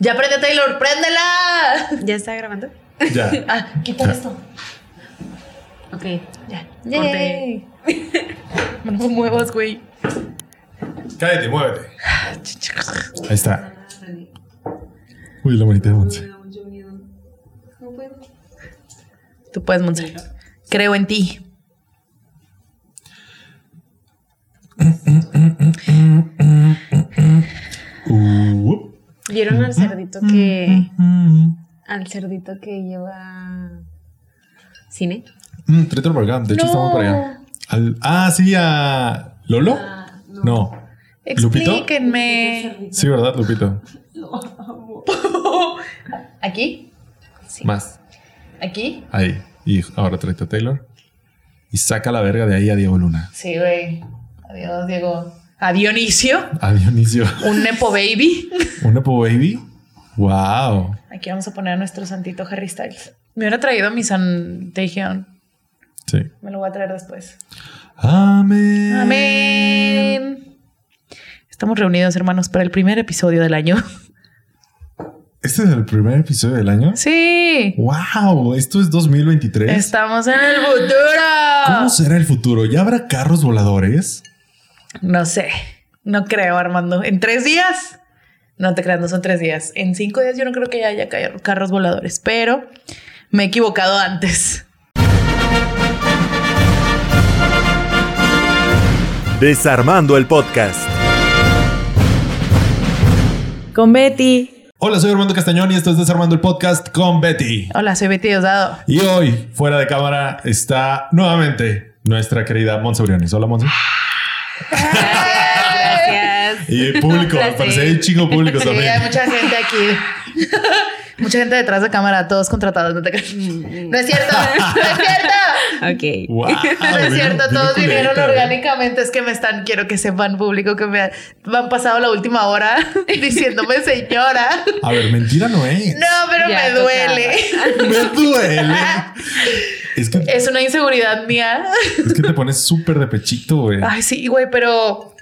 Ya prende Taylor, préndela. ¿Ya está grabando? Ya. Ah, quita esto. Ok. Ya. Yay. No muevas, güey. Cállate, muévete. Ahí está. Uy, la manita de Monse. No puedo. Tú puedes, Monse. Creo en ti. ¿Vieron al cerdito que. al cerdito que lleva. cine? mm, por acá. De hecho, estamos para allá. Al- ah, sí, a. ¿Lolo? Ah, no. ¿Lupito? Explíquenme. Sí, ¿verdad, Lupito? ¿Aquí? Más. ¿Aquí? Ahí. Y ahora tráete a Taylor. Y saca la verga de ahí a Diego Luna. Sí, güey. Adiós, Diego. A Dionisio. A Dionisio. Un Nepo Baby. ¿Un Nepo Baby? Wow. Aquí vamos a poner a nuestro santito Harry Styles. Me hubiera traído mi San Taehyung. Sí. Me lo voy a traer después. Amén. Amén. Estamos reunidos, hermanos, para el primer episodio del año. ¿Este es el primer episodio del año? Sí. ¡Wow! Esto es 2023. Estamos en el futuro. ¿Cómo será el futuro? ¿Ya habrá carros voladores? No sé. No creo, Armando. ¿En tres días? No te creas, no son tres días. En cinco días yo no creo que ya haya ca- carros voladores, pero me he equivocado antes. Desarmando el podcast. Con Betty. Hola, soy Armando Castañón y esto es Desarmando el Podcast con Betty. Hola, soy Betty Diosdado. Y hoy, fuera de cámara, está nuevamente nuestra querida Monse Briones. Hola, Monse. Gracias. Y público, al parecer hay un chingo público Sí, hay también. mucha gente aquí. mucha gente detrás de cámara, todos contratados. No, te creas. No es cierto, no es cierto. Ok. Wow, No es cierto, todos vinieron orgánicamente. orgánicamente. Es que me están, quiero que sepan, público, que me, me han pasado la última hora diciéndome señora. A ver, mentira no es. No, pero Ya me duele. Me duele. Es que, Es una inseguridad mía. es que te pones súper de pechito, güey. Ay, sí, güey, pero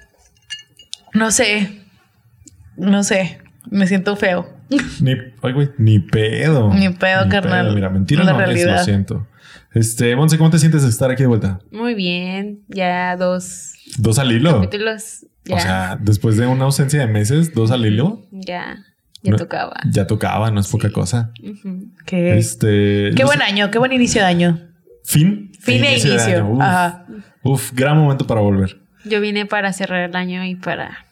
no sé. No sé. Me siento feo. Ni, ay, güey, ni pedo. Ni pedo, carnal. Mira, mentira La no es, realidad. lo siento. Este, Monse, ¿cómo te sientes de estar aquí de vuelta? Muy bien. Ya dos ¿Dos al hilo? capítulos. Ya. O sea, después de una ausencia de meses, dos al hilo. ya. Ya No, tocaba. Ya tocaba, no es poca cosa. Ujú. Qué, Este. qué buen sé, año, qué buen inicio de año. Fin. Fin e de inicio. Uf, Ajá. uf, gran momento para volver. Yo vine para cerrar el año y para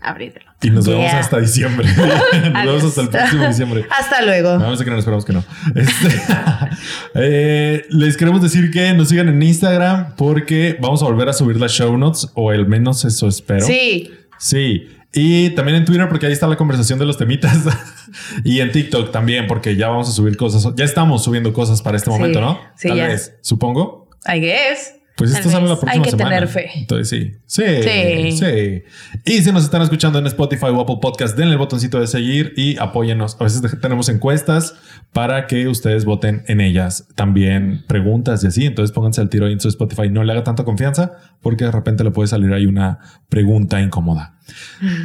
abrirlo. Y nos vemos hasta diciembre. nos vemos hasta el próximo diciembre. Hasta luego. No sé que no, esperamos que no. Este, eh, les queremos decir que nos sigan en Instagram porque vamos a volver a subir las show notes, o al menos eso espero. Sí. Sí. Y también en Twitter porque ahí está la conversación de los temitas. y en TikTok también porque ya vamos a subir cosas. Ya estamos subiendo cosas para este Sí. momento, ¿no? Sí, Tal ya. vez, supongo. I guess. Pues Tal esto sale la vez. próxima Hay que semana. tener fe. Entonces sí. Sí, Sí. sí. Y si nos están escuchando en Spotify o Apple Podcast, denle el botoncito de seguir y apóyennos. A veces tenemos encuestas para que ustedes voten en ellas. También preguntas y así. Entonces pónganse al tiro ahí en su Spotify. No le haga tanta confianza porque de repente le puede salir ahí una pregunta incómoda.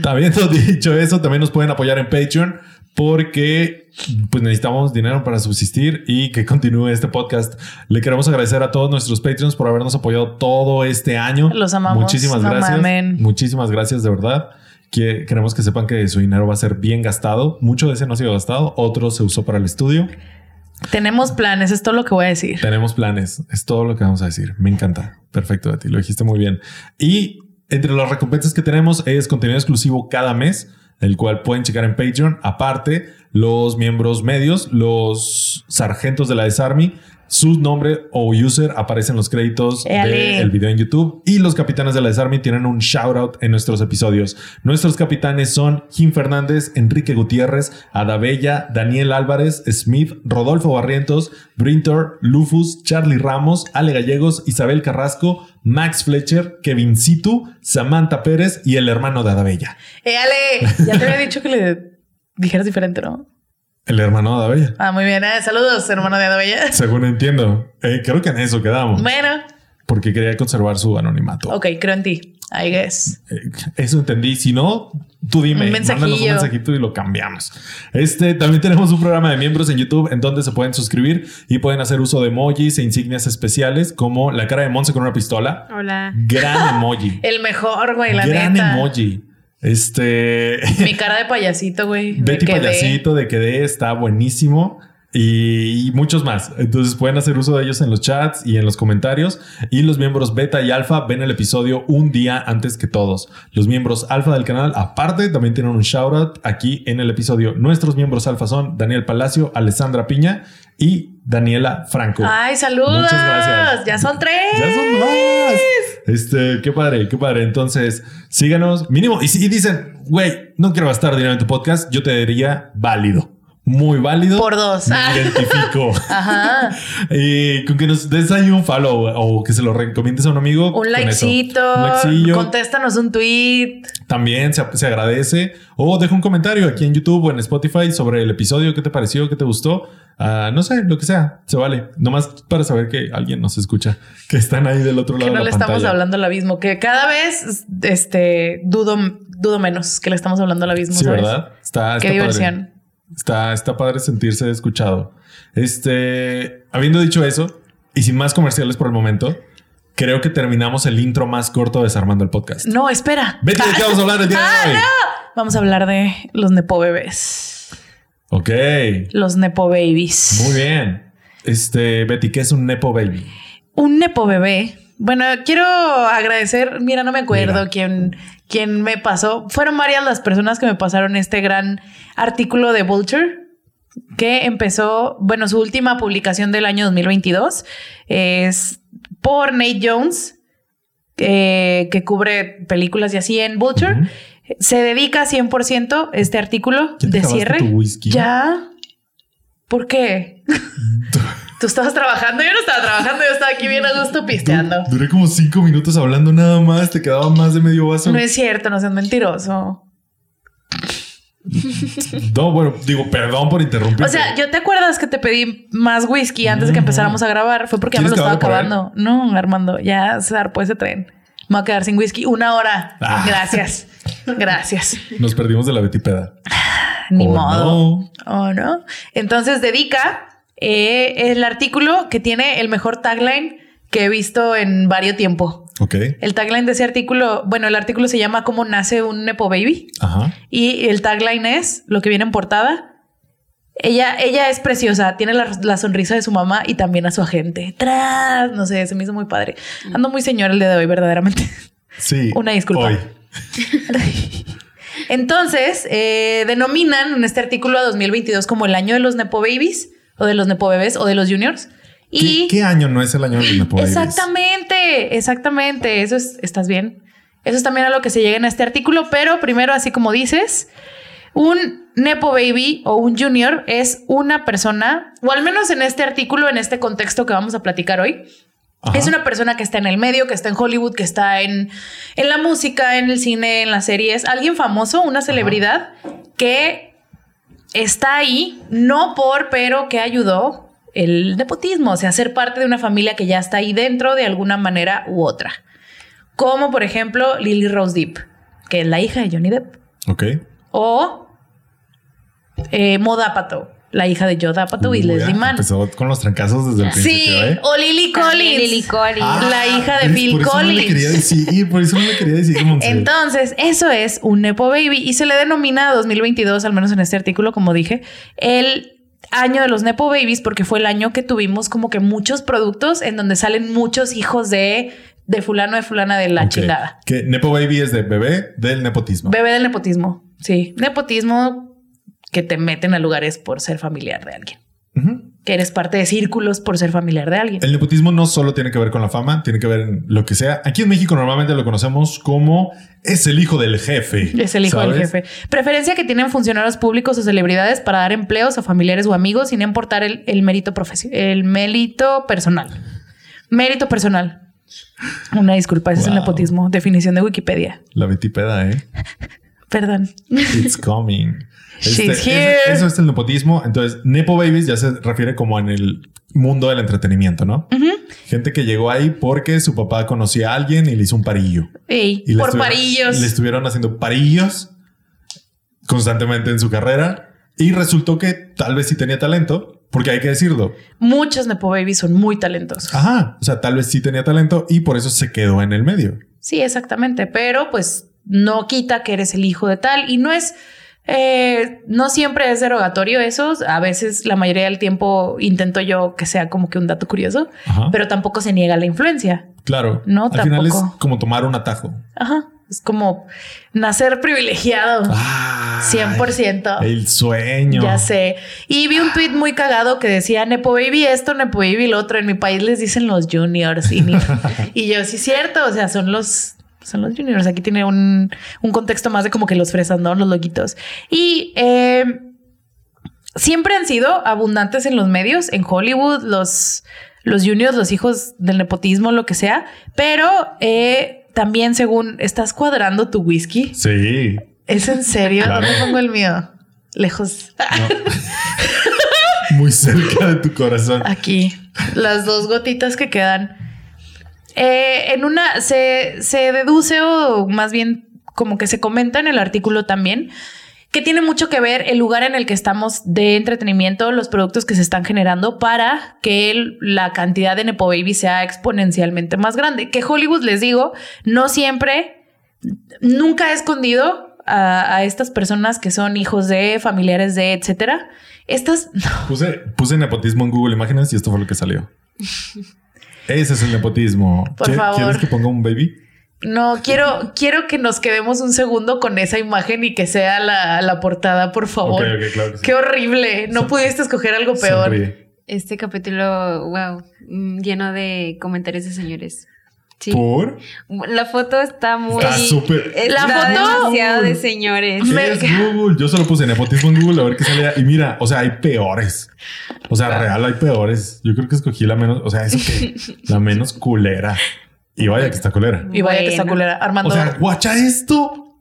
Habiendo dicho eso, también nos pueden apoyar en Patreon porque pues necesitamos dinero para subsistir y que continúe este podcast. Le queremos agradecer a todos nuestros Patreons por habernos apoyado todo este año. Los amamos. Muchísimas No gracias. mamen. Muchísimas gracias de verdad. Que queremos que sepan que su dinero va a ser bien gastado. Mucho de ese no ha sido gastado, otro se usó para el estudio. Tenemos planes, es todo lo que voy a decir. Tenemos planes, es todo lo que vamos a decir. Me encanta. Perfecto, Betty, lo dijiste muy bien. Y entre las recompensas que tenemos es contenido exclusivo cada mes, el cual pueden checar en Patreon. Aparte, los miembros medios, los sargentos de la Desarmy, su nombre o user aparece en los créditos del video en YouTube. Y los capitanes de la Desarmy tienen un shout out en nuestros episodios. Nuestros capitanes son Jim Fernández, Enrique Gutiérrez, Adabella, Daniel Álvarez, Smith, Rodolfo Barrientos, Brintor, Lufus, Charlie Ramos, Ale Gallegos, Isabel Carrasco, Max Fletcher, Kevin Situ, Samantha Pérez y el hermano de Adabella. Eh, Ale, ya te había dicho que le dijeras diferente, ¿no? El hermano de Adabella. Ah, muy bien. eh, saludos, hermano de Adabella. Según entiendo. Eh, creo que en eso quedamos. Bueno, porque quería conservar su anonimato. Ok, creo en ti. I guess. Eh, Eso entendí. Si no, tú dime, Un mándanos un mensajito y lo cambiamos. Este también tenemos un programa de miembros en YouTube en donde se pueden suscribir y pueden hacer uso de emojis e insignias especiales como la cara de Monse con una pistola. Hola. Gran emoji. El mejor, güey, la Gran neta. emoji. Este Mi cara de payasito, güey. Betty de- Payasito de Quedé está buenísimo. Y, y muchos más. Entonces pueden hacer uso de ellos en los chats y en los comentarios. Y los miembros beta y alfa ven el episodio un día antes que todos. Los miembros alfa del canal, aparte, también tienen un shout out aquí en el episodio. Nuestros miembros alfa son Daniel Palacio, Alessandra Piña y Daniela Franco. Ay, saludos. Muchas gracias. Ya son tres. Ya son más. Este, qué padre, qué padre. Entonces, síganos mínimo. Y si dicen, güey, no quiero gastar dinero en tu podcast, yo te diría válido. Muy válido. Por dos. Me Ah. identifico. Ajá. y con que nos des ahí un follow o que se lo recomiendes a un amigo. Un likecito. Un likecillo. Contéstanos un tweet. También se, se agradece. O deja un comentario aquí en YouTube o en Spotify sobre el episodio. ¿Qué te pareció? ¿Qué te gustó? Ah, no sé, lo que sea. Se vale. Nomás para saber que alguien nos escucha. Que están ahí del otro Que lado no de le estamos hablando al abismo. Que cada vez este, dudo, dudo menos que le estamos hablando al abismo. Sí, ¿sabes? ¿verdad? Está, Qué está diversión. Padre. Está, está padre sentirse escuchado. Este, habiendo dicho eso, y sin más comerciales por el momento, creo que terminamos el intro más corto de Desarmando el Podcast. No, espera. Betty, ¿de qué vamos a hablar el día Ah, de hoy? Vamos a hablar de los Nepo bebés. Ok, Los Nepo babies. muy bien. Este, Betty, ¿qué es un Nepo Baby? Un Nepo bebé. Bueno, quiero agradecer. Mira, no me acuerdo Mira. quién, quién me pasó. Fueron varias las personas que me pasaron este gran artículo de Vulture que empezó, bueno, su última publicación del año 2022 es por Nate Jones, eh, que cubre películas y así en Vulture. Se dedica 100% este artículo ¿Ya te de cierre. tu whisky? Ya. ¿Por qué? Tú estabas trabajando, yo no estaba trabajando, yo estaba aquí bien a gusto pisteando. Duré como cinco minutos hablando nada más. Te quedaba más de medio vaso. No es cierto, no seas mentiroso. No, bueno, digo, perdón por interrumpir. O sea, yo te acuerdas que te pedí más whisky antes de que Ujú. empezáramos a grabar. Fue porque ya me lo ¿Quieres estaba acabando. No, Armando, ya se zarpó ese tren. Me voy a quedar sin whisky una hora. Ah. Gracias. Gracias. Nos perdimos de la Betipeda. Ni Oh, modo. no. Oh, no. Entonces dedica eh, el artículo que tiene el mejor tagline que he visto en varios tiempo. Ok. El tagline de ese artículo, bueno, el artículo se llama ¿Cómo nace un Nepo Baby? Ajá. Y el tagline es lo que viene en portada. Ella, ella es preciosa, tiene la, la sonrisa de su mamá y también a su agente. ¡Tras! No sé, se me hizo muy padre. Ando muy señor el día de hoy, verdaderamente. Sí. Una disculpa. Hoy. Entonces, eh, denominan en este artículo a 2022 como el año de los Nepo Babies o de los Nepo Bebés o de los Juniors. Y ¿Qué, qué año no es el año de los Nepo Babies? Exactamente, exactamente. Eso es, estás bien. Eso es también a lo que se llega en este artículo, pero primero, así como dices, un Nepo Baby o un Junior es una persona, o al menos en este artículo, en este contexto que vamos a platicar hoy, Ajá. es una persona que está en el medio, que está en Hollywood, que está en, en la música, en el cine, en las series, alguien famoso, una celebridad que está ahí, no por, pero que ayudó el nepotismo, o sea, ser parte de una familia que ya está ahí dentro de alguna manera u otra. Como por ejemplo Lily Rose Depp, que es la hija de Johnny Depp, Ok. o eh, Mo Apatow, la hija de Joe Apatow y Leslie Mann. Empezó con los trancazos desde el Sí, principio, ¿eh? o Lily Collins. Lily Collins. Ah, la hija de. Bill por eso No le Collins. quería decir, por eso no le quería decir. Entonces, eso es un Nepo Baby y se le denomina 2022, al menos en este artículo, como dije, el año de los Nepo Babies porque fue el año que tuvimos como que muchos productos en donde salen muchos hijos de, de fulano, de fulana, de la Ok. chingada. Que Nepo Baby es de bebé del nepotismo. Bebé del nepotismo. Sí, nepotismo que te meten a lugares por ser familiar de alguien. Que eres parte de círculos por ser familiar de alguien. El nepotismo no solo tiene que ver con la fama, tiene que ver en lo que sea. Aquí en México normalmente lo conocemos como es el hijo del jefe. Es el hijo del jefe. Preferencia que tienen funcionarios públicos o celebridades para dar empleos a familiares o amigos sin importar el, el mérito profesional, el mérito personal. Mérito personal. Una disculpa, ese es el nepotismo. Definición de Wikipedia. La betipeda, ¿eh? Perdón. It's coming. Este, She's here. Eso, eso es el nepotismo. Entonces, Nepo Babies ya se refiere como en el mundo del entretenimiento, ¿no? Gente que llegó ahí porque su papá conocía a alguien y le hizo un parillo. Ey, Y por estuvieron- parillos. Le estuvieron haciendo parillos constantemente en su carrera y resultó que tal vez sí tenía talento, porque hay que decirlo. Muchos Nepo Babies son muy talentosos. Ajá, o sea, tal vez sí tenía talento y por eso se quedó en el medio. Sí, exactamente. Pero pues no quita que eres el hijo de tal y no es. eh, no siempre es derogatorio eso. A veces, la mayoría del tiempo, intento yo que sea como que un dato curioso, Ajá. pero tampoco se niega la influencia. claro. No, Al final es tampoco. como tomar un atajo. Ajá. Es como nacer privilegiado. Ah, 100%. El sueño. Ya sé. Y vi un tweet muy cagado que decía Nepo Baby esto, Nepo Baby lo otro. En mi país les dicen los juniors. Y, y yo, sí, cierto. O sea, son los, son los juniors. Aquí tiene un, un contexto más de como que los fresas, ¿no? Los loquitos. Y eh, siempre han sido abundantes en los medios, en Hollywood, los, los juniors, los hijos del nepotismo, lo que sea. Pero eh, también, según estás cuadrando tu whisky, Sí. ¿es en serio? Claro. ¿Dónde pongo el mío? Lejos. Muy cerca de tu corazón. Aquí, las dos gotitas que quedan. Eh, en una se, se deduce o más bien como que se comenta en el artículo también que tiene mucho que ver el lugar en el que estamos de entretenimiento, los productos que se están generando para que el- la cantidad de Nepo Baby sea exponencialmente más grande. Que Hollywood, les digo, no siempre, nunca ha escondido a, a estas personas que son hijos de, familiares de, etcétera. Estas, Puse, puse nepotismo en Google Imágenes y esto fue lo que salió. Ese es el nepotismo. Por ¿Qui- favor. ¿Quieres que ponga un baby? No, quiero, quiero que nos quedemos un segundo con esa imagen y que sea la, la portada, por favor. Claro que sí. Qué horrible. No Son- pudiste escoger algo peor. Sonríe. Este capítulo, wow, mm, lleno de comentarios de señores. Sí. ¿Por? La foto está muy. Está súper- Está La foto- demasiado de señores. Me- Es Google. Yo solo puse nepotismo en Google a ver qué salía. Y mira, o sea, hay peores. O sea, real hay peores. Yo creo que escogí la menos, o sea, eso que la menos culera. Y vaya que está culera. Y vaya que está culera. Armando, O sea, guacha esto.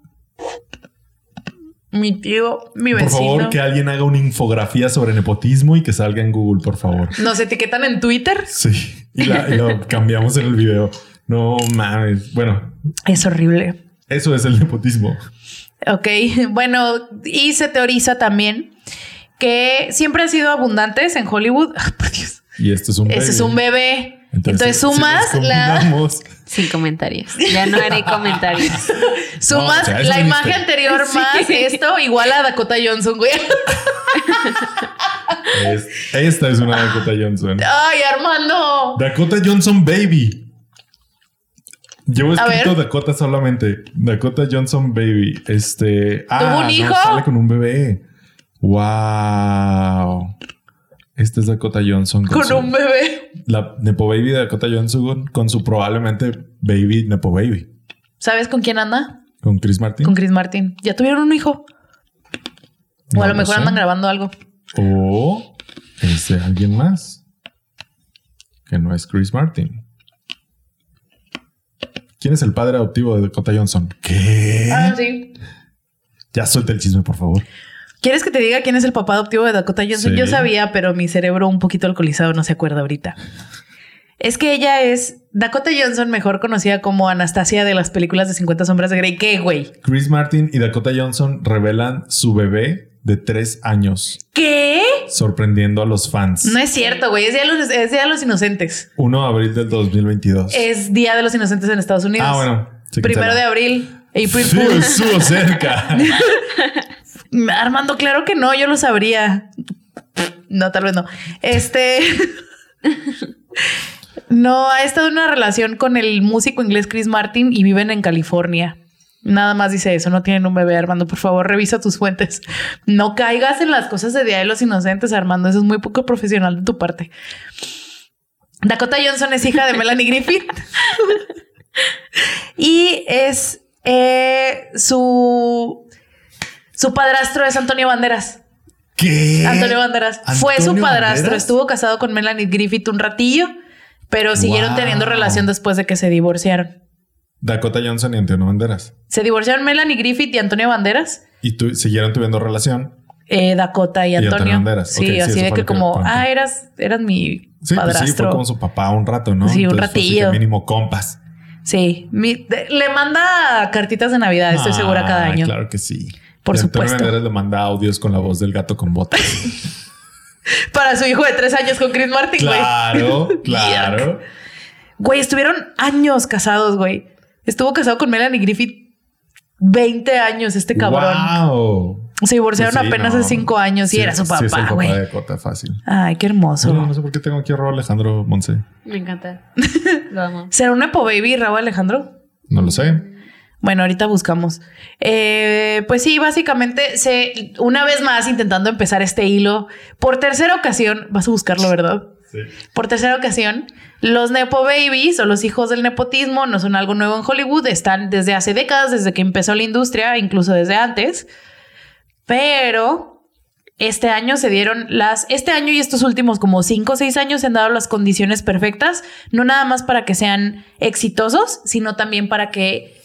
mi tío, mi Por vecino. favor, que alguien haga una infografía sobre nepotismo y que salga en Google, por favor. Nos etiquetan en Twitter. Sí. Y, la- y lo cambiamos en el video. No mames. Bueno, Es horrible. eso es el nepotismo. Ok, bueno, y se teoriza también que siempre han sido abundantes en Hollywood. Ah, por Dios. Y esto es un Ese es baby. un bebé. Entonces, sumas la, Sin comentarios. Ya no haré comentarios. sumas No, o sea, eso la imagen anterior más esto igual a Dakota Johnson, güey. es- esta es una Dakota Johnson. Ay, Armando. Dakota Johnson Baby. Llevo escrito. Dakota solamente. Dakota Johnson Baby. Este. Ah, un no, hijo? sale con un bebé. Wow. Esta es Dakota Johnson con, Con su- un bebé. la Nepo Baby de Dakota Johnson con su probablemente Baby Nepo Baby. ¿Sabes con quién anda? Con Chris Martin. Con Chris Martin. Ya tuvieron un hijo. O No a lo mejor sé. andan grabando algo. O es de alguien más que no es Chris Martin. ¿Quién es el padre adoptivo de Dakota Johnson? ¿Qué? Ah, sí. Ya suelta el chisme, por favor. ¿Quieres que te diga quién es el papá adoptivo de Dakota Johnson? Sí. Yo sabía, pero mi cerebro un poquito alcoholizado no se acuerda ahorita. Es que ella es Dakota Johnson, mejor conocida como Anastasia de las películas de 50 sombras de Grey. ¿Qué, güey? Chris Martin y Dakota Johnson revelan su bebé de tres años, ¿Qué? sorprendiendo a los fans. No es cierto, güey. Es Día de los, es Día de los Inocentes. 1 de abril del 2022. Es Día de los Inocentes en Estados Unidos. ah, bueno. Primero de abril. April Sí, estuvo cerca. Armando, claro que no, yo lo sabría. No, tal vez no. Este. no, ha estado en una relación con el músico inglés Chris Martin y viven en California. Nada más dice eso, no tienen un bebé, Armando. Por favor, revisa tus fuentes. No caigas en las cosas de Día de los Inocentes, Armando. Eso es muy poco profesional de tu parte. Dakota Johnson es hija de Melanie Griffith. y es eh, su, su padrastro es Antonio Banderas. ¿Qué? Antonio Banderas fue su ¿Antonio padrastro. Banderas? Estuvo casado con Melanie Griffith un ratillo, pero siguieron Wow. teniendo relación después de que se divorciaron. Dakota Johnson y Antonio Banderas. Se divorciaron Melanie Griffith y Antonio Banderas. Y tu- siguieron tuviendo relación. eh, Dakota y Y Antonio. Antonio Banderas. Sí, así de que como, ah, eras, eras mi Sí, pues sí, padrastro. fue como su papá un rato, ¿no? Sí, un Entonces, así ratillo. mínimo compas. Sí, mi- de- le manda cartitas de Navidad, estoy segura cada año. Claro que sí. Por Y Antonio supuesto. Banderas le manda audios con la voz del gato con botas. Para su hijo de tres años con Chris Martin, güey. claro, claro. Güey, estuvieron años casados, güey. Estuvo casado con Melanie Griffith 20 años, este cabrón. Wow. Se divorciaron Pues sí, apenas no. hace cinco años y Sí, era su sí es el papá, papá güey. de Cota, fácil. Ay, qué hermoso. No, no sé por qué tengo aquí a Raúl Alejandro Monse. Me encanta. Lo amo. ¿Será un Nepo Baby, Raúl Alejandro? No lo sé. Bueno, ahorita buscamos. Eh, pues sí, básicamente, se, una vez más intentando empezar este hilo, por tercera ocasión, vas a buscarlo, ¿verdad? Por tercera ocasión, los Nepo Babies o los hijos del nepotismo no son algo nuevo en Hollywood, están desde hace décadas, desde que empezó la industria, incluso desde antes. Pero este año se dieron las, este año y estos últimos como cinco o seis años se han dado las condiciones perfectas, no nada más para que sean exitosos, sino también para que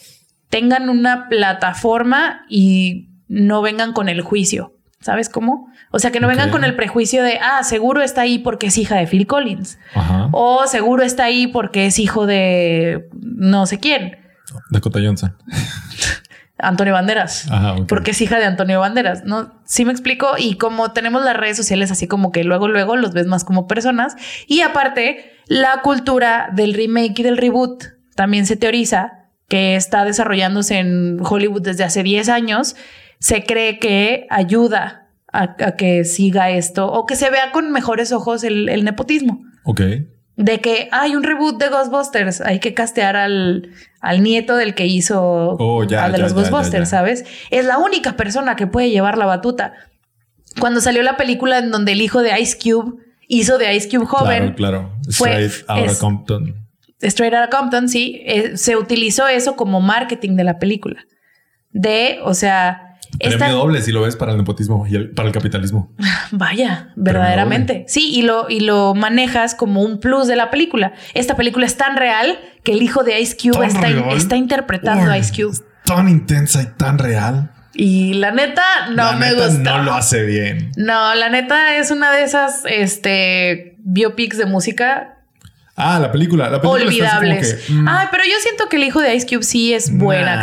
tengan una plataforma y no vengan con el juicio. ¿Sabes cómo? O sea, que no vengan con el prejuicio de, ah, seguro está ahí porque es hija de Phil Collins. Ajá. O seguro está ahí porque es hijo de no sé quién. Dakota Johnson. Antonio Banderas. Ajá. Porque es hija de Antonio Banderas, ¿no? Sí me explico. Y como tenemos las redes sociales así como que luego, luego los ves más como personas. Y aparte, la cultura del remake y del reboot también se teoriza que está desarrollándose en Hollywood desde hace 10 años. Se cree que ayuda a, a que siga esto o que se vea con mejores ojos el, el nepotismo. Ok. De que hay un reboot de Ghostbusters, hay que castear al, al nieto del que hizo Oh, ya, al de ya, los ya, Ghostbusters. ¿sabes? Es la única persona que puede llevar la batuta. Cuando salió la película en donde el hijo de Ice Cube hizo de Ice Cube joven, Claro, claro. fue- Straight Outta es- Compton. Straight Outta Compton, sí, eh, se utilizó eso como marketing de la película. De, o sea, Premio esta- doble si lo ves para el nepotismo y el- para el capitalismo. Vaya, verdaderamente. Sí, y lo, y lo manejas como un plus de la película. Esta película es tan real que el hijo de Ice Cube ¿Tan está, interpretando a Ice Cube. es Tan intensa y tan real. Y la neta, no La me neta gusta. No lo hace bien. No, la neta es una de esas este, biopics de música Ah, la película. La película está así como olvidables. que, Ay, pero yo siento que el hijo de Ice Cube sí es buen Nah.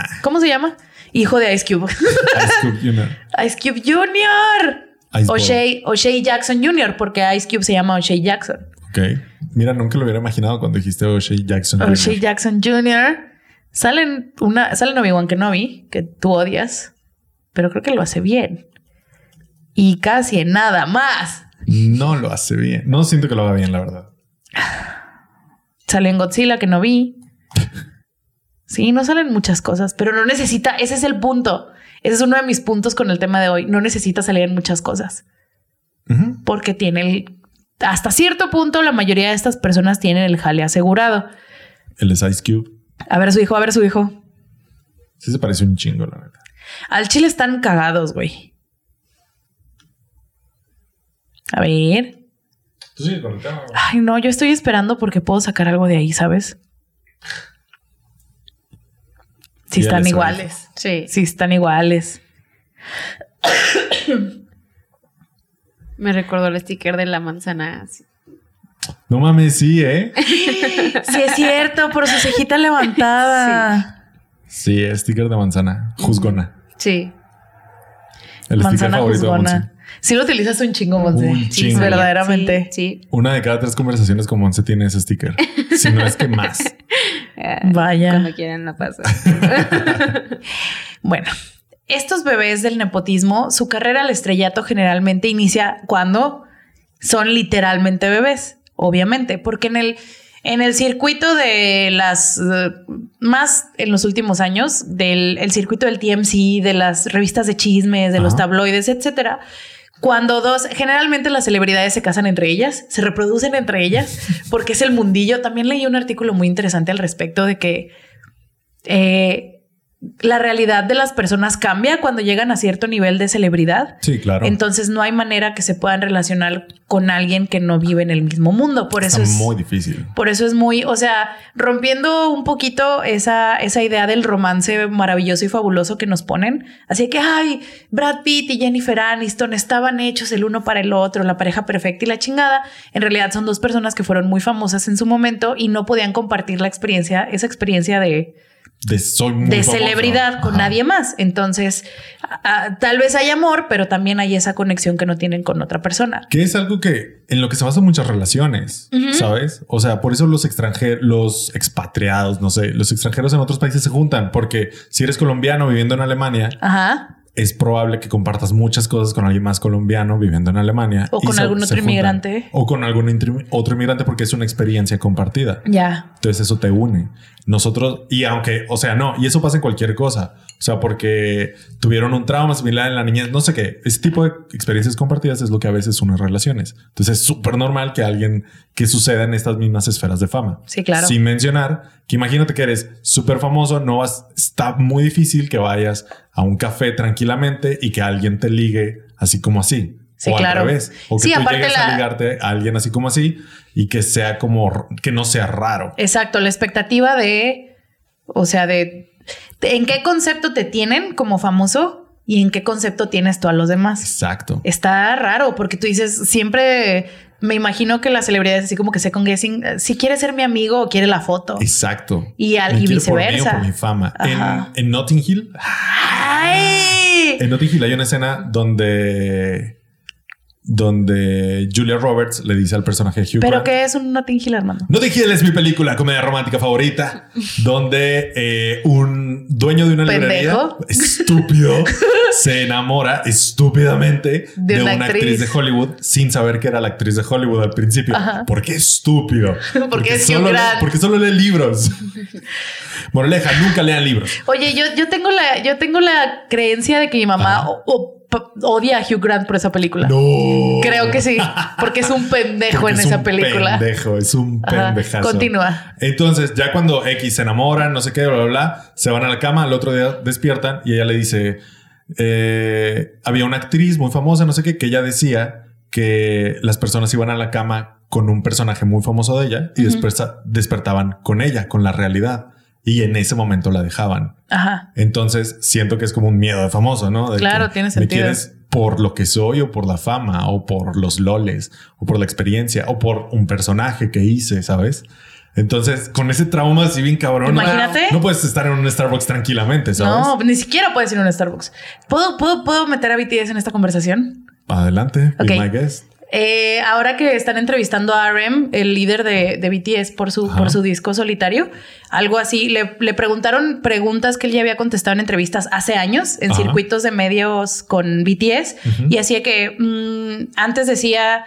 actor. ¿Cómo se llama? Hijo de Ice Cube. Ice Cube Jr. Ice Cube Jr. O'Shea, O'Shea Jackson Jr. porque Ice Cube se llama O'Shea Jackson. Ok. Mira, nunca lo hubiera imaginado cuando dijiste O'Shea Jackson. Jr. O'Shea Jackson Jr. Salen una, sale Obi-Wan Kenobi, que tú odias, pero creo que lo hace bien. Y casi en nada más. No lo hace bien. No siento que lo haga bien, la verdad. Sale en Godzilla, que no vi. Sí, no salen muchas cosas, pero no necesita, ese es el punto. Ese es uno de mis puntos con el tema de hoy. No necesita salir en muchas cosas, porque tiene el... Hasta cierto punto, la mayoría de estas personas tienen el jale asegurado. Él es Ice Cube. A ver a su hijo, a ver a su hijo. Sí se parece un chingo, la verdad. Al chile están cagados, güey. A ver. Tú con el tema. Ay, no, yo estoy esperando porque puedo sacar algo de ahí, ¿sabes? Sí, Sí, ya están iguales. Sí. Sí, están iguales. Me recordó el sticker de la manzana. No mames, sí, ¿eh? Sí, es cierto, por su cejita levantada. Sí, sticker de manzana. Juzgona. Sí. El sticker Manzana favorito de Monse. juzgona. Sí lo utilizas un chingo, Monse. Un Sí, chingo. verdaderamente. Sí. sí. Una de cada tres conversaciones con Monse tiene ese sticker. si no es que más. Ah, Vaya. Cuando quieran la paso. Bueno, estos bebés del nepotismo, su carrera al estrellato generalmente inicia cuando son literalmente bebés, obviamente, porque en el, en el circuito de las, eh, más en los últimos años, del el circuito del TMC, de las revistas de chismes, de los tabloides, etcétera. Cuando dos, generalmente las celebridades se casan entre ellas, se reproducen entre ellas, porque es el mundillo. También leí un artículo muy interesante al respecto de que eh, la realidad de las personas cambia cuando llegan a cierto nivel de celebridad. Sí, claro. Entonces no hay manera que se puedan relacionar con alguien que no vive en el mismo mundo. Por eso es muy difícil. por eso es muy, o sea, rompiendo un poquito esa, esa idea del romance maravilloso y fabuloso que nos ponen. Así que, ay, Brad Pitt y Jennifer Aniston estaban hechos el uno para el otro, la pareja perfecta y la chingada. En realidad son dos personas que fueron muy famosas en su momento y no podían compartir la experiencia, esa experiencia de, De soy muy de famoso. celebridad con Ajá. nadie más. Entonces, a- a- tal vez hay amor, pero también hay esa conexión que no tienen con otra persona. Que es algo que en lo que se basan muchas relaciones, ¿sabes? O sea, por eso los extranjeros, los expatriados, no sé, los extranjeros en otros países se juntan, porque si eres colombiano viviendo en Alemania, Ajá. Es probable que compartas muchas cosas con alguien más colombiano viviendo en Alemania. O con se- algún otro juntan. inmigrante. O con algún otro inmigrante porque es una experiencia compartida. Ya. Entonces eso te une. Nosotros, y aunque, o sea, no, y eso pasa en cualquier cosa. O sea, porque tuvieron un trauma similar en la niñez, no sé qué. Ese tipo de experiencias compartidas es lo que a veces une relaciones. Entonces es súper normal que alguien que suceda en estas mismas esferas de fama. Sí, claro. Sin mencionar que imagínate que eres súper famoso, no vas, está muy difícil que vayas a un café tranquilamente y que alguien te ligue así como así. Sí, o claro. al revés. O que Sí, tú llegues la- a ligarte a alguien así como así y que sea como, que no sea raro. Exacto, la expectativa de, o sea, de en qué concepto te tienen como famoso y en qué concepto tienes tú a los demás. Exacto. Está raro porque tú dices, siempre me imagino que las celebridades así como que second guessing, eh, si quiere ser mi amigo o quiere la foto. Exacto. Y al- y quiere por mí o viceversa. por mi fama. En, en Notting Hill, ¡Ay! en Notting Hill hay una escena donde, donde Julia Roberts le dice al personaje de Hugh Pero Grant, que es un Notting Hill, Armando. Notting Hill es mi película comedia romántica favorita, donde eh, un dueño de una librería Pendejo. estúpido se enamora estúpidamente De de, una actriz. actriz. de Hollywood sin saber que era la actriz de Hollywood al principio. Ajá. ¿Por qué estúpido? Porque es solo Grant. porque solo lee libros. Moraleja, nunca lean libros. Oye, yo, yo tengo la, yo tengo la creencia de que mi mamá o- o- odia a Hugh Grant por esa película. No. Creo que sí, porque es un pendejo Porque en es esa un película. Pendejo, es un Ajá. pendejazo. Continúa. Entonces, ya cuando X se enamoran, no sé qué, bla, bla, bla, se van a la cama, al otro día despiertan y ella le dice: eh, Había una actriz muy famosa, no sé qué, que ella decía que las personas iban a la cama con un personaje muy famoso de ella y después despertaban con ella, con la realidad. Y en ese momento la dejaban. Ajá. Entonces siento que es como un miedo de famoso, ¿no? De Claro, tiene ¿Me sentido. quieres por lo que soy o por la fama o por los loles o por la experiencia o por un personaje que hice, ¿sabes? Entonces, con ese trauma así bien cabrón, no- Imagínate. no puedes estar en un Starbucks tranquilamente, ¿sabes? No, ni siquiera puedes ir a un Starbucks. ¿Puedo, puedo, ¿Puedo meter a BTS en esta conversación? Adelante, be Ok. my guest. Eh, ahora que están entrevistando a RM, el líder de, de BTS, por su, Ajá. por su disco solitario, algo así, le, le preguntaron preguntas que él ya había contestado en entrevistas hace años, en Ajá. circuitos de medios con BTS, y hacía que mm, antes decía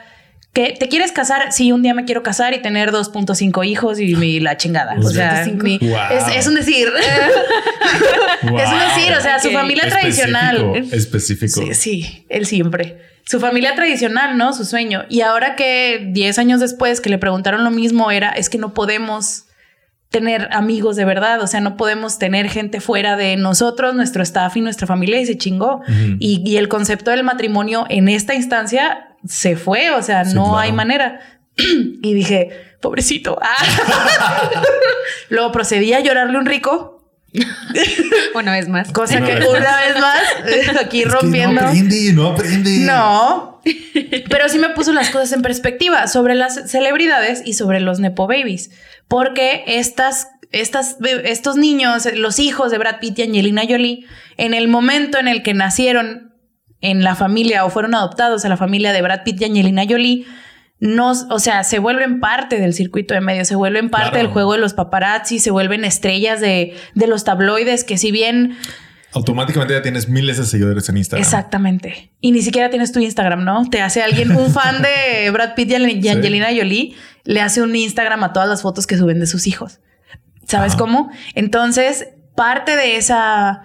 que te quieres casar, sí, un día me quiero casar y tener 2.5 hijos y mi, la chingada. O sea, 2.5. mi- Wow. es, es un decir. Wow. Es un decir, o sea, su familia tradicional. Específico. Sí, sí, él siempre. Su familia tradicional, ¿no? Su sueño. Y ahora que 10 años después que le preguntaron lo mismo era, es que no podemos tener amigos de verdad, o sea, no podemos tener gente fuera de nosotros, nuestro staff y nuestra familia y se chingó. Y, y el concepto del matrimonio en esta instancia se fue, o sea, Sí, no claro. hay manera. y dije, pobrecito. Ah. Luego procedí a llorarle un rico, Una vez más. cosa Una que vez una vez más, eh, aquí Es que rompiendo. no aprende, no aprende. No, pero sí me puso las cosas en perspectiva sobre las celebridades y sobre los Nepo Babies, porque estas, estas, estos niños, los hijos de Brad Pitt y Angelina Jolie, en el momento en el que nacieron en la familia o fueron adoptados a la familia de Brad Pitt y Angelina Jolie, nos, o sea, se vuelven parte del circuito de medios, se vuelven parte Claro. del juego de los paparazzi, se vuelven estrellas de, de los tabloides que si bien Automáticamente ya tienes miles de seguidores en Instagram. Exactamente. Y ni siquiera tienes tu Instagram, ¿no? Te hace alguien, un fan de Brad Pitt y Sí. Angelina Jolie, le hace un Instagram a todas las fotos que suben de sus hijos. ¿Sabes Ajá. cómo? Entonces, parte de esa...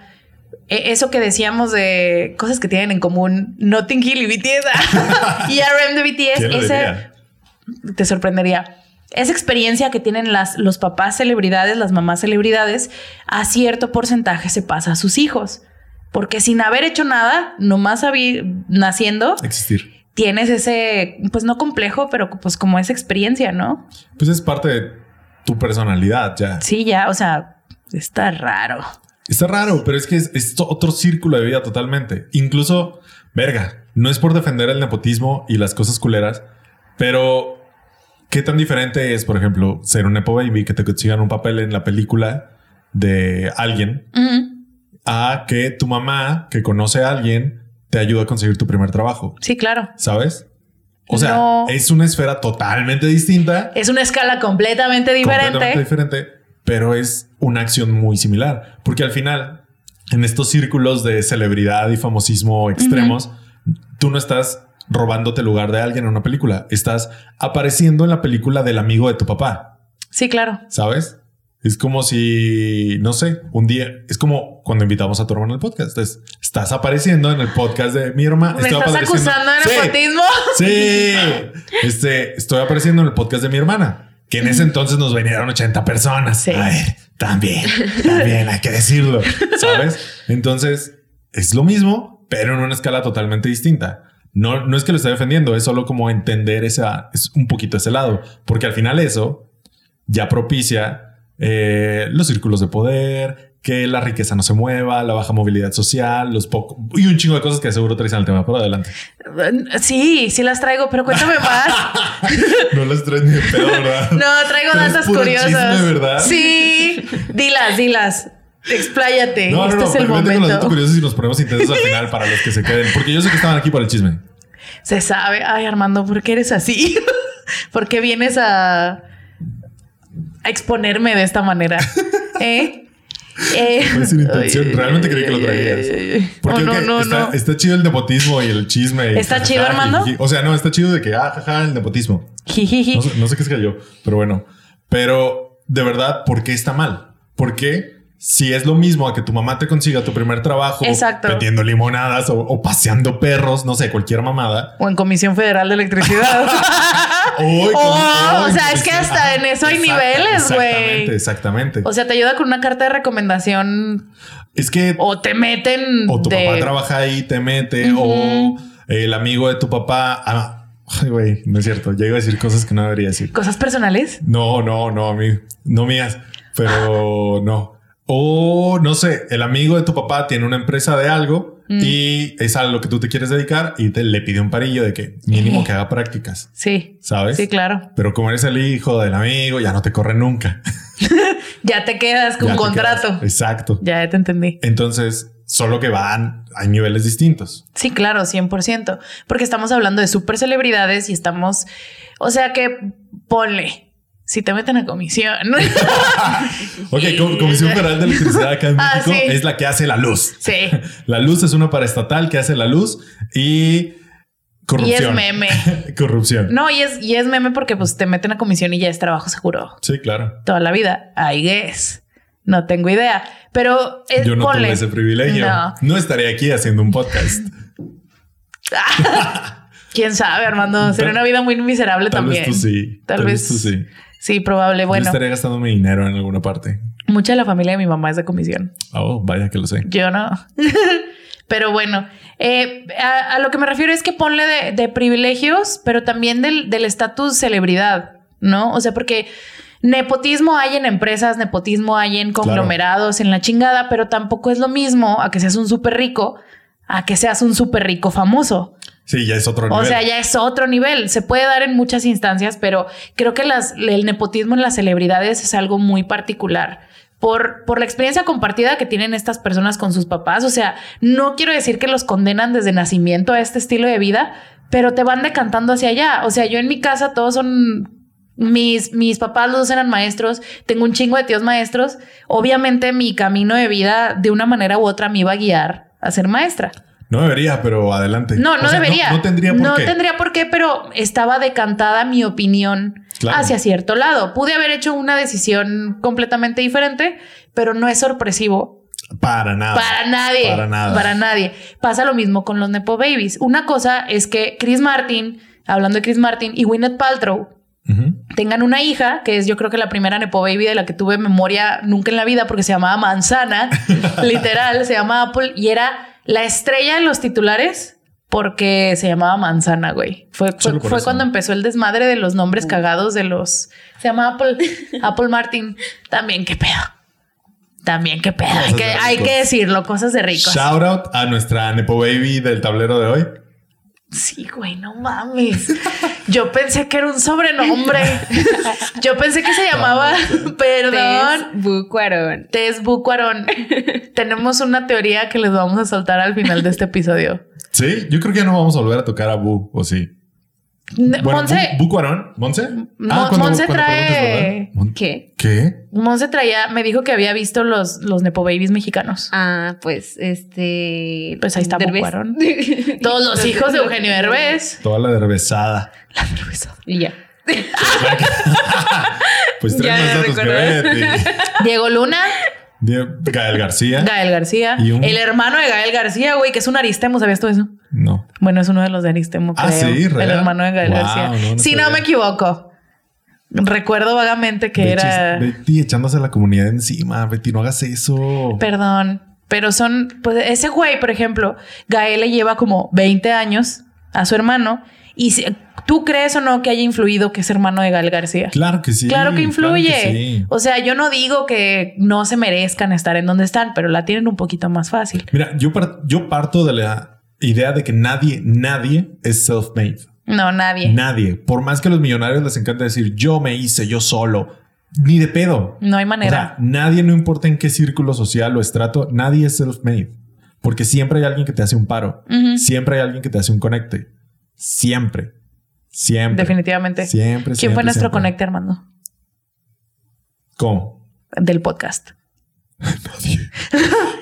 e- Eso que decíamos de cosas que tienen en común Notting Hill y BTS y RM de BTS, ¿Quién lo ese te sorprendería. esa experiencia que tienen las, los papás celebridades, las mamás celebridades, a cierto porcentaje se pasa a sus hijos. Porque sin haber hecho nada, nomás naciendo, Existir. tienes ese, pues no complejo, pero pues como esa experiencia, ¿no? Pues es parte de tu personalidad ya. Sí, ya, o sea, está raro. Está raro, pero es que es, es otro círculo de vida totalmente. Incluso, verga, no es por defender el nepotismo y las cosas culeras, pero ¿qué tan diferente es, por ejemplo, ser un nepo baby que te consigan un papel en la película de alguien a que tu mamá, que conoce a alguien, te ayuda a conseguir tu primer trabajo? Sí, claro. ¿Sabes? O sea, No. es una esfera totalmente distinta, Es una escala completamente diferente. completamente diferente, pero es una acción muy similar. Porque al final, en estos círculos de celebridad y famosismo extremos, tú no estás robándote el lugar de alguien en una película, estás apareciendo en la película del amigo de tu papá, Sí, claro. ¿sabes? Es como si, no sé, un día, es como cuando invitamos a tu hermano al podcast. Es- estás apareciendo en el podcast de mi hermana. ¿Me estás acusando de Sí, nepotismo? Sí, este, estoy apareciendo en el podcast de mi hermana, que en ese entonces nos vinieron 80 personas. Sí. A ver, también, también hay que decirlo, ¿sabes? Entonces es lo mismo, pero en una escala totalmente distinta. No, no es que lo esté defendiendo, es solo como entender esa, es un poquito ese lado, porque al final eso ya propicia eh, los círculos de poder, que la riqueza no se mueva, la baja movilidad social, los pocos y un chingo de cosas que seguro traes al tema. Por adelante. Sí, sí las traigo, pero cuéntame más. No las traes ni de pedo, ¿verdad? No, traigo puro curiosas. Sí, dilas, dilas. Expláyate. No, no, este no, es el con los momento. datos curiosos y nos ponemos intensos al final para los que se queden. Porque yo sé que estaban aquí por el chisme. Se sabe. Ay, Armando, ¿por qué eres así? ¿Por qué vienes a, a exponerme de esta manera? ¿Eh? Eh, Fue sin intención. ay, Realmente creí que lo traías. Porque no, no, está, no. está chido el nepotismo y el chisme. y ¿Está jajaja, chido, Armando? jiji. O sea, no, está chido de que, ah, jaja, el nepotismo. Sé, no sé qué es que yo, pero bueno. Pero de verdad, ¿por qué está mal? Porque si es lo mismo a que tu mamá te consiga tu primer trabajo Exacto. vendiendo limonadas o, o paseando perros, no sé, cualquier mamada. O en Comisión Federal de Electricidad. Oh, o sea, es que hasta en eso hay niveles, güey. Exactamente, exactamente. o sea, te ayuda con una carta de recomendación es que o te meten o tu de... papá trabaja ahí, te mete, o el amigo de tu papá. Ah, ay, güey, no es cierto. Ya iba a decir cosas que no debería decir. cosas personales. No, no, no, a mí, no mías, pero no. O no sé, el amigo de tu papá tiene una empresa de algo y es a lo que tú te quieres dedicar y te le pide un parillo de que mínimo que haga prácticas, Sí. ¿sabes? Sí, claro. Pero como eres el hijo del amigo, ya no te corre nunca. Ya te quedas con Ya te contrato. quedas- Exacto. Ya te entendí. Entonces, solo que van, hay niveles distintos. Sí, claro, 100%. Porque estamos hablando de super celebridades y estamos... O sea que ponle... Si te meten a comisión. Ok, Com- Comisión Federal de Electricidad acá en Ah, México sí. es la que hace la luz. sí. La luz es una paraestatal que hace la luz y corrupción. Y es meme. corrupción. No, y es, y es meme porque pues te meten a comisión y ya es trabajo seguro. Sí, claro. Toda la vida. I guess. No tengo idea. Pero eh, Yo no ponle. tuve ese privilegio. No. No. estaría aquí haciendo un podcast. Quién sabe, Armando. Sería una vida muy miserable Tal también. vez tú sí. Tal, vez tú sí. Sí, probable. Yo Bueno, estaría gastando mi dinero en alguna parte. mucha de la familia de mi mamá es de comisión. Oh, vaya que lo sé. Yo no. pero bueno, eh, a, a lo que me refiero es que ponle de, de privilegios, pero también del del estatus celebridad, ¿no? O sea, porque nepotismo hay en empresas, nepotismo hay en conglomerados, en la chingada, pero tampoco es lo mismo a que seas un súper rico, a que seas un súper rico famoso. Sí, ya es otro O nivel. sea, ya es otro nivel. Se puede dar en muchas instancias, pero creo que las, el nepotismo en las celebridades es algo muy particular. Por, por la experiencia compartida que tienen estas personas con sus papás. O sea, no quiero decir que los condenan desde nacimiento a este estilo de vida, pero te van decantando hacia allá. O sea, yo en mi casa todos son mis, mis papás los dos eran maestros, tengo un chingo de tíos maestros. Obviamente mi camino de vida de una manera u otra me iba a guiar a ser maestra. No debería, pero adelante. No, no O sea, debería. No, tendría por No qué. tendría por qué, pero estaba decantada mi opinión Claro. hacia cierto lado. Pude haber hecho una decisión completamente diferente, pero no es sorpresivo Para nada. para nadie. Para nada. Para nadie. Pasa lo mismo con los Nepo Babies. Una cosa es que Chris Martin, hablando de Chris Martin y Gwyneth Paltrow, tengan una hija, que es yo creo que la primera Nepo Baby de la que tuve memoria nunca en la vida, porque se llamaba Manzana, literal, se llamaba Apple, y era la estrella en los titulares porque se llamaba Manzana, güey. Fue, fue, cuando empezó el desmadre de los nombres cagados de los... Se llama Apple, Apple Martin. También qué pedo. También qué pedo. Hay que, de hay que decirlo, cosas de ricos. Shout out a nuestra Nepo Baby del tablero de hoy. Sí, güey, no mames. Yo pensé que era un sobrenombre. Yo pensé que se llamaba, perdón, Tess Bucuarón. Tess Bucuarón. Tenemos una teoría que les vamos a soltar al final de este episodio. Sí, yo creo que ya no vamos a volver a tocar a Bu, o sí. Bueno, Monse, Bu, Bu Cuarón, Monse. Mon- Monse trae- ¿Qué? ¿Qué? Monse traía, me dijo que había visto los, los Nepo Babies mexicanos. Ah, pues este. Pues ahí está Derbez. Bucuarón. Todos los hijos de Eugenio Derbez. Toda la dervezada. Y ya. Pues Ya más datos que. Diego Luna, Gael García. Gael García. Y un- El hermano de Gael García, güey, que es un Aristemo, ¿sabías todo eso? No. Bueno, es uno de los de Aristemo, Ah, creo. sí, ¿real? El hermano de Gael Wow, García. no, no si no me equivoco. Recuerdo vagamente que Betty, era. Betty echándose a la comunidad encima. Betty, no hagas eso. Perdón. Pero son. Pues ese güey, por ejemplo, Gael le lleva como 20 años a su hermano. Y si, tú crees o no que haya influido que es hermano de Gael García. Claro que sí. Claro que influye. que sí. O sea, yo no digo que no se merezcan estar en donde están, pero la tienen un poquito más fácil. Mira, yo, par- yo parto de la idea de que nadie, nadie es self-made. No, nadie. Nadie. Por más que a los millonarios les encanta decir yo me hice, yo solo. Ni de pedo. No hay O manera. sea, nadie, no importa en qué círculo social o estrato, nadie es self-made. Porque siempre hay alguien que te hace un paro. Siempre hay alguien que te hace un conecte. Siempre. Siempre. Definitivamente. Siempre. ¿Quién siempre, fue nuestro siempre. conecte, Armando? ¿Cómo? Del podcast. Nadie.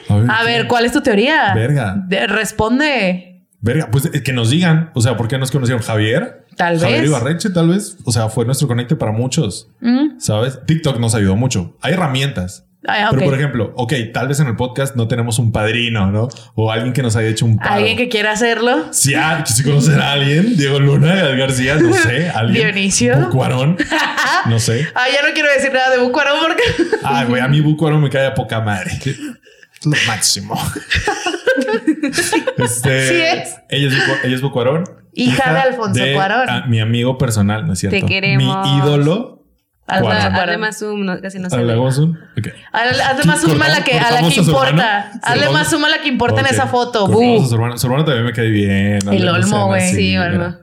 A ver, A ver, ¿quién? ¿cuál es tu teoría? Verga. De- responde. Verga, pues eh, que nos digan. O sea, ¿por qué nos conocieron? Javier. Tal Javier vez. Ibarreche, tal vez. O sea, fue nuestro conecte para muchos. Mm. ¿Sabes? TikTok nos ayudó mucho. Hay herramientas. Ah, Pero por ejemplo, ok, tal vez en el podcast no tenemos un padrino, ¿no? O alguien que nos haya hecho un paro. Alguien que quiera hacerlo. Si, ah, si conocen a alguien, Diego Luna, Gael García, no sé, alguien. Dionisio. Bucuarón, no sé. Ah, ya no quiero decir nada de Bucuarón porque. Ay, güey, a mí Bucuarón me cae a poca madre. Es lo máximo. este, Sí es. Ella es, Bucu- ella es Bucuarón. Hija de Alfonso Cuarón. ah, mi amigo personal, ¿no es cierto? queremos. Mi ídolo. Cuarón. Además, Zoom no- casi no. Ok. Hazle hazle más suma a la que, a la que importa. Hazle más suma a la que importa en esa foto. A su hermano. Su hermano también me cae bien. El Olmo, güey. Sí. Olmo.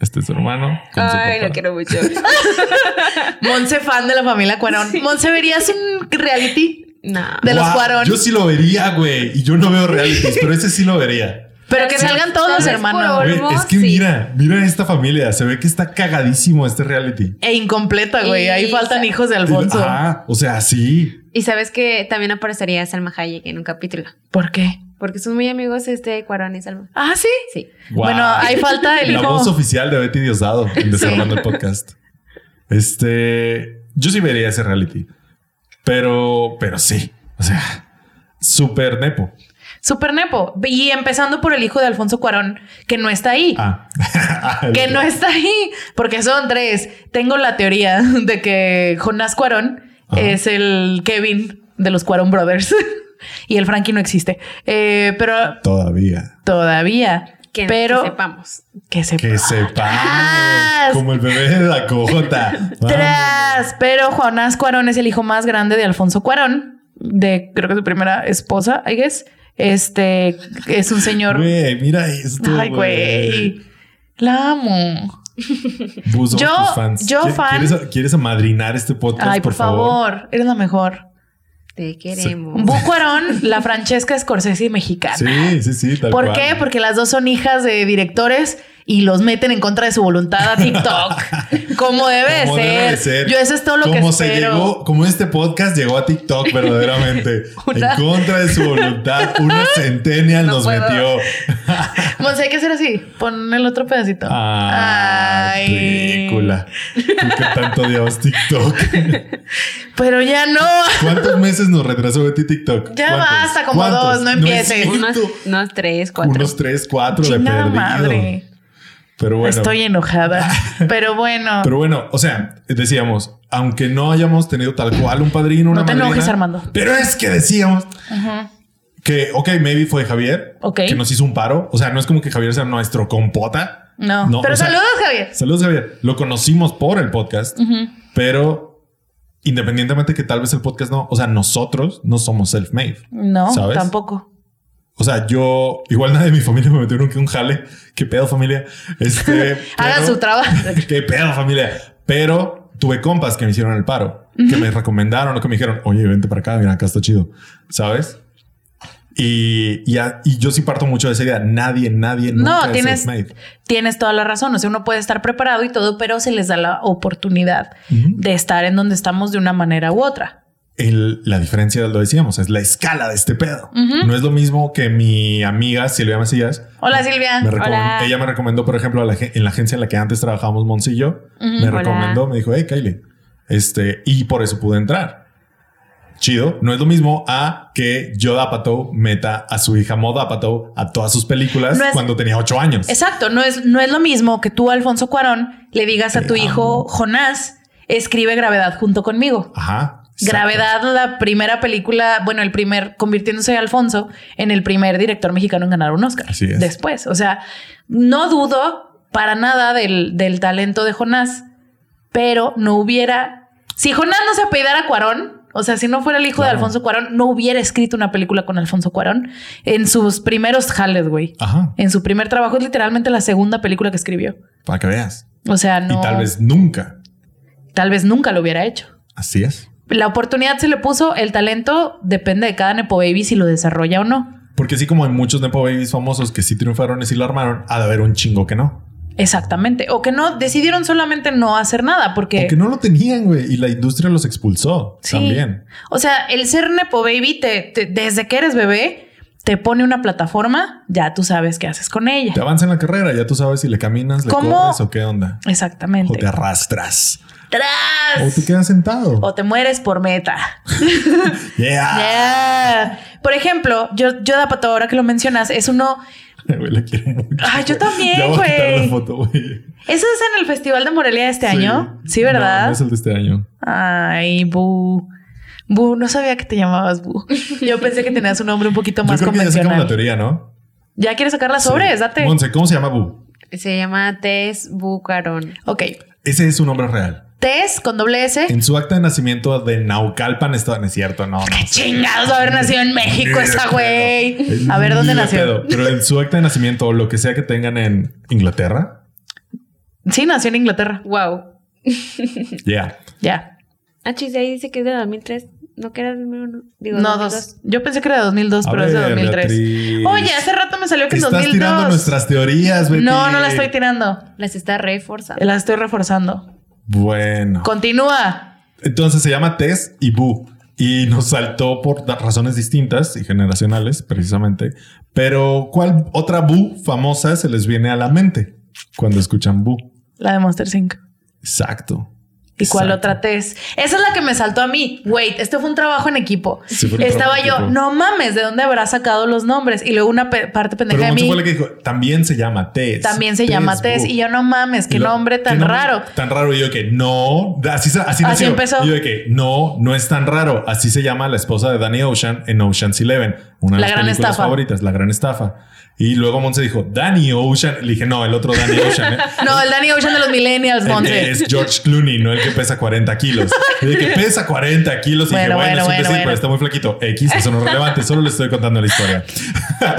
Este es su hermano. Ay, lo quiero mucho. Monse fan de la familia Cuarón. Monse, ¿verías un reality? No. De los Cuarón. Yo sí lo vería, güey. Y yo no veo realities, pero ese sí lo vería. Pero que salgan todos los hermanos. Güey, es que sí. mira, mira esta familia. Se ve que está cagadísimo este reality. E incompleta, güey. Ahí faltan hijos de Alfonso. Ah, o sea, sí. Y sabes que también aparecería Salma Hayek en un capítulo. ¿Por qué? Porque son muy amigos este Cuarón y Salma. Ah, sí. Sí. Guau. Bueno, ahí falta el La hijo. voz oficial de Betty Diosdado en Desarmando el podcast. Este, yo sí vería ese reality, pero, pero sí, o sea, súper nepo. Super Nepo. Y empezando por el hijo de Alfonso Cuarón, que no está ahí. Ah, Que no está ahí, porque son tres. Tengo la teoría de que Jonás Cuarón Ajá. es el Kevin de los Cuarón Brothers y el Frankie no existe. Eh, pero Todavía. todavía. Que, pero que sepamos. que sepa. Que sepamos. Tras. Como el bebé de Dakota. Tras. Pero Jonás Cuarón es el hijo más grande de Alfonso Cuarón, de creo que su primera esposa, I guess. Este es un señor. Güey, mira esto. Ay, güey. La amo. Somos Yo- tus fans. yo ¿Qui- fan- ¿Quieres, ¿Quieres amadrinar este podcast, Ay, por, favor. eres la mejor. Te queremos. Bu Cuarón, la Francesca Scorsese mexicana. Sí, sí, sí. Tal ¿Por cual. qué? Porque las dos son hijas de directores y los meten en contra de su voluntad a TikTok. como debe, de Como ser. debe de ser. Yo eso es todo lo como que se espero. llegó, como este podcast llegó a TikTok verdaderamente. Una- En contra de su voluntad, una centennial No nos puedo. metió. Monse, hay que hacer así. Pon el otro pedacito. Ay, ridícula. Tú que tanto odiabas TikTok. Pero ya no. ¿Cuántos meses nos retrasó Betty TikTok? Ya ¿Cuántos? basta, como ¿Cuántos? dos, no es empieces. cierto. Unos, unos tres, cuatro. Unos tres, cuatro de perdido. madre. Pero bueno. Estoy enojada. Pero bueno. Pero bueno, o sea, decíamos, aunque no hayamos tenido tal cual un padrino, una No te madrina, enojes, Armando. Pero es que decíamos que, ok, maybe fue Javier Ok. que nos hizo un paro. O sea, no es como que Javier sea nuestro compota. no. No, Pero o sea, saludos, Javier. Saludos, Javier. Lo conocimos por el podcast, pero independientemente que tal vez el podcast no, o sea, nosotros no somos self-made. No, ¿Sabes? tampoco. O sea, yo igual nadie de mi familia me metieron que un jale. Qué pedo, familia. Este Haga pero- su trabajo. Qué pedo, familia. Pero tuve compas que me hicieron el paro, que me recomendaron o que me dijeron, oye, vente para acá, mira, acá está chido. ¿Sabes? Y, y, a- y yo sí parto mucho de esa idea. Nadie, nadie, nunca No, es tienes, self-made. tienes toda la razón. O sea, uno puede estar preparado y todo, pero se les da la oportunidad de estar en donde estamos de una manera u otra. El- la diferencia, lo decíamos, es la escala de este pedo. No es lo mismo que mi amiga Silvia Macías. Hola, Silvia. me recomendó- Hola. Ella me recomendó, por ejemplo, a la en la agencia en la que antes trabajábamos Moncillo, me Hola. recomendó, me dijo, hey, Kylie, este, y por eso pude entrar. Chido. No es lo mismo a que Yoda Apatow meta a su hija Moda Apatow a todas sus películas No es- cuando tenía ocho años. Exacto, no es, no es lo mismo que tú, Alfonso Cuarón, le digas a Te tu amo. hijo Jonás, escribe Gravedad junto conmigo. Ajá. Exacto. Gravedad, la primera película, bueno, el primer, convirtiéndose Alfonso en el primer director mexicano en ganar un Oscar. Así es. Después, o sea, no dudo para nada del, del talento de Jonás, pero no hubiera, si Jonás no se apellidara Cuarón, o sea, si no fuera el hijo de. Alfonso Cuarón, no hubiera escrito una película con Alfonso Cuarón en sus primeros jales, güey. Ajá. En su primer trabajo es literalmente la segunda película que escribió. Para que veas. O sea, no. Y tal vez nunca. tal vez nunca lo hubiera hecho. Así es. La oportunidad se le puso, el talento depende de cada Nepo Baby si lo desarrolla o no. Porque así como hay muchos Nepo Babies famosos que sí triunfaron y sí lo armaron, ha de haber un chingo que no. Exactamente. O que no decidieron solamente no hacer nada porque. Porque no lo tenían, güey. Y la industria los expulsó Sí. también. O sea, el ser Nepo Baby, te, te- desde que eres bebé, te pone una plataforma, ya tú sabes qué haces con ella. Te avanza en la carrera, ya tú sabes si le caminas, le ¿Cómo? corres o qué onda. Exactamente. O te arrastras. ¡Tras! O te quedas sentado. O te mueres por meta. Yeah. Yeah. Por ejemplo, yo, yo da pato, ahora que lo mencionas, es uno. La quiero. Ay, yo también, güey. ¿Eso es en el Festival de Morelia de este año? Sí, ¿verdad? No, no es el de este año. Ay, Bu. Bu, no sabía que te llamabas Bu. Yo pensé que tenías un nombre un poquito más Yo creo que ya la convencional. teoría, ¿no? ¿Ya quieres sacar las sobres? Sí. Date. Monse, ¿cómo se llama Bu? Se llama Tess Bucarón. Ok. Ese es su nombre real. Tess con doble S. En su acta de nacimiento de Naucalpan, estado, no es cierto, no, no. Chingados, haber nacido en México esa güey. A ver dónde nació. pedo. Pero en su acta de nacimiento o lo que sea que tengan en Inglaterra, Sí, nació en Inglaterra. Wow. ya. Ya. Ah, chis, ahí dice que es de 2003. No que era el número uno. Digo, No, 2002. dos. Yo pensé que era de 2002, A pero es de ver, 2003. Beatriz. Oye, hace rato me salió que Te en estás 2002. tirando nuestras teorías, Betty. No, no la estoy tirando. Las está reforzando. La estoy reforzando. Bueno. Continúa. Entonces se llama Tess y Bu. Y nos saltó por razones distintas y generacionales, precisamente. Pero, ¿cuál otra Bu famosa se les viene a la mente cuando escuchan Bu? La de Monster Inc. Exacto. ¿Y cuál otra test? Esa es la que me saltó a mí. Wait, este fue un trabajo en equipo. Sí, Estaba yo, equipo. no mames, ¿de dónde habrá sacado los nombres? Y luego una pe- parte Pero pendeja de mí fue la que dijo, también se llama Tess. también se llama Tess. Y yo, no mames, qué lo- nombre tan ¿qué nombre raro. Tan raro. Y yo que no, así, así, empezó. Y yo de que no, no es tan raro. Así se llama la esposa de Danny Ocean en Ocean's Eleven. Una de La las gran películas estafa. favoritas, La Gran Estafa. Y luego Monse dijo, Danny Ocean. Le dije, no, el otro Danny Ocean. ¿eh? No, el Danny Ocean de los Millennials, Monse. es George Clooney, no el que pesa 40 kilos. El que pesa 40 kilos. Y dije, Bueno, bueno, bueno, es un bueno, decir, bueno. pero está muy flaquito. X, eso no es relevante. Solo le estoy contando la historia.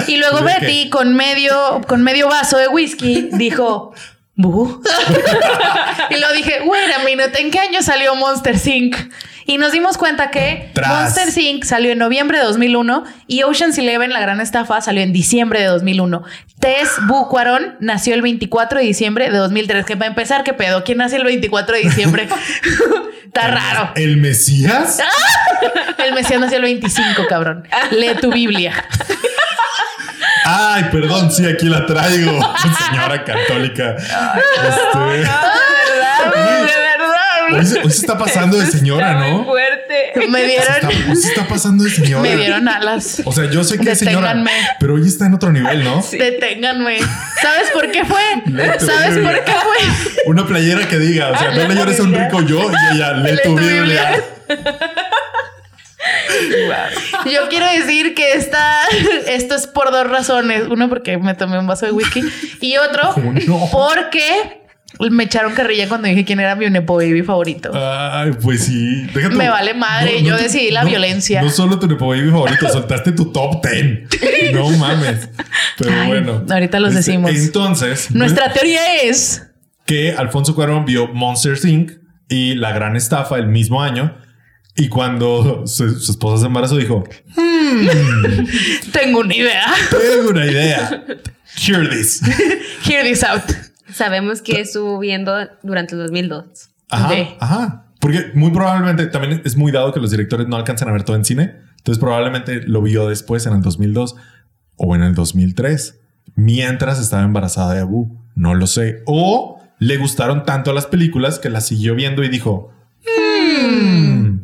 Y luego que- Betty, con medio, con medio vaso de whisky, dijo. "Bu". y lo dije, wait a minute, ¿en qué año salió Monster Inc? Y nos dimos cuenta que Tras. Monster Inc salió en noviembre de 2001 y Ocean's Eleven, la gran estafa, salió en diciembre de 2001. Tess Bu Cuarón nació el 24 de diciembre de 2003. Que para empezar, ¿qué pedo? ¿Quién nace el 24 de diciembre? Está raro. ¿El Mesías? El Mesías nació el 25, cabrón. Lee tu Biblia. Ay, perdón, sí, aquí la traigo. Señora católica. Este. Hoy, se, hoy se está pasando de señora, Está muy ¿no? fuerte. Me ¿Qué dieron, está, qué está pasando de señora? me dieron alas. O sea, yo sé que es señora, Deténganme. pero hoy está en otro nivel, ¿no? Deténganme. ¿Sabes por qué fue? ¿Sabes Biblia. por qué fue? Una playera que diga, o sea, no le llores a un rico yo y ella, lee, Lee tu Biblia. Yo quiero decir que esta, esto es por dos razones. Uno, porque me tomé un vaso de whisky. Y otro, Oh, no. porque me echaron carrilla cuando dije quién era mi Nepo Baby favorito. Ay, pues sí. Me vale madre, yo decidí la violencia. No solo tu Nepo Baby favorito, soltaste tu top 10. No mames. Pero Ay, bueno. ahorita los Este, decimos. Entonces, Nuestra teoría es que Alfonso Cuarón vio Monsters Inc. y La Gran Estafa el mismo año. Y cuando su, su esposa se embarazó, dijo: tengo una idea. Tengo una idea. Hear this. Hear this out. Sabemos que estuvo viendo durante el 2002. Ajá, ajá. Porque muy probablemente también es muy dado que los directores no alcanzan a ver todo en cine. Entonces probablemente lo vio después en el 2002 o en el 2003, mientras estaba embarazada de Abu. No lo sé. O le gustaron tanto las películas que las siguió viendo y dijo, "Hmm,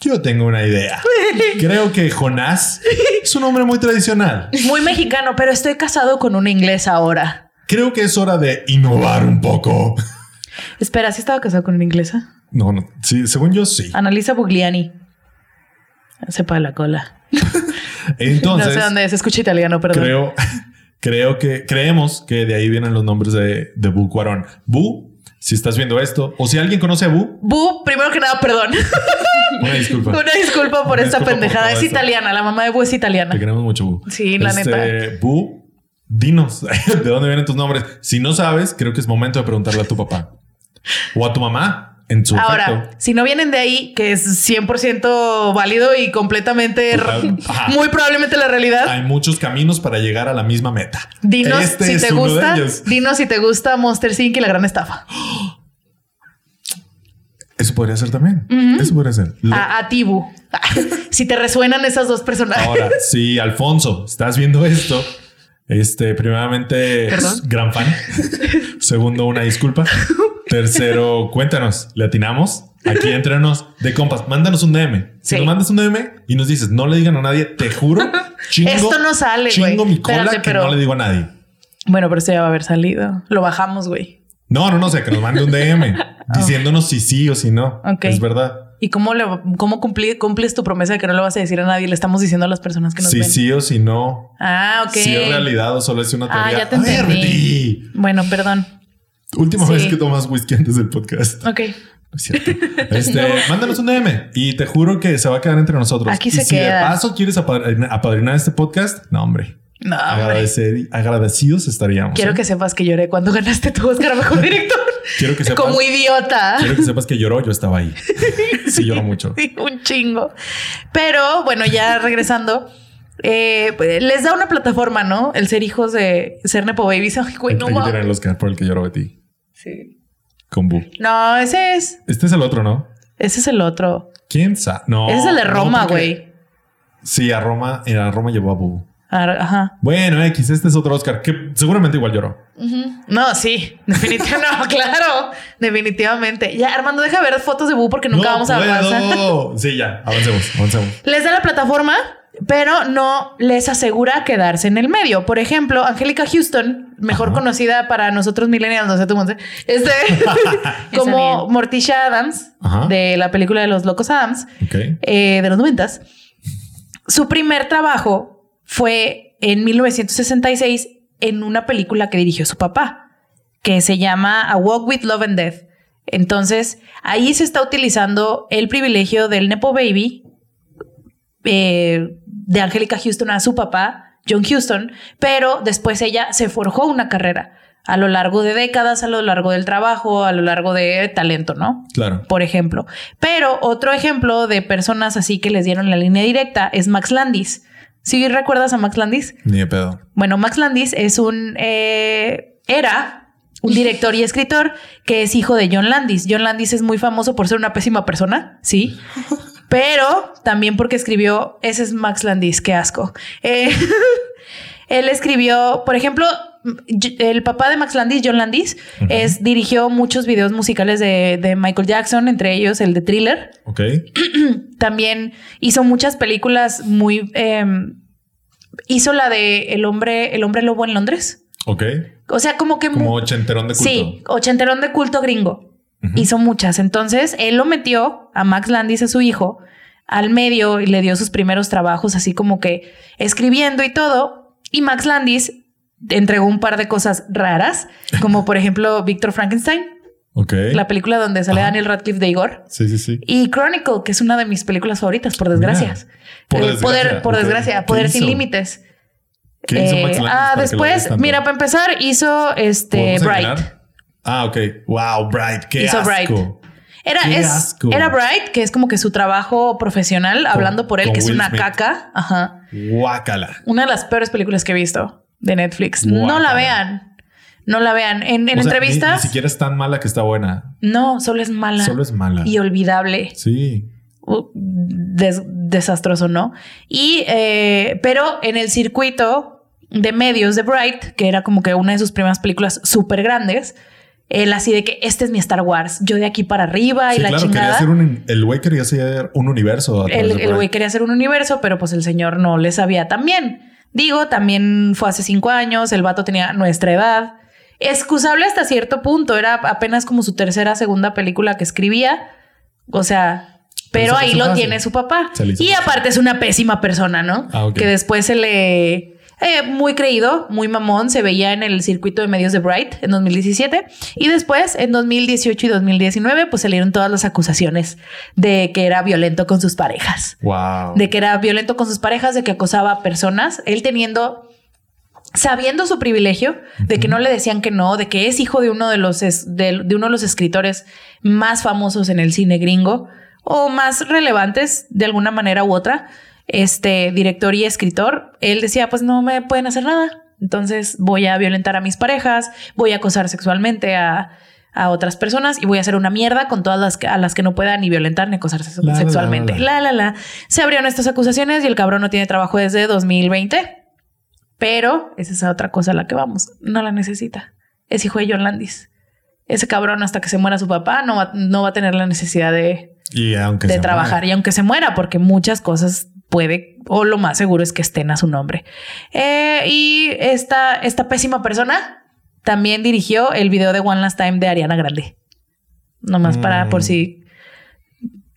yo tengo una idea. Creo que Jonás es un hombre muy tradicional. Muy mexicano, pero estoy casado con una inglesa ahora. Creo que es hora de innovar un poco. Espera, ¿sí estaba casado con una inglesa? No, no. Sí, según yo sí. Annalisa Bugliani. Sepa la cola. Entonces, no sé dónde es, escucha italiano, perdón. creo, creo que creemos que de ahí vienen los nombres de, de Bu Cuarón. Bu, si estás viendo esto, o si alguien conoce a Bu, Bu, primero que nada, perdón. una disculpa. Una disculpa por Una esta disculpa pendejada. es italiana, la mamá de Bu es italiana. Te queremos mucho, Bu. Sí, la Este, Bu, dinos de dónde vienen tus nombres. Si no sabes, creo que es momento de preguntarle a tu papá o a tu mamá en su Ahora, efecto. si no vienen de ahí, que es 100% válido y completamente, muy probablemente la realidad, Hay muchos caminos para llegar a la misma meta. dinos Este si te gusta, dinos si te gusta Monster Inc. y la gran estafa. Eso podría ser también. Eso podría ser. Lo- A, a ti, Bu. si te resuenan esas dos personajes. Ahora, si Alfonso, estás viendo esto, este, primeramente, Perdón. gran fan. Segundo, una disculpa. Tercero, cuéntanos, ¿le atinamos? Aquí entrenos de compas, mándanos un DM. Si Sí. nos mandas un DM y nos dices, no le digan a nadie, te juro, chingo, Esto no sale, chingo mi cola Espérate, que pero- no le digo a nadie. Bueno, pero esto ya va a haber salido. Lo bajamos, güey. No, no, no, o sea, que nos mande un DM diciéndonos si sí o si no. Ok. Es verdad. ¿Y cómo, le, cómo cumpli- cumples tu promesa de que no le vas a decir a nadie? Le estamos diciendo a las personas que nos Si ven. sí o si no. Ah, ok. Si es realidad o solo es una Ah, teoría. ya te entendí. Bueno, perdón. Última Sí. vez que tomas whisky antes del podcast. Ok. No es cierto. Este, mándanos un DM y te juro que se va a quedar entre nosotros. Aquí y se si queda. de paso quieres apadrina- apadrinar este podcast, no, hombre. No. Agradecer- agradecidos estaríamos. Quiero ¿eh? que sepas que lloré cuando ganaste tu Oscar a Mejor Director. quiero que sepas, Como idiota. quiero que sepas que lloró, yo estaba ahí. Sí, lloro mucho. Sí, un chingo. Pero bueno, ya regresando, eh, pues, les da una plataforma, ¿no? El ser hijos de ser Nepo Babies. Ay, güey, no mames. el Oscar por el que lloró Betty. Sí. Con Bu. No, ese es. Este es el otro, ¿no? Ese es el otro. ¿Quién sabe? No. ese es el de Roma, güey. Sí, a Roma, a Roma llevó a Bu. Ajá. Bueno, X, este es otro Oscar que seguramente igual lloró. No, sí, definitivamente. no, claro, definitivamente. Ya, Armando, deja ver fotos de Bu porque nunca no vamos a avanzar. puedo. Sí, ya, avancemos, avancemos. Les da la plataforma, pero no les asegura quedarse en el medio. Por ejemplo, Angélica Houston, mejor Ajá. conocida para nosotros millennials, no sé tú, Monse, este, como. Morticia Adams, Ajá. de la película de los Locos Adams, eh, de los noventas. Su primer trabajo fue en 1966 en una película que dirigió su papá, que se llama A Walk with Love and Death. Entonces, ahí se está utilizando el privilegio del Nepo Baby eh, de Angélica Houston a su papá, John Houston, pero después ella se forjó una carrera a lo largo de décadas, a lo largo del trabajo, a lo largo de talento, ¿no? Claro. por ejemplo. Pero otro ejemplo de personas así que les dieron la línea directa es Max Landis. ¿Sí recuerdas a Max Landis? Ni de pedo. Bueno, Max Landis es un... eh, era un director y escritor que es hijo de John Landis. John Landis es muy famoso por ser una pésima persona, sí. Pero también porque escribió, ese es Max Landis, qué asco. Eh, él escribió, por ejemplo, el papá de Max Landis, John Landis, es, dirigió muchos videos musicales de, de, Michael Jackson, entre ellos el de Thriller. Ok. También hizo muchas películas muy... Eh, hizo la de El hombre, el hombre lobo en Londres. Ok. O sea, como que... Como ochenterón de culto. Sí, ochenterón de culto gringo. Hizo muchas. Entonces, él lo metió a Max Landis, a su hijo, al medio y le dio sus primeros trabajos, así como que escribiendo y todo. Y Max Landis entregó un par de cosas raras, como por ejemplo Víctor Frankenstein. La película donde sale Daniel Radcliffe de Igor. Sí, sí, sí. Y Chronicle, que es una de mis películas favoritas, por desgracia. Por desgracia, Poder, por desgracia, ¿Qué Poder sin límites. ¿Qué hizo Eh, Max ah, después, mira, para empezar, hizo este ¿Podemos Bright. adivinar? Ah, ok. Wow, Bright. Qué Hizo asco. Bright. Era, Qué es- asco. era Bright, que es como que su trabajo profesional, hablando por él, que es Will una Smith. caca. Ajá. Guácala. Una de las peores películas que he visto de Netflix. No la vean. No la vean. En, en O sea, ni- entrevistas, Ni, siquiera es tan mala que está buena. no, solo es mala. Solo es mala. Y olvidable. Sí. Des- desastroso, ¿no? Y, eh, pero en el circuito de medios de Bright, que era como que una de sus primeras películas súper grandes, él así de que este es mi Star Wars, yo de aquí para arriba y Sí, la claro, quería chingada. hacer un, el güey quería hacer un universo. El el güey quería hacer un universo, pero pues el señor no le sabía tan bien. Digo, también fue hace cinco años, el vato tenía nuestra edad. Excusable hasta cierto punto, era apenas como su tercera, segunda película que escribía. O sea, pero ahí lo tiene su papá. Y aparte es una pésima persona, ¿no? Ah. Que después se le... eh, muy creído, muy mamón, se veía en el circuito de medios de Bright en 2017 y después en 2018 y 2019 pues salieron todas las acusaciones de que era violento con sus parejas Wow. de que era violento con sus parejas, de que acosaba a personas, él teniendo, sabiendo su privilegio, de que no le decían que no, de que es hijo de uno de los, es- de, de uno de los escritores más famosos en el cine gringo o más relevantes de alguna manera u otra, este director y escritor, él decía, pues no me pueden hacer nada. Entonces voy a violentar a mis parejas, voy a acosar sexualmente a, a otras personas y voy a hacer una mierda con todas las que, a las que no puedan ni violentar ni acosar La, sexualmente. la, La, la, la. Se abrieron estas acusaciones y el cabrón no tiene trabajo desde 2020. Pero esa es otra cosa a la que vamos. No la necesita. Es hijo de John Landis. Ese cabrón hasta que se muera su papá no va, no va a tener la necesidad de, Y aunque de trabajar. muera. Y aunque se muera, porque muchas cosas puede, o lo más seguro es que estén a su nombre. Eh, y esta, esta pésima persona también dirigió el video de One Last Time de Ariana Grande. Nomás para por Mm. si...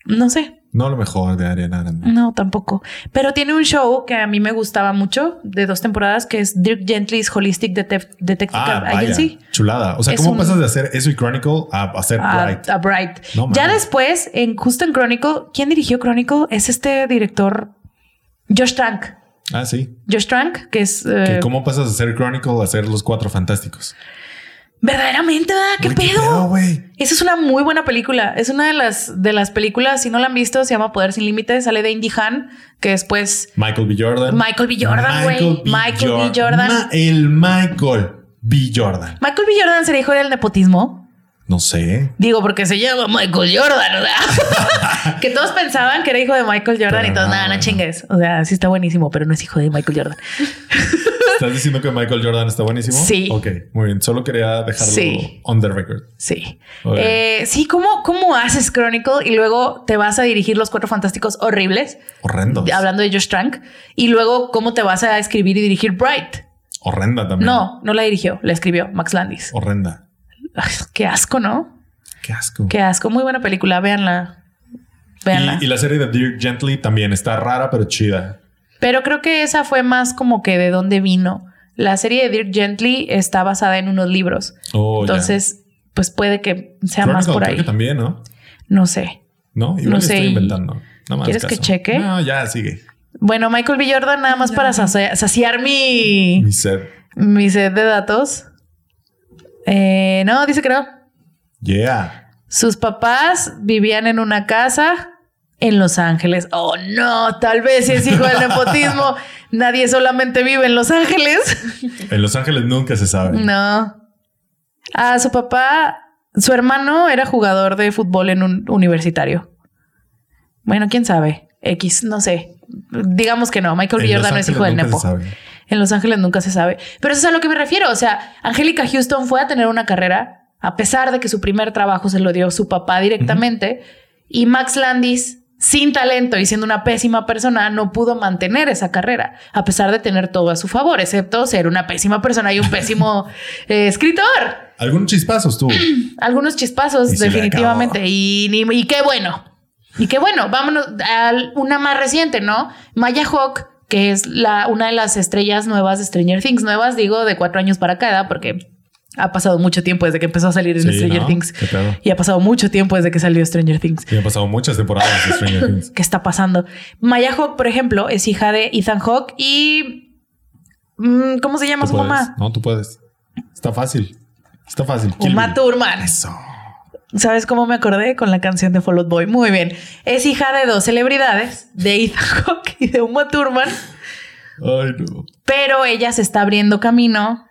No sé, No lo mejor de Ariana Grande. no, tampoco. Pero tiene un show que a mí me gustaba mucho de dos temporadas que es Dirk Gently's Holistic Detec- Detective Ah, vaya. Agency. Chulada. O sea, Es ¿cómo un- pasas de hacer eso y Chronicle a hacer A, Bright? a Bright. No ya después, en justo en Chronicle, ¿quién dirigió Chronicle? Es este director Josh Trank. Ah, sí. Josh Trank, que es eh, ¿Cómo pasas de hacer Chronicle a hacer los cuatro fantásticos? verdaderamente, ¿verdad? ¿qué pedo? güey? Esa es una muy buena película. Es una de las de las películas, si no la han visto, se llama Poder sin límites. Sale de Indy Han, que después Michael B. Jordan. Michael B. Jordan, güey. Michael B. Jordan. Ma- el Michael B. Jordan. Michael B. Jordan sería hijo del nepotismo. No sé. Digo, porque se llama Michael Jordan, o sea, que todos pensaban que era hijo de Michael Jordan Pero y todos, nada, no no. chingues. O sea, sí está buenísimo, pero no es hijo de Michael Jordan. ¿Estás diciendo que Michael Jordan está buenísimo? Sí. Ok, muy bien. Solo quería dejarlo Sí. on the record. Sí. Eh, sí, ¿cómo, ¿cómo haces Chronicle y luego te vas a dirigir los cuatro fantásticos horribles? Horrendo. Hablando de Josh Trank. Y luego, ¿cómo te vas a escribir y dirigir Bright? Horrenda también. No, no la dirigió, la escribió Max Landis. Horrenda. Qué asco, ¿no? Qué asco. Qué asco. Muy buena película, véanla. Véanla. Y, y la serie de Dirk Gently también está rara, pero chida. Pero creo que esa fue más como que de dónde vino. La serie de Dirk Gently está basada en unos libros. Oh, ya. Entonces, pues puede que sea más por creo ahí. que también, ¿no? No sé. No, igual No estoy sé, y- inventando. No más ¿Quieres que cheque? No, ya sigue. Bueno, Michael B. Jordan, nada más para sacia- saciar mi, Mi set. mi set de datos. Eh, no, dice que no. Yeah. Sus papás vivían en una casa en Los Ángeles. Oh, no, tal vez si es hijo del nepotismo. Nadie solamente vive en Los Ángeles. En Los Ángeles nunca se sabe. No. A su papá, su hermano era jugador de fútbol en un universitario. Bueno, quién sabe. X, no sé. Digamos que no. Michael. En Jordan no es hijo del Nepo. se sabe. En Los Ángeles nunca se sabe. Pero eso es a lo que me refiero. O sea, Angélica Houston fue a tener una carrera, a pesar de que su primer trabajo se lo dio su papá directamente. Y Max Landis, sin talento y siendo una pésima persona, no pudo mantener esa carrera, a pesar de tener todo a su favor, excepto ser una pésima persona y un pésimo eh, escritor. Algunos chispazos tú. Algunos chispazos, Y definitivamente. Y, y qué bueno. Y qué bueno. Vámonos a una más reciente, ¿no? Maya Hawk, que es la, una de las estrellas nuevas de Stranger Things. Nuevas, digo, de cuatro años para ¿verdad? porque ha pasado mucho tiempo desde que empezó a salir en Sí, Stranger ¿no? Things. Y ha pasado mucho tiempo desde que salió Stranger Things. Y han pasado muchas temporadas de Stranger Things. ¿Qué está pasando? Maya Hawk, por ejemplo, es hija de Ethan Hawke y... mm, ¿Cómo se llama Tú su puedes. mamá? No, tú puedes. Está fácil. Está fácil. Uma. Thurman. Eso. ¿Sabes cómo me acordé? Con la canción de Fall Out Boy. Muy bien. Es hija de dos celebridades, de Ethan Hawke y de Uma Thurman, Ay, no. pero ella se está abriendo camino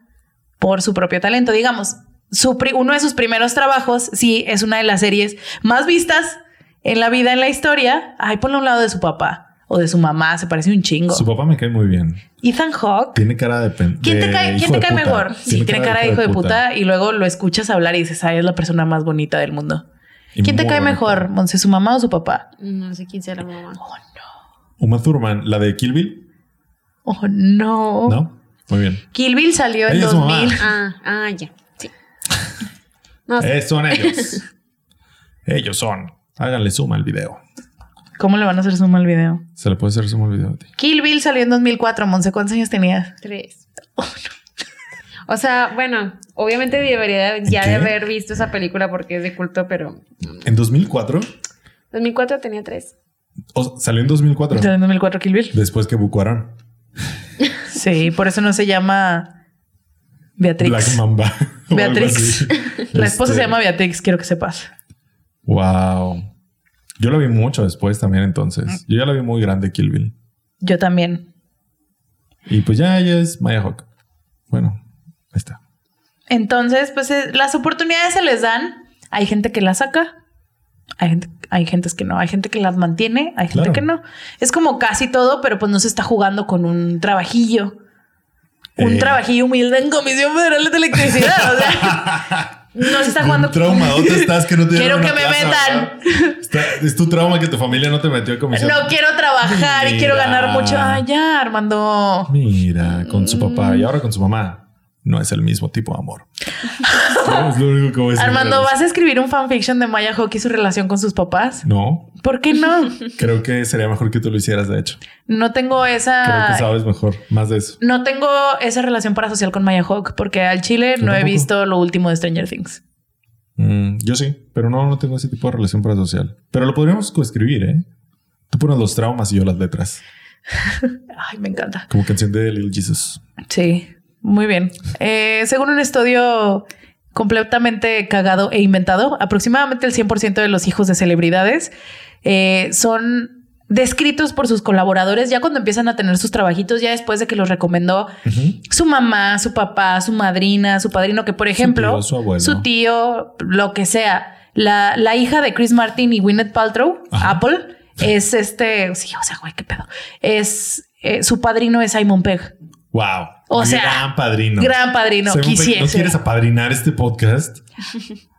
por su propio talento. Digamos, su uno de sus primeros trabajos, sí, es una de las series más vistas en la vida, en la historia. Ay, ponle a un lado de su papá o de su mamá, se parece un chingo. Su papá me cae muy bien. Ethan Hawke. Tiene cara de pen- ¿Quién te cae, ¿quién te cae mejor? Sí, tiene cara de hijo de puta. y luego lo escuchas hablar y dices, ay, es la persona más bonita del mundo. Y ¿Quién te cae bonita. mejor, Monse, su mamá o su papá? No sé quién sea la mamá. Uma Thurman, la de Kill Bill, Oh, no. ¿no? Muy bien. Kill Bill salió en Ella es su mamá. 2000. Ah, ah, ya. Sí. No sé. Eh, son ellos. ellos son. Háganle suma al video. ¿Cómo le van a hacer suma al video? Se le puede hacer suma al video a ti. Kill Bill salió en 2004. Monse, ¿cuántos años tenías? Tres. O sea, bueno, obviamente debería ya ¿Qué? de haber visto esa película porque es de culto, pero ¿En 2004? 2004 tenía tres. O- salió en 2004. Salió en 2004 Kill Bill. Después que Bucuarán. Sí, por eso no se llama Beatrix. Black Mamba. Beatrix. La esposa Este, se llama Beatrix, quiero que sepas. Wow. Yo la vi mucho después también entonces. Yo ya la vi muy grande Kill Bill. Yo también. Y pues ya ella es Maya Hawk. Bueno, ahí está. Entonces, pues eh, las oportunidades se les dan. Hay gente que las saca. Hay gente, hay gentes que no. Hay gente que las mantiene. Hay gente Claro. que no. Es como casi todo, pero pues no se está jugando con un trabajillo. Un Eh. trabajillo humilde en Comisión Federal de Electricidad. O sea, no se está jugando. Un traumadote estás que no te Quiero que me metan. es tu trauma que tu familia no te metió a comisión. No quiero trabajar y quiero ganar mucho. Ay, ya, Armando. Mira, con su papá y ahora con su mamá. No es el mismo tipo de amor. No, es lo único que voy a decir. Armando, ¿vas a escribir un fanfiction de Maya Hawke y su relación con sus papás? No, ¿Por qué no? creo que sería mejor que tú lo hicieras, de hecho. No tengo Creo que esa. sabes mejor, más de eso. No tengo esa relación parasocial con Maya Hawk porque al Chile Yo no he visto lo último de Stranger Things. Mm, yo sí, pero no, no tengo ese tipo de relación parasocial. Pero lo podríamos coescribir, ¿eh? Tú pones los traumas y yo las letras. Ay, me encanta. Como canción de Little Jesus. Sí, muy bien. Eh, según un estudio completamente cagado e inventado, aproximadamente el 100% de los hijos de celebridades eh, son descritos por sus colaboradores ya cuando empiezan a tener sus trabajitos, ya después de que los recomendó su mamá, su papá, su madrina, su padrino, que por ejemplo, tío, su abuelo. su tío, lo que sea. La, la hija de Chris Martin y Gwyneth Paltrow, Ajá. Apple, es este, sí, o sea, güey, qué pedo. Es eh, su padrino es Simon Pegg. Wow. O sea, gran padrino. Gran padrino, Simon Pegg, ¿No quisiese. quieres apadrinar este podcast?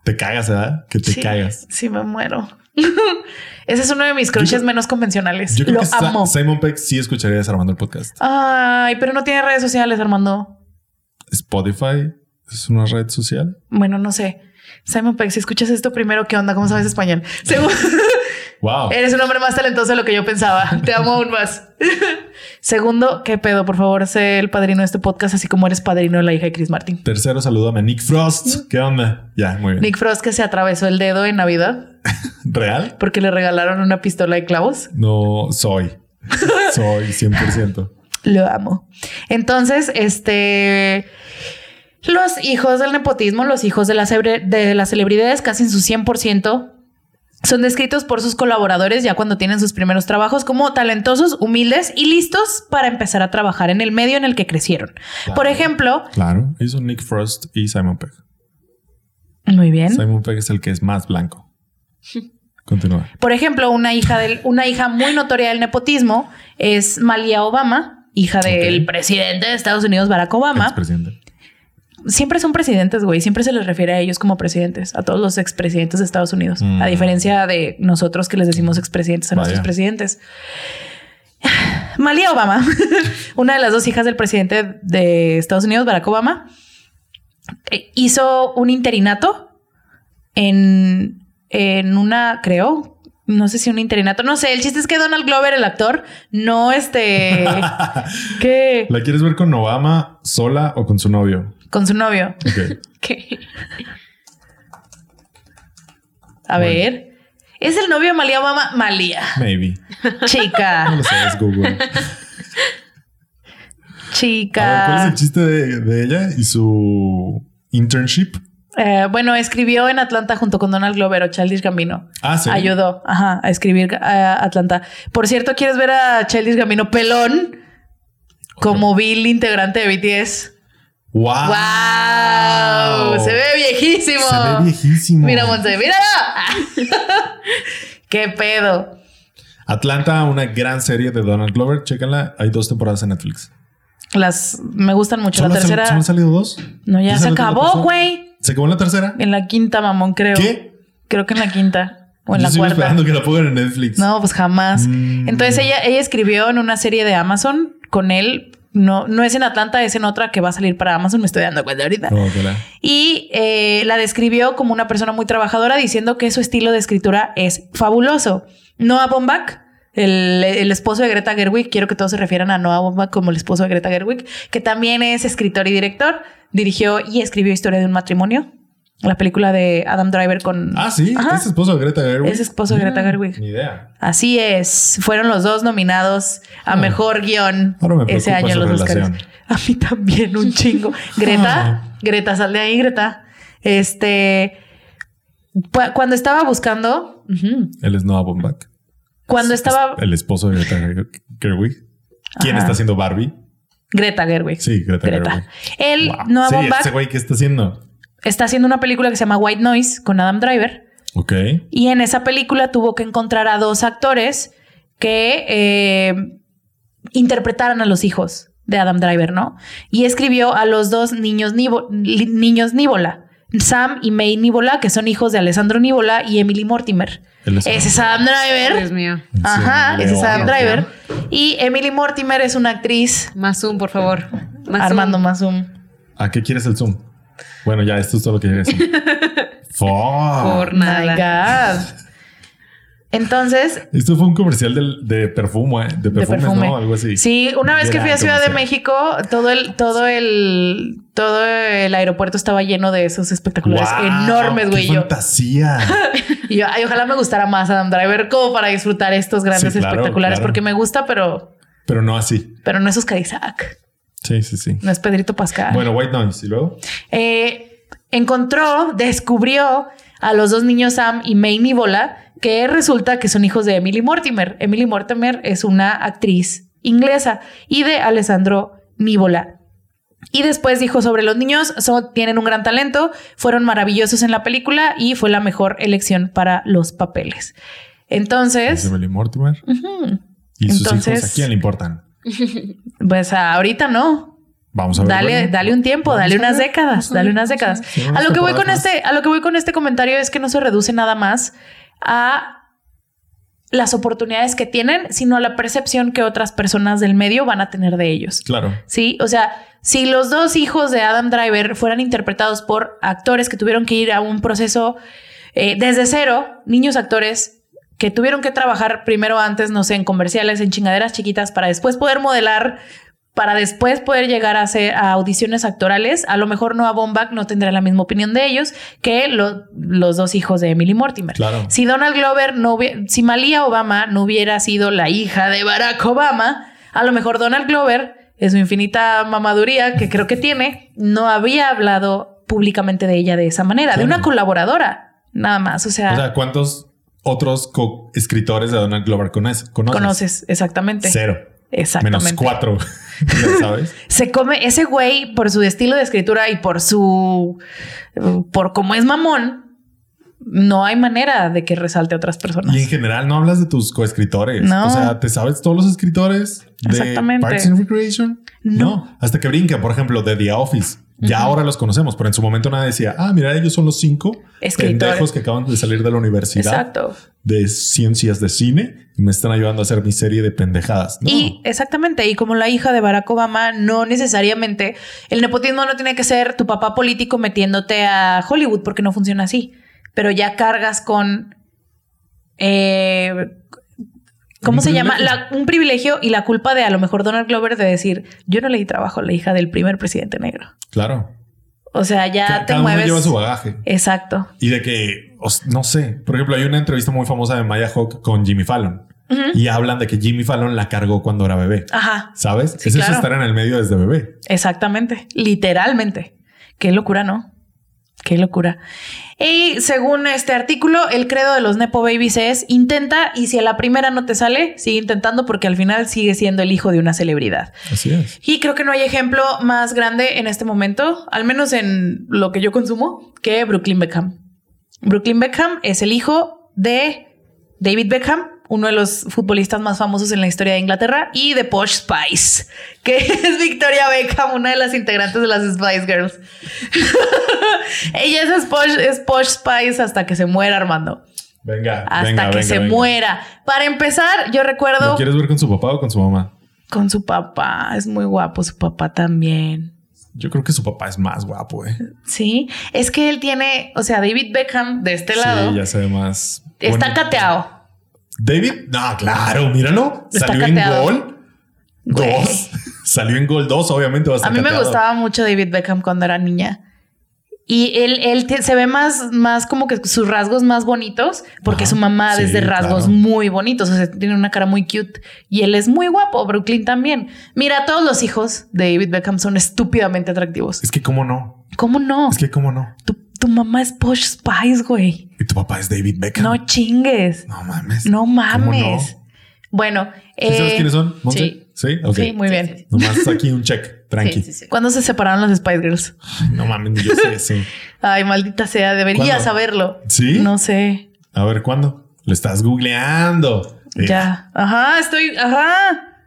Te cagas, ¿verdad? Que te sí, cagas. Sí, me muero. Ese es uno de mis crushes creo- menos convencionales. Yo creo Lo que amo. Simon Peck sí escucharía desarmando el podcast. Ay, pero no tiene redes sociales, Armando. Spotify es una red social. Bueno, no sé. Simon Pegg, si escuchas esto primero, ¿qué onda? ¿Cómo sabes español? Wow. eres un hombre más talentoso de lo que yo pensaba. Te amo aún más. Segundo, ¿qué pedo? Por favor, sé el padrino de este podcast, así como eres padrino de la hija de Chris Martin. Tercero, saludame a Nick Frost. ¿Qué onda? Ya, muy bien. Nick Frost que se atravesó el dedo en Navidad ¿Real? porque le regalaron una pistola de clavos. No soy. Soy 100%. Lo amo. Entonces, este. Los hijos del nepotismo, los hijos de, las de las celebridades, casi en su 100%, son descritos por sus colaboradores ya cuando tienen sus primeros trabajos como talentosos, humildes y listos para empezar a trabajar en el medio en el que crecieron. Claro. Por ejemplo, Claro, son Nick Frost y Simon Pegg. muy bien. Simon Pegg es el que es más blanco. Continúa. Por ejemplo, una hija, del, una hija muy notoria del nepotismo es Malia Obama, hija del presidente de Estados Unidos, Barack Obama. Expresidente. Siempre son presidentes, güey. Siempre se les refiere a ellos como presidentes, a todos los expresidentes de Estados Unidos. Mm. A diferencia de nosotros que les decimos expresidentes a nuestros presidentes. Malia Obama, una de las dos hijas del presidente de Estados Unidos, Barack Obama, eh, hizo un interinato en, en una, creo, no sé si un interinato, no sé. El chiste es que Donald Glover, el actor, no este, que ¿La quieres ver con Obama sola o con su novio? Con su novio. Ok. ¿Qué? A Bueno. ver. ¿Es el novio de Malia Obama? Malia. Maybe. No Chica. lo sabes, Google. A ver, ¿cuál es chica. el chiste de, de ella y su internship? Eh, bueno, escribió en Atlanta junto con Donald Glover o Childish Gambino. Ah, sí. Ayudó ajá, a escribir a Atlanta. Por cierto, ¿quieres ver a Childish Gambino pelón? Como Bill, integrante de BTS. ¡Wow! ¡Wow! Se ve viejísimo. Se ve viejísimo. Mira, Monse, míralo. ¡Qué pedo! Atlanta, una gran serie de Donald Glover. Chécanla. Hay dos temporadas en Netflix. Las me gustan mucho. La ¿Solo, tercera. ¿Solo han salido dos? No, ya, se acabó, güey. ¿Se acabó en la tercera? En la quinta, mamón, creo. ¿Qué? Creo que en la quinta. O en Yo la cuarta. esperando que la pongan en Netflix. No, pues jamás. Mm. Entonces ella, ella escribió en una serie de Amazon con él. No, no es en Atlanta, es en otra que va a salir para Amazon. Me estoy dando cuenta ahorita. Y eh, la describió como una persona muy trabajadora, diciendo que su estilo de escritura es fabuloso. Noah Baumbach, el, el esposo de Greta Gerwig, quiero que todos se refieran a Noah Baumbach como el esposo de Greta Gerwig, que también es escritor y director, dirigió y escribió Historia de un matrimonio, la película de Adam Driver con... Ah, sí. Ajá. Es esposo de Greta Gerwig. Es esposo de Greta Ah, Gerwig. Ni idea. Así es, fueron los dos nominados a Ah. mejor guion Ahora me ese año en los Oscars. relación. A mí también un chingo. Greta, Ah. Greta, sal de ahí, Greta. Este, cuando estaba buscando, ujú, Él es Noah Baumbach. cuando Es- estaba es El esposo de Greta Gerwig. ¿Quién Ajá. está haciendo Barbie? Greta Gerwig. Sí, Greta, Greta. Gerwig. Él, Wow. Noah sí, Baumbach, ese güey que está haciendo. Está haciendo una película que se llama White Noise con Adam Driver. Ok. Y en esa película tuvo que encontrar a dos actores que eh, interpretaran a los hijos de Adam Driver, ¿no? Y escribió a los dos niños, Nivo- li- niños Níbola, Sam y May Níbola, que son hijos de Alessandro Níbola y Emily Mortimer. Es- Ese es Adam Driver. Dios mío. Ajá, Sí, ese es. Adam Driver. Y Emily Mortimer es una actriz. Más zoom, por favor. Más Armando zoom. Mazum. ¿A qué quieres el Zoom? Bueno, ya, esto es todo lo que quería decir. Fuck. Por My nada. God. Entonces, Esto fue un comercial del- de perfume, de de perfumes, perfume. ¿no? Algo así. Sí, una vez que fui a Ciudad de. México, todo el, todo el, todo el aeropuerto estaba lleno de esos espectaculares Wow, enormes, güey. ¡Qué Yo, fantasía! y yo, ay, ojalá me gustara más Adam Driver como para disfrutar estos grandes Sí, claro, espectaculares, claro. porque me gusta, pero, Pero no así. pero no es Oscar Isaac, Sí, sí, sí. no es Pedrito Pascal. Bueno, White Noise. ¿Y luego? Eh, encontró, descubrió a los dos niños Sam y May Níbola, que resulta que son hijos de Emily Mortimer. Emily Mortimer es una actriz inglesa y de Alessandro Níbola. Y después dijo sobre los niños, son- tienen un gran talento, fueron maravillosos en la película y fue la mejor elección para los papeles. Es Entonces, Emily Mortimer. ¿Y sus Entonces- hijos a quién le importan? pues ahorita no, Vamos a ver. Dale, bueno. dale un tiempo, dale unas ver, décadas, dale unas décadas. A lo que voy con este, a lo que voy con este comentario es que no se reduce nada más a las oportunidades que tienen, sino a la percepción que otras personas del medio van a tener de ellos. Claro. Sí, o sea, si los dos hijos de Adam Driver fueran interpretados por actores que tuvieron que ir a un proceso eh, desde cero, niños actores que tuvieron que trabajar primero antes, no sé, en comerciales, en chingaderas chiquitas, para después poder modelar, para después poder llegar a hacer a audiciones actorales, a lo mejor Noah Baumbach no tendrá la misma opinión de ellos que lo- los dos hijos de Emily Mortimer. Claro. Si Donald Glover no hubiera, si Malia Obama no hubiera sido la hija de Barack Obama, a lo mejor Donald Glover, en su infinita mamaduría que creo que tiene, no había hablado públicamente de ella de esa manera, de una colaboradora, nada más. O sea, O sea, ¿cuántos otros co-escritores de Donald Glover conoces? ¿Conoces? conoces exactamente. Cero. Exactamente. Menos cuatro. ¿Sabes? Se come ese güey por su estilo de escritura y por su, por cómo es mamón. No hay manera de que resalte a otras personas. Y en general no hablas de tus coescritores. No. O sea, ¿te sabes todos los escritores de Exactamente. Parks and Recreation? No. Hasta que brinca, por ejemplo, de The Office. Ya ahora los conocemos, pero en su momento nadie decía, ah, mira, ellos son los cinco Escritores. pendejos que acaban de salir de la universidad Exacto. de ciencias de cine y me están ayudando a hacer mi serie de pendejadas. No. Y exactamente, y como la hija de Barack Obama, no necesariamente el nepotismo no tiene que ser tu papá político metiéndote a Hollywood, porque no funciona así. Pero ya cargas con. eh, ¿Cómo se llama? La- un privilegio y la culpa de a lo mejor Donald Glover de decir: Yo no le di trabajo a la hija del primer presidente negro. Claro. O sea, ya Ca- te Cada uno mueves. lleva su bagaje. Exacto. Y de que, no sé, por ejemplo, hay una entrevista muy famosa de Maya Hawk con Jimmy Fallon y hablan de que Jimmy Fallon la cargó cuando era bebé. Ajá. ¿Sabes? Sí, es eso claro. estar en el medio desde bebé. Exactamente, literalmente. Qué locura, ¿no? Qué locura. Y según este artículo, el credo de los Nepo Babies es intenta y si a la primera no te sale, sigue intentando porque al final sigue siendo el hijo de una celebridad. Así es. Y creo que no hay ejemplo más grande en este momento, al menos en lo que yo consumo, que Brooklyn Beckham. Brooklyn Beckham es el hijo de David Beckham, uno de los futbolistas más famosos en la historia de Inglaterra, y de Posh Spice, que es Victoria Beckham, una de las integrantes de las Spice Girls. Ella es Posh, es Posh Spice hasta que se muera, Armando. Venga, Hasta venga, que venga, se venga. muera. Para empezar, yo recuerdo ¿Lo quieres ver con su papá o con su mamá? con su papá. Es muy guapo su papá también. Yo creo que su papá es más guapo, eh. Sí, es que él tiene, o sea, David Beckham de este lado Sí, ya se ve más. está bonito. cateado. David, no, claro, míralo. Está Salió cateado. en gol Güey. dos. Salió en gol dos, obviamente va a estar A mí me gustaba mucho David Beckham cuando era niña. Y él, él se ve más, más como que sus rasgos más bonitos, porque Ajá. su mamá Sí, es de rasgos claro. muy bonitos, o sea, tiene una cara muy cute. Y él es muy guapo, Brooklyn también. Mira, todos los hijos de David Beckham son estúpidamente atractivos. Es que, ¿cómo no? ¿Cómo no? Es que, ¿cómo no? Tu, tu mamá es Posh Spice, güey. Y tu papá es David Beckham. No chingues. No mames. No ¿Cómo mames. Bueno, ¿Sí sabes eh, quiénes son? ¿Monse? sí. Sí, ok. Sí, muy Sí, bien. sí, sí. Nomás aquí un check, tranqui. Sí, sí, sí. ¿Cuándo se separaron las Spice Girls? Ay, no mames, yo sé, sí. Ay, maldita sea, debería ¿Cuándo? saberlo. ¿Sí? No sé. A ver, ¿cuándo? Lo estás googleando. Eh, Ya. Ajá, estoy. Ajá.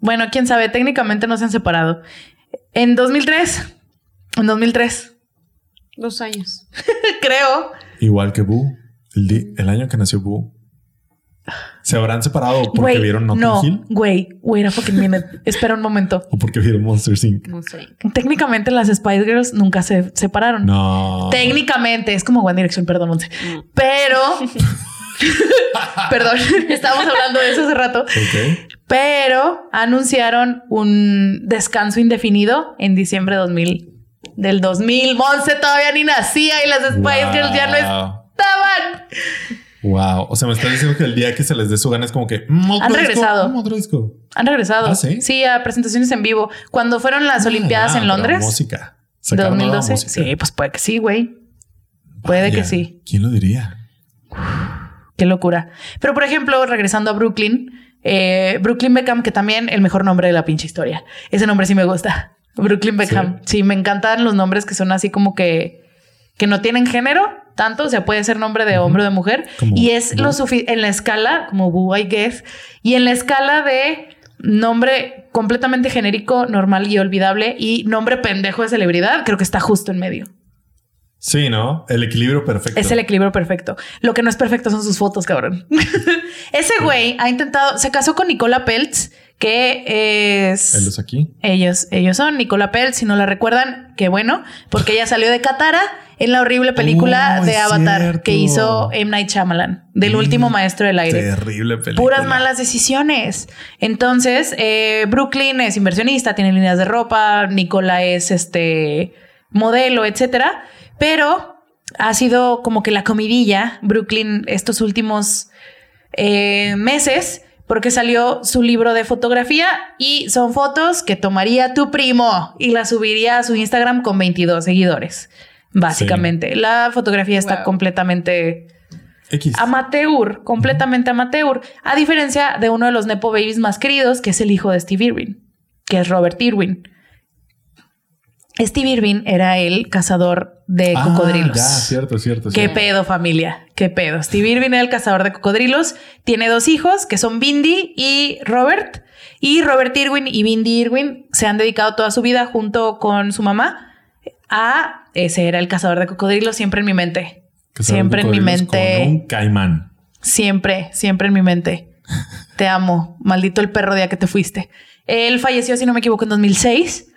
Bueno, quién sabe, técnicamente no se han separado. En 2003. En 2003. Dos años. Creo. Igual que Boo. El, di- el año que nació Boo. ¿Se habrán separado porque Güey, vieron Notting no, Hill? güey, wait a fucking minute. Espera un momento. ¿O porque vieron Monster Inc? No sé. Técnicamente las Spice Girls nunca se separaron. No. Técnicamente es como One Direction, perdón, Monse. Mm. Pero. perdón, estábamos hablando de eso hace rato. Ok. Pero anunciaron un descanso indefinido en diciembre de 2000, del 2000. Monse todavía ni nacía y las Spice Girls ya no Wow. estaban. Wow. O sea, me estás diciendo que el día que se les dé su gana es como que mm, otro Han disco, regresado. mm, otro disco. Han regresado. ¿Ah, sí? a presentaciones en vivo. Cuando fueron las Olimpiadas Ah, en pero Londres. Música. de Sacaron nueva 2012. música. Sí, pues puede que sí, güey. Puede que sí. ¿Quién lo diría? Qué locura. Pero por ejemplo, regresando a Brooklyn, eh, Brooklyn Beckham, que también el mejor nombre de la pinche historia. Ese nombre sí me gusta. Brooklyn Beckham. Sí, me encantan los nombres que son así como que, que no tienen género tanto. O sea, puede ser nombre de hombre o de mujer. Como y es lo Boo. suficiente en la escala, como Boo, I guess, y en la escala de nombre completamente genérico, normal y olvidable y nombre pendejo de celebridad, creo que está justo en medio. Sí, ¿no? El equilibrio perfecto. Es el equilibrio perfecto. Lo que no es perfecto son sus fotos, cabrón. Ese güey ha intentado, se casó con Nicola Peltz, que es... ¿El los aquí? Ellos, ellos son Nicola Peltz, si no la recuerdan, qué bueno, porque ella salió de Katara en la horrible película Oh, de Avatar cierto. que hizo M. Night Shyamalan, del Mm, último maestro del aire. Terrible película. Puras malas decisiones. Entonces, eh, Brooklyn es inversionista, tiene líneas de ropa, Nicola es este modelo, etcétera. Pero ha sido como que la comidilla Brooklyn estos últimos eh, meses porque salió su libro de fotografía y son fotos que tomaría tu primo y las subiría a su Instagram con 22 seguidores. Básicamente, la fotografía está Wow. completamente X. amateur, completamente amateur, a diferencia de uno de los Nepo Babies más queridos, que es el hijo de Steve Irwin, que es Robert Irwin. Steve Irving era el cazador de Ah, cocodrilos. ya, cierto, cierto. ¿Qué cierto. pedo, familia? ¿Qué pedo? Steve Irving era el cazador de cocodrilos. Tiene dos hijos que son Bindi y Robert. Y Robert Irwin y Bindi Irwin se han dedicado toda su vida junto con su mamá a ese era el cazador de cocodrilos siempre en mi mente. Siempre en mi mente. Con un caimán. Siempre, siempre en mi mente. Te amo. Maldito el perro día que te fuiste. Él falleció, si no me equivoco, en 2006.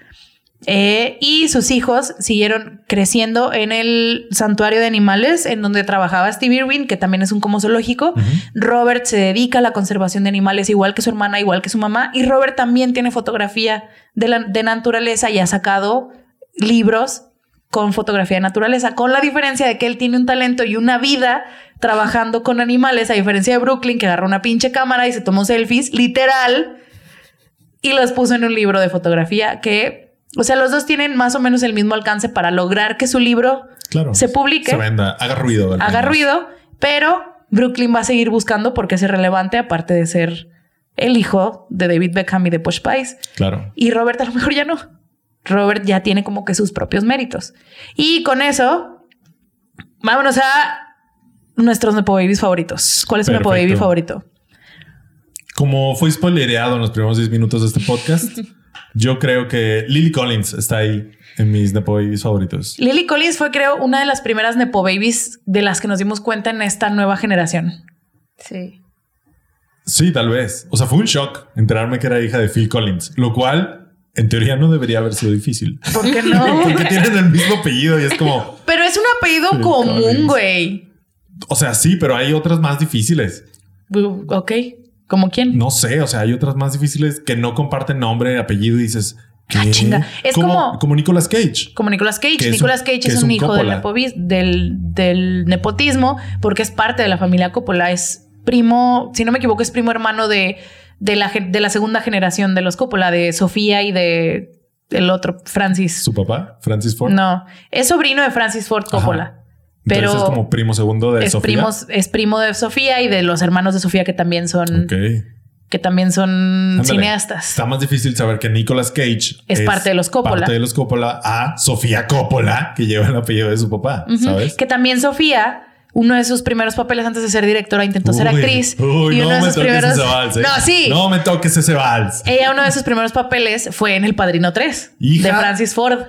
Eh, y sus hijos siguieron creciendo en el santuario de animales en donde trabajaba Steve Irwin, que también es un como zoológico. Robert se dedica a la conservación de animales igual que su hermana, igual que su mamá. Y Robert también tiene fotografía de, la, de naturaleza y ha sacado libros con fotografía de naturaleza, con la diferencia de que él tiene un talento y una vida trabajando con animales, a diferencia de Brooklyn, que agarró una pinche cámara y se tomó selfies, literal, y los puso en un libro de fotografía que, o sea, los dos tienen más o menos el mismo alcance para lograr que su libro Claro. se publique, Se venda, haga ruido. haga ruido, pero Brooklyn va a seguir buscando porque es relevante, aparte de ser el hijo de David Beckham y de Posh Spice. Claro. Y Robert a lo mejor ya no. Robert ya tiene como que sus propios méritos. Y con eso, vámonos a nuestros Nepo Babies favoritos. ¿Cuál es tu Nepo Baby favorito? Como fue spoilereado en los primeros 10 minutos de este podcast, yo creo que Lily Collins está ahí en mis Nepo Babies favoritos. Lily Collins fue, creo, una de las primeras Nepo Babies de las que nos dimos cuenta en esta nueva generación. Sí. Sí, tal vez. O sea, fue un shock enterarme que era hija de Phil Collins, lo cual en teoría no debería haber sido difícil. ¿Por qué no? Porque tienen el mismo apellido y es como, Pero es un apellido común, Collins. güey. o sea, sí, pero hay otras más difíciles. Ok. ¿Como quién? No sé, o sea, hay otras más difíciles que no comparten nombre, apellido y dices, ¿qué? Ah, chinga. Es como- como Nicolas Cage. Como Nicolas Cage. Nicolas Cage es, es un, hijo del, nepovis- del, del nepotismo porque es parte de la familia Coppola. Es primo, si no me equivoco, es primo hermano de, de, la, de la segunda generación de los Coppola, de Sofía y de el otro, Francis. Su papá, Francis Ford. No, es sobrino de Francis Ford Coppola. Ajá. Pero Entonces es como primo segundo de es, Sofía. primos- es primo de Sofía y de los hermanos de Sofía que también son, que también son Ándale. cineastas. Está más difícil saber que Nicolas Cage Es parte de los Coppola. Parte de los Coppola a Sofía Coppola, que lleva el apellido de su papá. ¿sabes? Que también Sofía, uno de sus primeros papeles antes de ser directora, intentó ser actriz. Uy, y no uno de me sus toques primeros. ese vals. ¿eh? No, sí. No me toques ese vals. Ella, uno de sus primeros papeles fue en El Padrino 3 Hija. de Francis Ford.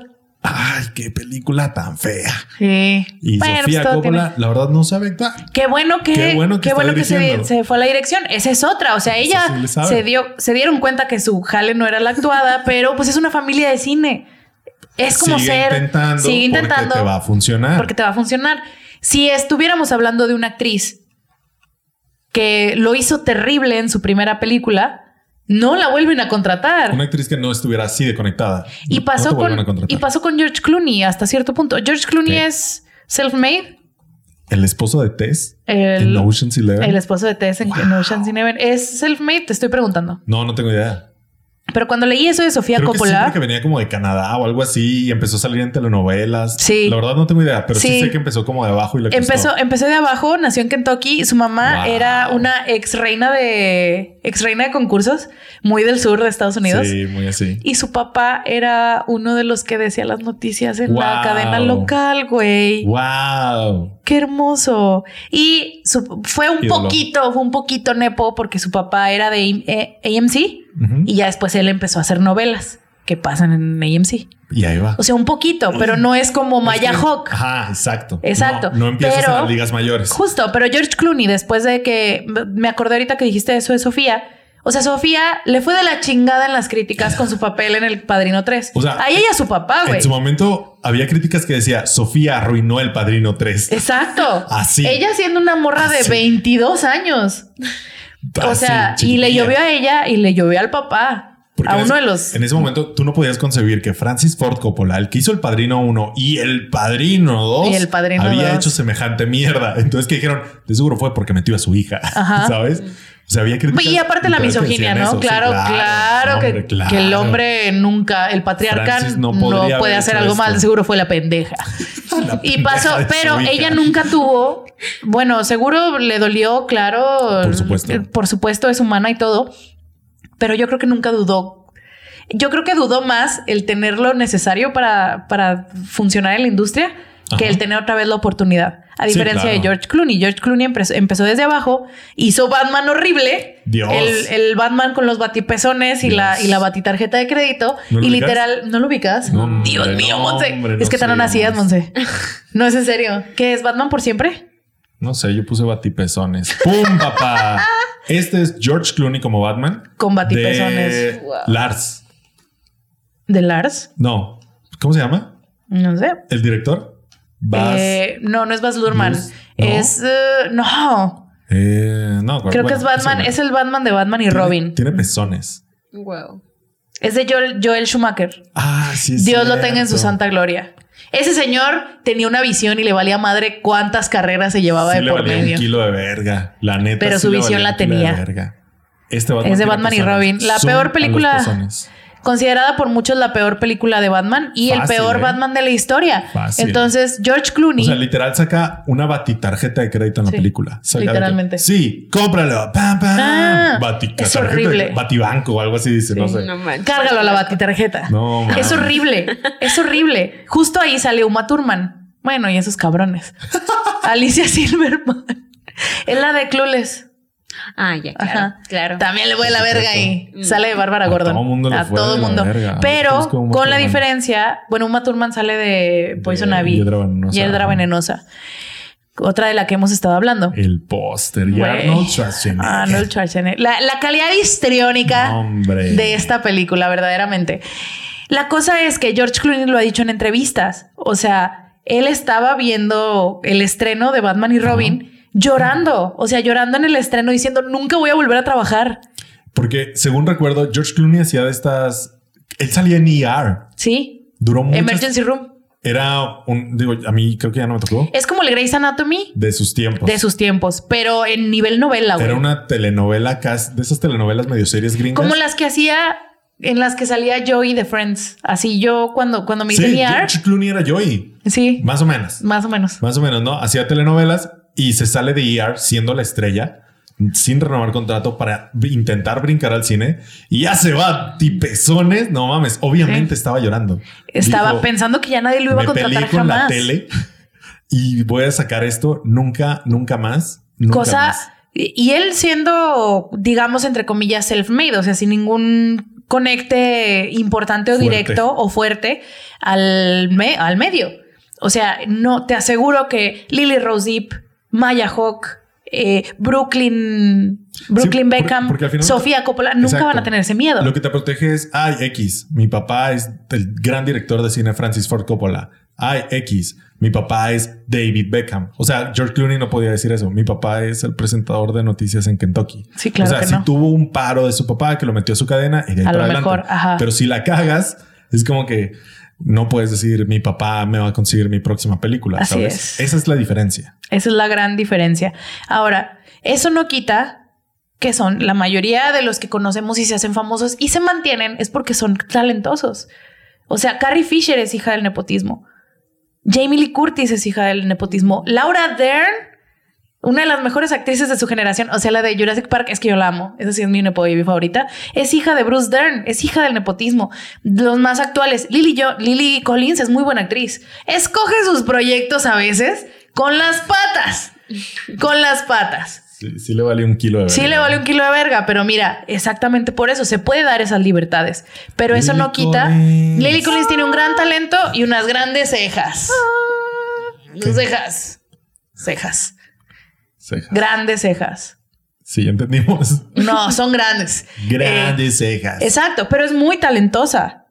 Ay, qué película tan fea. Sí. Y Bueno, Sofía pues Coppola, tiene- la verdad, no sabe actuar. Qué bueno que, Qué bueno que qué está bueno que se, fue a la dirección. Esa es otra. O sea, ella sí se dio, se dieron cuenta que su jale no era la actuada, pero pues es una familia de cine. Es como sigue ser. intentando sigue intentando. porque te va a funcionar. porque te va a funcionar. Si estuviéramos hablando de una actriz que lo hizo terrible en su primera película, no la vuelven a contratar. Una actriz que no estuviera así de conectada. y, pasó no con, a contratar. y pasó con George Clooney hasta cierto punto. George Clooney es self-made. El esposo de Tess El, en Ocean's Eleven. el esposo de Tess en, en Ocean's Eleven. ¿Es self-made? Te estoy preguntando. No, no tengo idea. Pero cuando leí eso de Sofía Creo que sí, Coppola, porque venía como de Canadá o algo así y empezó a salir en telenovelas. Sí. La verdad no tengo idea, pero sí, Sí. sé que empezó como de abajo y le costó. empezó, empezó de abajo, nació en Kentucky. Su mamá Wow. era una ex reina de ex reina de concursos muy del sur de Estados Unidos. Sí, muy así. Y su papá era uno de los que decía las noticias en la cadena local, güey. Wow. Qué hermoso. Y su- fue un Ídolo. poquito, fue un poquito nepo porque su papá era de eh, Y ya después él empezó a hacer novelas que pasan en AMC. Y ahí va. O sea, un poquito, pero no es como Maya Hawk. Ajá, exacto. Exacto. No, no empiezas Pero- en las ligas mayores. Justo, pero George Clooney, después de que me acordé ahorita que dijiste eso de Sofía. O sea, Sofía le fue de la chingada en las críticas con su papel en El Padrino 3. O sea, a ella y a su papá, güey. En su momento había críticas que decía Sofía arruinó el padrino 3. Exacto. Así. Ella siendo una morra de Así. 22 años. O sea, y le llovió a ella y le llovió al papá. Porque a uno ese- de los. En ese momento tú no podías concebir que Francis Ford Coppola, el que hizo el Padrino 1 y el Padrino 2, Y el Padrino había 2. hecho semejante mierda. Entonces que dijeron, de seguro fue porque metió a su hija, Ajá. ¿sabes? O sea, había críticas Y aparte la misoginia, ¿no? eso. Sí, claro, claro, que, claro. que el hombre nunca, el patriarca no puede hacer algo esto. mal, seguro fue la pendeja. La y pasó, pero ella nunca tuvo, bueno, seguro le dolió, claro. Por supuesto. eh, Por supuesto, es humana y todo, pero yo creo que nunca dudó. Yo creo que dudó más el tener lo necesario para, para funcionar en la industria que Ajá. el tener otra vez la oportunidad. A Sí, diferencia de. George Clooney. George Clooney empezó, empezó desde abajo, hizo Batman horrible. Dios. El, el Batman con los batipezones y la, y la batitarjeta de crédito. ¿No lo y ubicas? literal, ¿no lo ubicas? No, hombre, Dios mío, no, Monse. hombre, es que tan nacías, Monse. Monse. no es en serio. ¿Qué es Batman por siempre? No sé, yo puse batipezones. ¡Pum, papá! Este es George Clooney como Batman. Con batipezones. De Wow. Lars. ¿De Lars? No. ¿Cómo se llama? No sé. ¿El director? Baz. Eh, no, no es Baz Luhrmann. Es. eh, no. Eh, no, Creo que es Batman. Es el Batman de Batman y Robin. Tiene pezones. Wow. Es de Joel, Joel Schumacher. Ah, sí. es Dios lo tenga en su cierto. santa gloria. Ese señor tenía una visión y le valía madre cuántas carreras se llevaba Sí de le por valía medio. un kilo de verga. La neta. Pero sí su le visión valía la tenía. verga. Este Batman Es de Batman y. Robin. La Zoom peor a los película- pezones. Considerada por muchos la peor película de Batman y el peor ¿eh? Batman de la historia. Fácil. Entonces, George Clooney. O sea, literal saca una batitarjeta de crédito en la Sí, película. Saca literalmente. sí, cómpralo. Pam, pam. Ah, es horrible. Batibanco o algo así dice, no sé. No. Cárgalo a la batitarjeta. No, man. Es horrible. Es horrible. Justo ahí sale Uma Thurman. Bueno, y esos cabrones. Alicia Silverman. Es la de Clueless. Ah, ya, claro. Ajá. Claro. También le fue la verga ahí. Mm. Sale de Bárbara A Gordon. todo mundo le a fue todo de la mundo. verga. Pero con la diferencia, bueno, Uma Thurman sale de Poison Ivy. Hiedra Venenosa. Hiedra venenosa. Otra de la que hemos estado hablando. El póster. Y. Arnold Schwarzenegger. Arnold Schwarzenegger. La, la calidad histriónica Hombre. de esta película, verdaderamente. La cosa es que George Clooney lo ha dicho en entrevistas. O sea, él estaba viendo el estreno de Batman y Robin llorando. O sea, llorando en el estreno diciendo, nunca voy a volver a trabajar. Porque según recuerdo, George Clooney hacía de estas. Él salía en ER. Sí. Duró mucho. Emergency Room. Era un. Digo, a mí creo que ya no me tocó. Es como el Grey's Anatomy De sus tiempos. de sus tiempos, pero en nivel novela, güey. Era una telenovela de esas telenovelas medio series gringas. Como las que hacía, en las que salía Joey de Friends. Así yo cuando, cuando me hice Sí, ER. George Clooney era Joey. Sí, Más o menos. más o menos. Más o menos, ¿no? Hacía telenovelas y se sale de ER siendo la estrella sin renovar contrato para intentar brincar al cine y ya se va tipezones. No mames, obviamente estaba llorando. Estaba Dijo, pensando que ya nadie lo iba a contratar peleé con la jamás. tele y voy a sacar esto nunca, nunca más. Nunca Cosa. más. Y él siendo, digamos, entre comillas, self-made, o sea, sin ningún conecte importante o Fuerte. directo o fuerte al, me- al medio. O sea, no te aseguro que Lily Rose Depp, Maya Hawk, eh, Brooklyn, Brooklyn Beckham, porque Sofía Coppola, nunca Exacto. van a tener ese miedo. Lo que te protege es, ay, X, mi papá es el gran director de cine Francis Ford Coppola. Ay, X, mi papá es David Beckham. O sea, George Clooney no podía decir eso. Mi papá es el presentador de noticias en Kentucky. Sí, claro O sea, que si no. tuvo un paro de su papá que lo metió a su cadena y de ahí A para lo adelante. mejor, ajá. Pero si la cagas, es como que no puedes decir mi papá me va a conseguir mi próxima película. Así ¿sabes? es. Esa es la diferencia. Esa es la gran diferencia. Ahora, eso no quita que son la mayoría de los que conocemos y se hacen famosos y se mantienen es porque son talentosos. O sea, Carrie Fisher es hija del nepotismo. Jamie Lee Curtis es hija del nepotismo. Laura Dern, una de las mejores actrices de su generación, o sea, la de Jurassic Park, es que yo la amo. Esa sí es mi nepo baby favorita. Es hija de Bruce Dern, es hija del nepotismo. Los más actuales, Lily, Lily Collins es muy buena actriz. Escoge sus proyectos a veces con las patas. Con las patas. Sí, sí le vale un kilo de Sí verga. le vale un kilo de verga, pero mira, exactamente por eso se puede dar esas libertades. Pero eso no quita. Collins. Lily Collins tiene un gran talento y unas grandes cejas. ¿Qué? Cejas. Cejas. Cejas. Grandes cejas. Sí, entendimos. No, son grandes. Grandes cejas. Eh, exacto, pero es muy talentosa,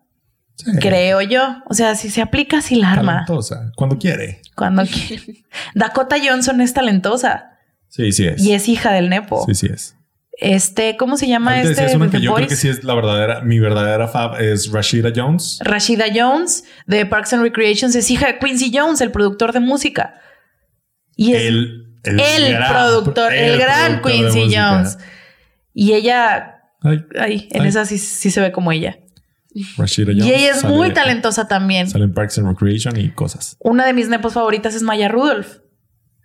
Sí. creo yo. O sea, si se aplica, si la arma. Talentosa. Cuando quiere. Cuando quiere. Dakota Johnson es talentosa Sí, sí es. y es hija del Nepo. Sí, sí es. Este, ¿cómo se llama Ahorita este? decías una que yo creo que sí es la verdadera, mi verdadera fab es Rashida Jones. Rashida Jones de Parks and Recreations es hija de Quincy Jones, el productor de música. Y es El, el, gran- productor, el, gran productor Quincy. Jones. Y ella, Ay, ay, en Ay. esa sí, sí se ve como ella. Rashida Jones. Y ella es sale- muy talentosa también. Sale en Parks and Recreation y cosas. Una de mis nepos favoritas es Maya Rudolph.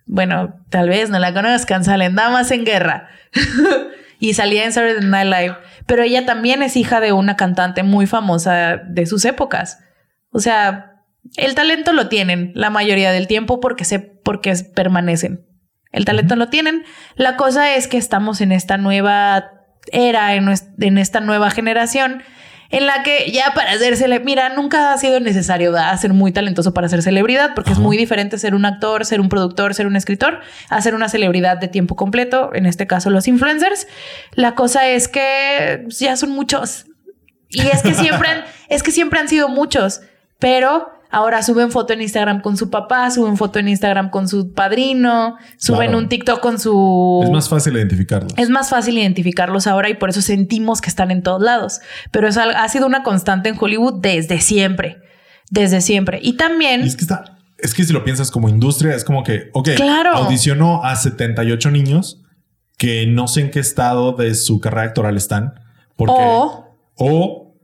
Bueno, tal vez no la conozcan, salen Damas en Guerra. y salía en Saturday Night Live, pero ella también es hija de una cantante muy famosa de sus épocas. O sea, el talento lo tienen la mayoría del tiempo porque se porque permanecen. El talento lo tienen. La cosa es que estamos en esta nueva era, en, esta nueva generación, en la que ya para ser celebridad, mira, nunca ha sido necesario ¿verdad? ser muy talentoso para ser celebridad, porque es muy diferente ser un actor, ser un productor, ser un escritor, a ser una celebridad de tiempo completo, en este caso los influencers. La cosa es que ya son muchos. Y es que siempre han, es que siempre han sido muchos, pero ahora suben foto en Instagram con su papá, suben foto en Instagram con su padrino, suben Claro. un TikTok con su Es más fácil identificarlos. es más fácil identificarlos ahora y por eso sentimos que están en todos lados. Pero eso ha sido una constante en Hollywood desde siempre. Desde siempre. Y también. Y es que está, es que si lo piensas como industria, es como que, ok, Claro. audicionó a 78 niños que no sé en qué estado de su carrera actoral están. Porque, O o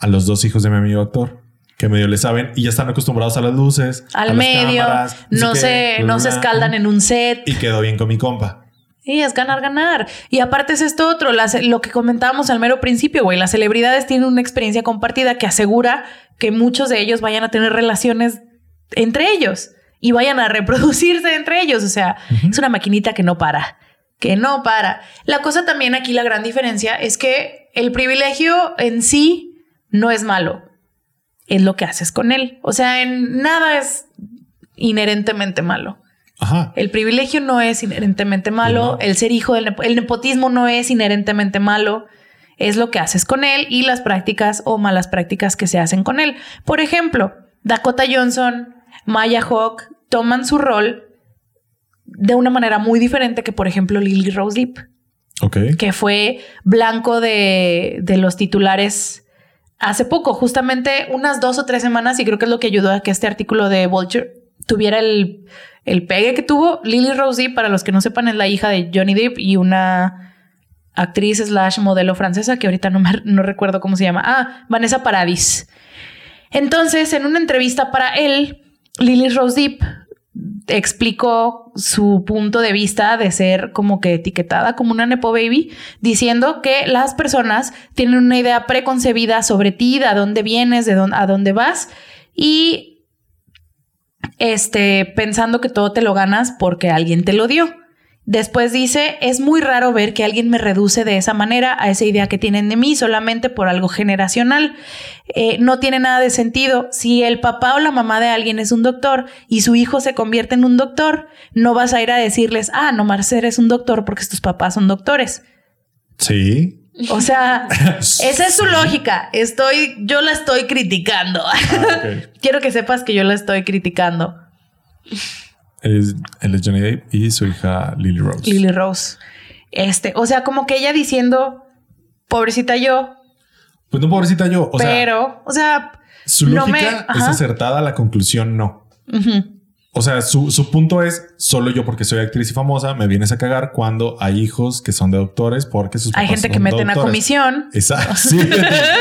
a los dos hijos de mi amigo actor que medio le saben y ya están acostumbrados a las luces, a al las medio. cámaras, no se, bla, no se escaldan en un set. y quedó bien con mi compa. Sí, es ganar, ganar. Y aparte es esto otro, las- lo que comentábamos al mero principio, güey. Las celebridades tienen una experiencia compartida que asegura que muchos de ellos vayan a tener relaciones entre ellos y vayan a reproducirse entre ellos. O sea, es una maquinita que no para, que no para. La cosa también aquí, la gran diferencia es que el privilegio en sí no es malo, es lo que haces con él. O sea, en nada es inherentemente malo. Ajá. El privilegio no es inherentemente malo, No. el ser hijo del nepo- el nepotismo no es inherentemente malo, es lo que haces con él y las prácticas o malas prácticas que se hacen con él. Por ejemplo, Dakota Johnson, Maya Hawk toman su rol de una manera muy diferente que, por ejemplo, Lily Rose Depp, que fue blanco de, de los titulares hace poco, justamente unas dos o tres semanas, y creo que es lo que ayudó a que este artículo de Vulture tuviera el, el pegue que tuvo. Lily Rose Depp, para los que no sepan, es la hija de Johnny Depp y una actriz slash modelo francesa que ahorita no, me, no recuerdo cómo se llama. Ah, Vanessa Paradis. Entonces, en una entrevista para él, Lily Rose Depp explicó su punto de vista de ser como que etiquetada como una nepo baby, diciendo que las personas tienen una idea preconcebida sobre ti, de a dónde vienes, de dónde, a dónde vas y este pensando que todo te lo ganas porque alguien te lo dio. Después dice, es muy raro ver que alguien me reduce de esa manera a esa idea que tienen de mí solamente por algo generacional. Eh, no tiene nada de sentido. Si el papá o la mamá de alguien es un doctor y su hijo se convierte en un doctor, no vas a ir a decirles, ah, no, Marcel es un doctor porque tus papás son doctores. Sí. O sea, esa es su lógica. Estoy, yo la estoy criticando. Ah. Quiero que sepas que yo la estoy criticando. Es, él es Johnny Depp y su hija Lily Rose. Lily Rose. Este, o sea, como que ella diciendo, pobrecita yo, Pues no, pobrecita yo. O sea, pero, o sea, su no me- lógica es ajá. acertada, la conclusión no. ujú. O sea, su, su punto es solo yo porque soy actriz y famosa me vienes a cagar cuando hay hijos que son de doctores porque sus hay papás gente que meten a doctores. comisión. Exacto. Sí,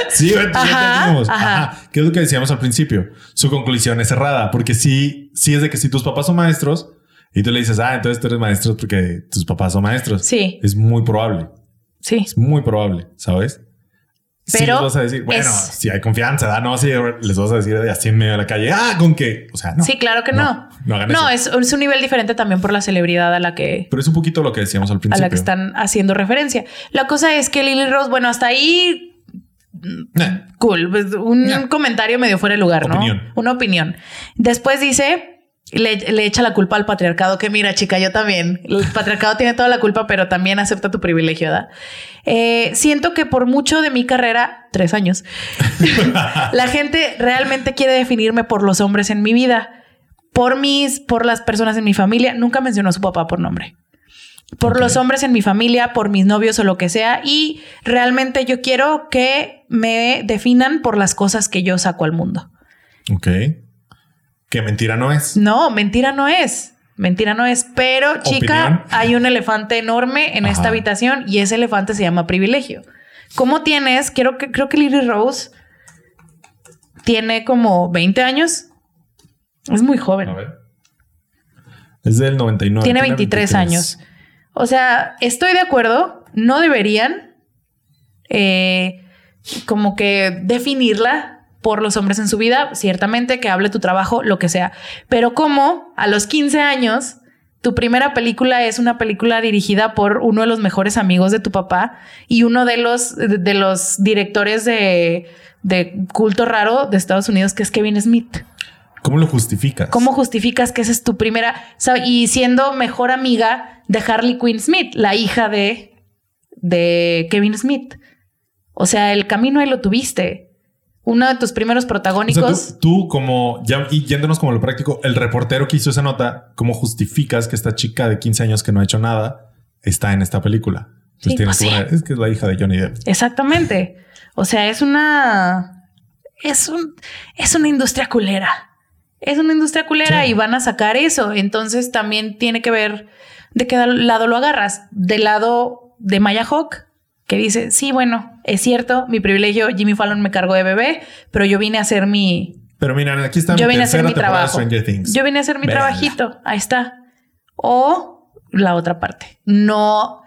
sí, ajá. Ajá. ¿Qué es lo que decíamos al principio? Su conclusión es cerrada, porque sí, sí es de que si tus papás son maestros y tú le dices, ah, entonces tú eres maestro porque tus papás son maestros. Sí, Es muy probable. sí. Es muy probable, ¿sabes? Sí Pero les vas a decir, bueno, es- si hay confianza, ¿da? no, si les vas a decir de así en medio de la calle, ah, con qué, o sea, no. Sí, claro que no. No, No, es, es un nivel diferente también por la celebridad a la que Pero es un poquito lo que decíamos al a principio. la que están haciendo referencia. La cosa es que Lily Rose, bueno, hasta ahí Nah. cool, pues, un comentario medio fuera de lugar, ¿no? Opinión. Una opinión. Después dice, le, le echa la culpa al patriarcado, que mira, chica, yo también. El patriarcado tiene toda la culpa, pero también acepta tu privilegio, ¿verdad? Eh, siento que por mucho de mi carrera, tres años, la gente realmente quiere definirme por los hombres en mi vida, por mis, por las personas en mi familia. Nunca mencionó a su papá por nombre por los hombres en mi familia, por mis novios o lo que sea. Y realmente yo quiero que me definan por las cosas que yo saco al mundo. Ok. Que mentira no es. No, mentira no es. Mentira no es. Pero, chica, Opinión. hay un elefante enorme en esta habitación y ese elefante se llama privilegio. ¿Cómo tienes? Quiero que, creo que Lily Rose tiene como 20 años. Es muy joven. A ver. Es del 99. Tiene 23 años. O sea, estoy de acuerdo no deberían eh, como que definirla por los hombres en su vida, ciertamente que hable tu trabajo, lo que sea, pero como a los 15 años tu primera película es una película dirigida por uno de los mejores amigos de tu papá y uno de los, de los directores de, de culto raro de Estados Unidos, que es Kevin Smith. ¿Cómo lo justificas? ¿Cómo justificas que esa es tu primera? Y siendo mejor amiga de Harley Quinn Smith, la hija de, de Kevin Smith. O sea, el camino ahí lo tuviste. Uno de tus primeros O sea, protagónicos. tú, tú como, ya, y yéndonos como lo práctico, el reportero que hizo esa nota, ¿cómo justificas que esta chica de 15 años que no ha hecho nada está en esta película? Pues Sí, tienes pues es que es la hija de Johnny Depp. Exactamente. O sea, es una. Es un. Es una industria culera. Es una industria culera Sí. y van a sacar eso. Entonces también tiene que ver de qué lado lo agarras. Del lado de Maya Hawk, que dice: Sí, bueno, es cierto, mi privilegio, Jimmy Fallon me cargó de bebé, pero yo vine a hacer mi. Pero mira, aquí está Yo mi vine a hacer mi trabajo. Yo vine a hacer mi trabajito. Ahí está. O la otra parte. No,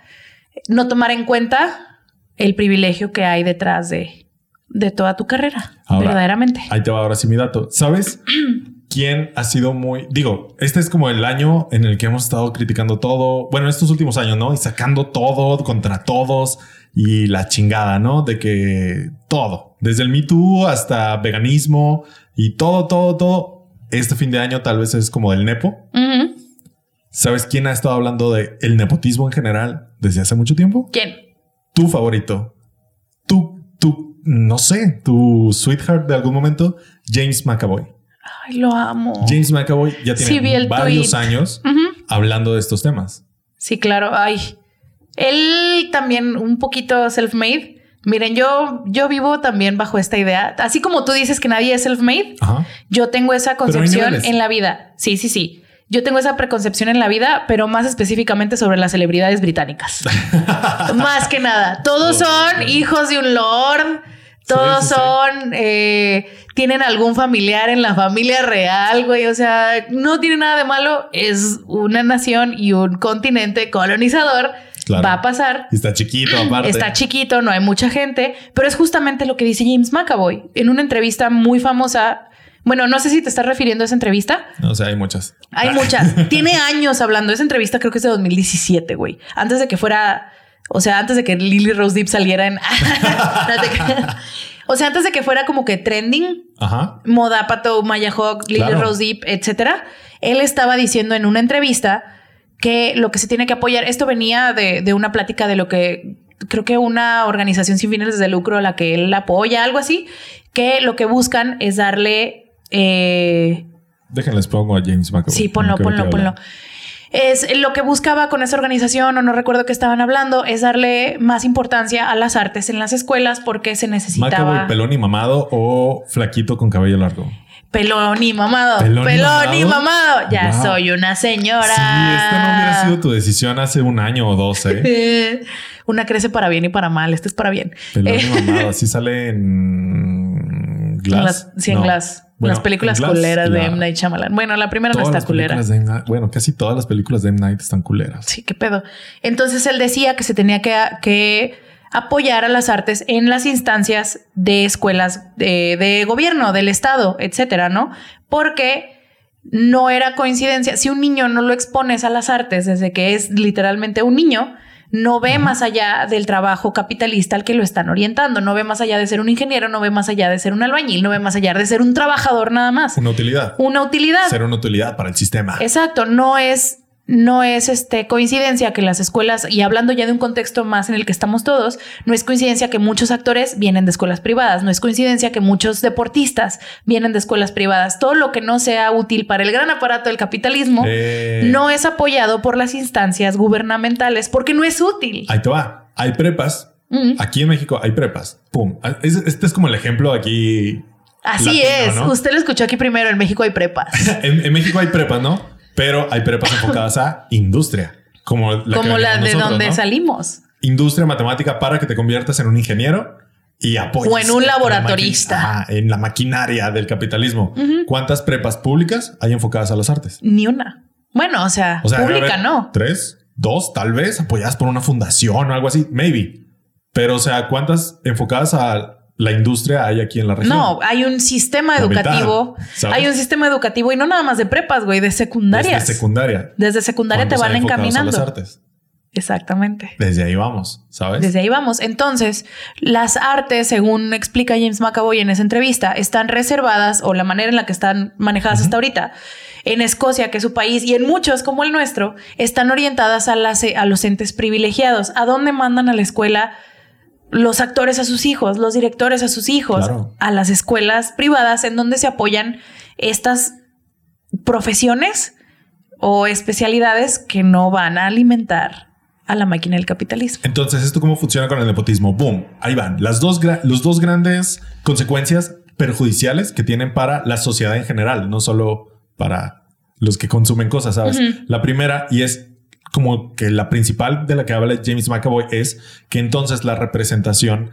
no tomar en cuenta el privilegio que hay detrás de, de toda tu carrera. Ahora, verdaderamente. Ahí te va ahora sí mi dato. ¿Sabes quién ha sido muy... Digo, este es como el año en el que hemos estado criticando todo. Bueno, estos últimos años, ¿no? Y sacando todo contra todos y la chingada, ¿no? De que todo, desde el Me Too hasta veganismo y todo, todo, todo. Este fin de año tal vez es como del nepo. ¿Sabes quién ha estado hablando de el nepotismo en general desde hace mucho tiempo? ¿Quién? Tu favorito. Tu, tu, no sé, tu sweetheart de algún momento, James McAvoy. Ay, lo amo. James McAvoy ya tiene Sí, varios tweet. años hablando de estos temas. Sí, claro. Ay, él también un poquito self-made. Miren, yo, yo vivo también bajo esta idea. Así como tú dices que nadie es self-made. Yo tengo esa concepción en la vida. Sí, sí, sí. Yo tengo esa preconcepción en la vida, pero más específicamente sobre las celebridades británicas. más que nada. Todos son hijos de un lord. Todos Sí, sí, sí. son, eh, tienen algún familiar en la familia real, güey. O sea, no tiene nada de malo. Es una nación y un continente colonizador. Claro. Va a pasar. Está chiquito aparte. Está chiquito, no hay mucha gente, pero es justamente lo que dice James McAvoy en una entrevista muy famosa. Bueno, no sé si te estás refiriendo a esa entrevista. O sea, hay muchas. Hay muchas. Tiene años hablando. Esa entrevista creo que es de 2017, güey. Antes de que fuera, o sea, antes de que Lily Rose Deep saliera en... No o sea, antes de que fuera como que trending, Ajá. Moda, Pato, Maya Hawk, Lily Claro. Rose Deep, etcétera. Él estaba diciendo en una entrevista que lo que se tiene que apoyar, esto venía de, de una plática de lo que creo que una organización sin fines de lucro a la que él apoya, algo así, que lo que buscan es darle. eh, Déjenles pongo a James McAvoy. Sí, ponlo, ponlo, ponlo. Es lo que buscaba con esa organización, o no recuerdo qué estaban hablando, es darle más importancia a las artes en las escuelas porque se necesitaba McAvoy, pelón y mamado o flaquito con cabello largo. Pelón y mamado. Pelón Pelón, y y, mamado. Ya Wow. soy una señora. Sí, esta no hubiera sido tu decisión hace un año o dos, ¿eh? una crece para bien y para mal. Este es para bien. Pelón Eh, y mamado. Así sale en Glass. sí, en No. Glass. Bueno, las películas Glass, culeras de M. Night Shyamalan. Bueno, la primera no está las culera. de M. Bueno, casi todas las películas de M. Night están culeras. Sí, qué pedo. Entonces él decía que se tenía que, que apoyar a las artes en las instancias de escuelas de, de gobierno, del Estado, etcétera, ¿no? Porque no era coincidencia. Si un niño no lo expones a las artes desde que es literalmente un niño, no ve más allá del trabajo capitalista al que lo están orientando, no ve más allá de ser un ingeniero, no ve más allá de ser un albañil, no ve más allá de ser un trabajador nada más. Una utilidad. Una utilidad. Ser una utilidad para el sistema. Exacto, no es no es este coincidencia que las escuelas y hablando ya de un contexto más en el que estamos todos, no es coincidencia que muchos actores vienen de escuelas privadas, no es coincidencia que muchos deportistas vienen de escuelas privadas. Todo lo que no sea útil para el gran aparato del capitalismo Eh, no es apoyado por las instancias gubernamentales porque no es útil. Ahí te va. Hay prepas. Mm. Aquí en México hay prepas. Pum. Es- Este es como el ejemplo aquí. Así latino, es. ¿no? Usted lo escuchó aquí primero. En México hay prepas. En, en México hay prepas, ¿no? Pero hay prepas enfocadas a industria. Como la, que como la de nosotros, donde ¿no? salimos. Industria matemática para que te conviertas en un ingeniero y apoyes O en un la laboratorista. en la maquinaria del capitalismo. ¿Cuántas prepas públicas hay enfocadas a las artes? Ni una. Bueno, o sea, O sea, debe pública no. Tres. dos, tal vez, apoyadas por una fundación o algo así, maybe. Pero, o sea, ¿cuántas enfocadas a la industria hay aquí en la región? No, hay un sistema La educativo. Hay un sistema educativo y no nada más de prepas, güey, de secundarias. Desde secundaria. Desde secundaria te van a encaminando. las artes. Exactamente. Desde ahí vamos, ¿sabes? Desde ahí vamos. Entonces, las artes, según explica James McAvoy en esa entrevista, están reservadas o la manera en la que están manejadas hasta ahorita en Escocia, que es su país, y en muchos como el nuestro, están orientadas a, las, a los entes privilegiados. ¿A dónde mandan a la escuela los actores a sus hijos, los directores a sus hijos? Claro. A las escuelas privadas en donde se apoyan estas profesiones o especialidades que no van a alimentar a la máquina del capitalismo. Entonces, ¿esto cómo funciona con el nepotismo? Boom, ahí van. Las dos, los dos grandes consecuencias perjudiciales que tienen para la sociedad en general, no solo para los que consumen cosas, ¿sabes? La primera, y es como que la principal de la que habla James McAvoy, es que entonces la representación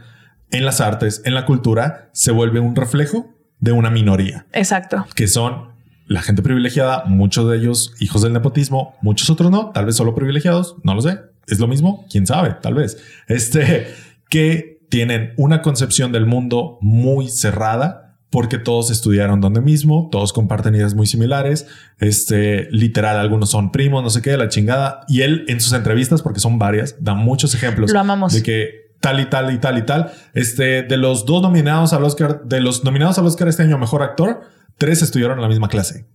en las artes, en la cultura, se vuelve un reflejo de una minoría Exacto. que son la gente privilegiada, muchos de ellos hijos del nepotismo, muchos otros no, tal vez solo privilegiados, no lo sé. Es lo mismo, quién sabe, tal vez. Este que tienen una concepción del mundo muy cerrada porque todos estudiaron donde mismo, todos comparten ideas muy similares. Este literal, algunos son primos, no sé qué, la chingada. Y él en sus entrevistas, porque son varias, da muchos ejemplos Lo amamos. de que tal y tal y tal y tal. Este de los dos nominados al Oscar, de los nominados al Oscar este año a mejor actor, tres estudiaron en la misma clase.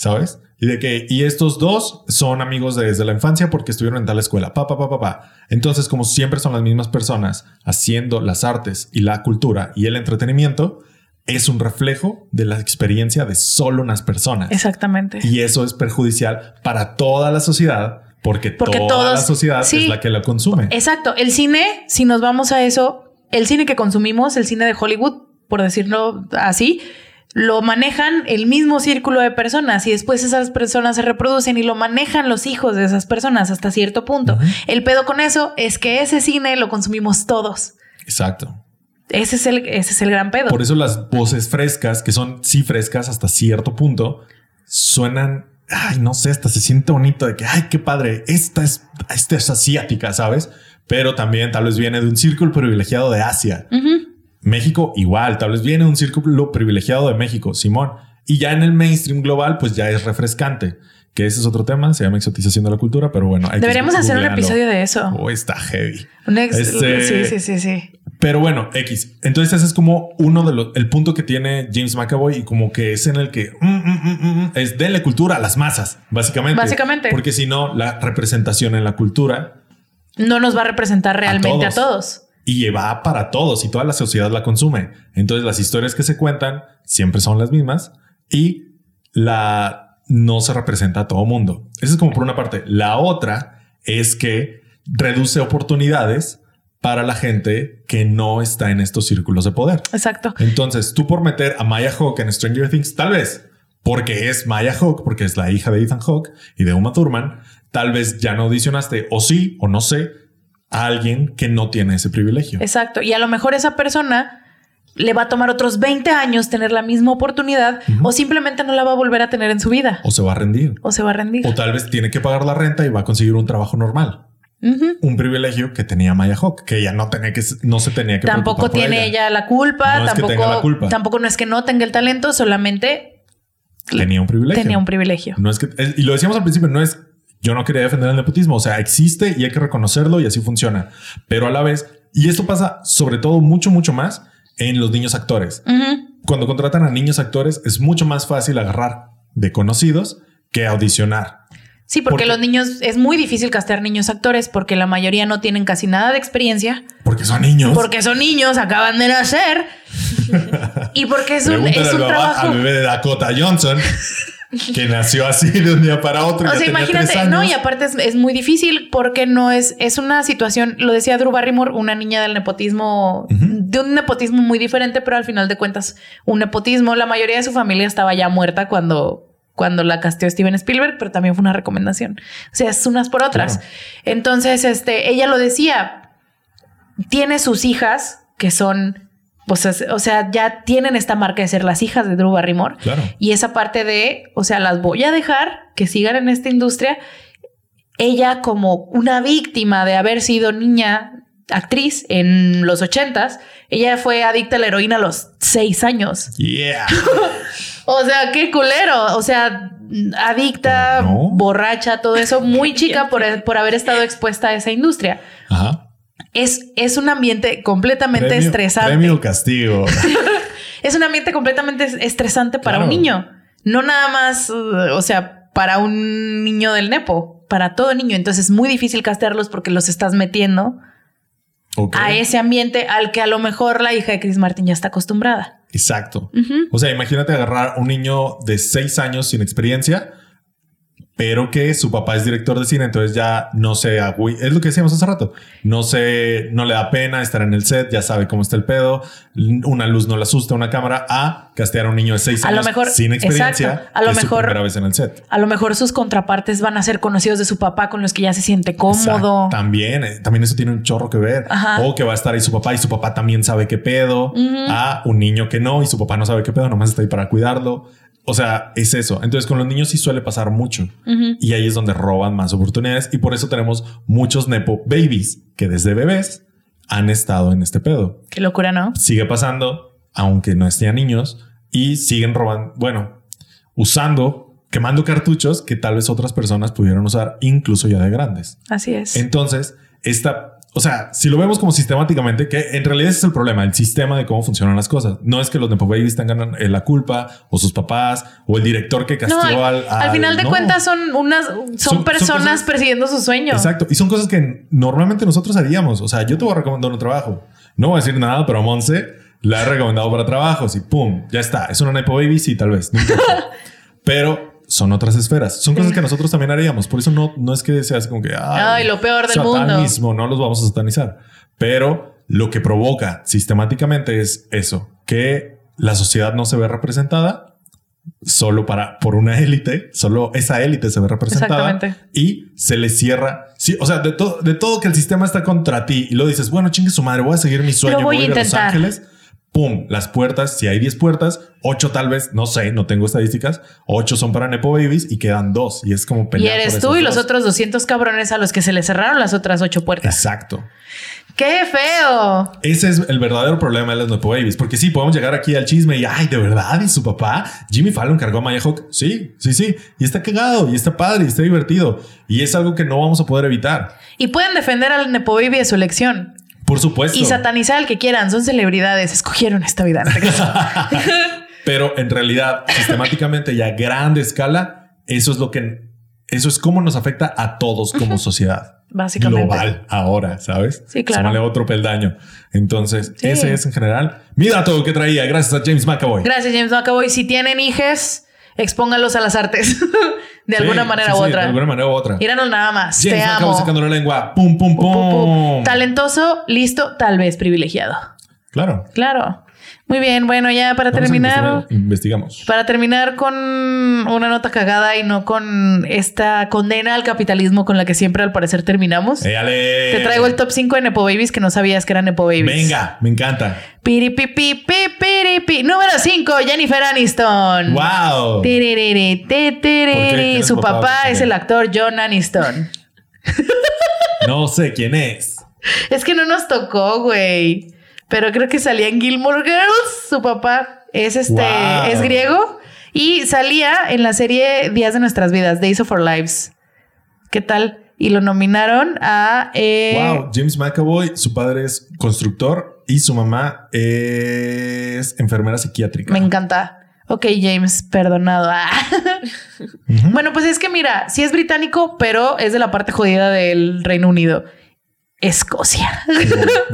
¿sabes? Y de que, y estos dos son amigos desde la infancia porque estuvieron en tal escuela, pa, pa, pa, pa, pa. Entonces, como siempre son las mismas personas haciendo las artes y la cultura y el entretenimiento, es un reflejo de la experiencia de solo unas personas. Exactamente. Y eso es perjudicial para toda la sociedad porque, Porque toda todos- la sociedad sí. es la que la consume. Exacto. El cine, si nos vamos a eso, el cine que consumimos, el cine de Hollywood, por decirlo así, lo manejan el mismo círculo de personas y después esas personas se reproducen y lo manejan los hijos de esas personas hasta cierto punto. El pedo con eso es que ese cine lo consumimos todos. Exacto. Ese es el, ese es el gran pedo. Por eso las voces frescas, que son sí frescas hasta cierto punto, suenan, ay, no sé, hasta se siente bonito de que, ay, qué padre, esta es, esta es asiática, ¿sabes? Pero también tal vez viene de un círculo privilegiado de Asia. México igual, tal vez viene de un círculo privilegiado de México, Simón. Y ya en el mainstream global, pues ya es refrescante. Que ese es otro tema, se llama exotización de la cultura, pero bueno. hay que Deberíamos hacer un episodio de eso. Oh, está heavy. Un ex- Este- Sí, sí, sí, sí. Pero bueno, X. Entonces ese es como uno de los, el punto que tiene James McAvoy y como que es en el que mm, mm, mm, es denle cultura a las masas, básicamente. Básicamente. Porque si no, la representación en la cultura No nos va a representar realmente a todos. y va para todos y toda la sociedad la consume. Entonces las historias que se cuentan siempre son las mismas y la no se representa a todo mundo. Eso es como por una parte. La otra es que reduce oportunidades para la gente que no está en estos círculos de poder. Exacto. Entonces, tú por meter a Maya Hawke en Stranger Things, tal vez porque es Maya Hawke, porque es la hija de Ethan Hawke y de Uma Thurman, tal vez ya no audicionaste, o sí, o no sé, a alguien que no tiene ese privilegio. Exacto. Y a lo mejor esa persona le va a tomar otros 20 años tener la misma oportunidad o simplemente no la va a volver a tener en su vida O se va a rendir. o se va a rendir. O tal vez tiene que pagar la renta y va a conseguir un trabajo normal. Un privilegio que tenía Maya Hawke, que ella no tenía que, no se tenía que Tampoco tiene ella. la culpa, No es que tampoco, tenga la culpa. tampoco no es que no tenga el talento, solamente Tenía un privilegio. tenía un privilegio. No es que, y lo decíamos al principio, no es, yo no quería defender el nepotismo, o sea, existe y hay que reconocerlo y así funciona. Pero a la vez, y esto pasa sobre todo mucho, mucho más en los niños actores. Cuando contratan a niños actores es mucho más fácil agarrar de conocidos que audicionar. Sí, porque Porque- los niños es muy difícil castear niños actores porque la mayoría no tienen casi nada de experiencia, Porque son niños. porque son niños, acaban de nacer y porque es un, es un al, trabajo. al bebé de Dakota Johnson, que nació así de un día para otro. O sea, imagínate, no, y aparte es, es muy difícil porque no es, es una situación, lo decía Drew Barrymore, una niña del nepotismo, de un nepotismo muy diferente, pero al final de cuentas, un nepotismo. La mayoría de su familia estaba ya muerta cuando, cuando la casteó Steven Spielberg, pero también fue una recomendación. O sea, es unas por otras. Claro. Entonces, este, ella lo decía, tiene sus hijas que son. Pues, es- o sea, ya tienen esta marca de ser las hijas de Drew Barrymore. Claro. Y esa parte de, o sea, las voy a dejar que sigan en esta industria. ella como una víctima de haber sido niña actriz en los ochentas, ella fue adicta a la heroína a los seis años. Yeah. O sea, qué culero. O sea, adicta, No. borracha, todo eso, muy chica por, por haber estado expuesta a esa industria. Ajá. Es, es un ambiente completamente Premio- estresante. Premio castigo. Es un ambiente completamente es- estresante para Claro. un niño. No nada más, uh, o sea, para un niño del Nepo, para todo niño. Entonces es muy difícil castearlos porque los estás metiendo A ese ambiente al que a lo mejor la hija de Chris Martin ya está acostumbrada. Exacto. O sea, imagínate agarrar un niño de seis años sin experiencia, pero que su papá es director de cine, entonces ya no se Es lo que decíamos hace rato. No se, no le da pena estar en el set, ya sabe cómo está el pedo. Una luz no le asusta, una cámara. A castear a un niño de seis A lo años mejor- sin experiencia. exacto. A lo es su mejor- primera vez en el set. A lo mejor sus contrapartes van a ser conocidos de su papá con los que ya se siente cómodo. Exacto. También, eh, también eso tiene un chorro que ver. Ajá. O que va a estar ahí su papá y su papá también sabe qué pedo. A un niño que no y su papá no sabe qué pedo, nomás está ahí para cuidarlo. O sea, es eso. Entonces con los niños sí suele pasar mucho. Y ahí es donde roban más oportunidades. Y por eso tenemos muchos Nepo babies que desde bebés han estado en este pedo. Qué locura, ¿no? Sigue pasando, aunque no estén niños, y siguen robando, bueno, usando, quemando cartuchos que tal vez otras personas pudieron usar, incluso ya de grandes. Así es. Entonces, esta, o sea, si lo vemos como sistemáticamente, que en realidad ese es el problema, el sistema de cómo funcionan las cosas. No es que los Nepo Babies tengan eh, la culpa, o sus papás, o el director que castigó al, al, al al- final de no. cuentas son unas son, son personas cosas- persiguiendo su sueño. Exacto. Y son cosas que normalmente nosotros haríamos. O sea, yo te voy a recomendar un trabajo. No voy a decir nada, pero Monse la he recomendado para trabajos y pum, ya está. Es una Nepo Baby, sí, tal vez. no pero son otras esferas. Son cosas que nosotros también haríamos. Por eso no, no es que seas como que Ay, lo peor del mundo. satanismo, no los vamos a satanizar. Pero lo que provoca sistemáticamente es eso, que la sociedad no se ve representada solo para por una élite, solo esa élite se ve representada y se le cierra. Sí, o sea, de todo, de todo que el sistema está contra ti y lo dices, bueno, chingue su madre, voy a seguir mi sueño, Lo voy a ir a Los. Ángeles. Pum, las puertas, si hay 10 puertas, 8 tal vez, no sé, no tengo estadísticas, 8 son para Nepo Babies y quedan dos y es como Y pelear por eres tú y los otros 200 cabrones a los que se les cerraron las otras ocho puertas. Exacto. ¡Qué feo! Ese es el verdadero problema de las Nepo Babies. Porque sí, podemos llegar aquí al chisme y, ay, de verdad, y su papá, Jimmy Fallon cargó a Maya Hawk. Sí, sí, sí. Y está cagado, y está padre, y está divertido. Y es algo que no vamos a poder evitar. Y pueden defender al Nepo Baby de su elección. Por supuesto. Y satanizar al que quieran. Son celebridades. Escogieron esta vida. Pero en realidad, sistemáticamente y a grande escala, eso es lo que, eso es cómo nos afecta a todos como sociedad. Básicamente. Global ahora, ¿sabes? Sí, claro. Súmale otro peldaño. Entonces, Sí. ese es en general mi dato que traía gracias a James McAvoy. Gracias, James McAvoy. Si tienen hijes, expóngalos a las artes. de Sí, alguna manera sí, u otra. De alguna manera u otra. Nada más. James Te amo. sacando la lengua. Pum, pum, pum. Pum, pum. Talentoso, listo, tal vez privilegiado. Claro. Claro. Muy bien. Bueno, ya para Vamos terminar. Investigamos. Para terminar con una nota cagada y no con esta condena al capitalismo con la que siempre al parecer terminamos. Éale. Te traigo el top 5 de Nepo Babies que no sabías que eran Nepo Babies. Venga, me encanta. Piripipi, pipiripi. Número 5, Jennifer Aniston. Wow. Tiririrí, ti, tiririrí. ¿Por qué? ¿Quién es Su papá? papá ¿Por es el actor John Aniston. No sé quién es. Es que no nos tocó, güey. Pero creo que salía en Gilmore Girls. Su papá es este, Wow. es griego. Y salía en la serie Días de Nuestras Vidas, Days of Our Lives. ¿Qué tal? Y lo nominaron a... eh, Wow, James McAvoy, su padre es constructor y su mamá es enfermera psiquiátrica. Me encanta. Ok, James, perdonado. Ah. Bueno, pues es que mira, sí es británico, pero es de la parte jodida del Reino Unido. Escocia.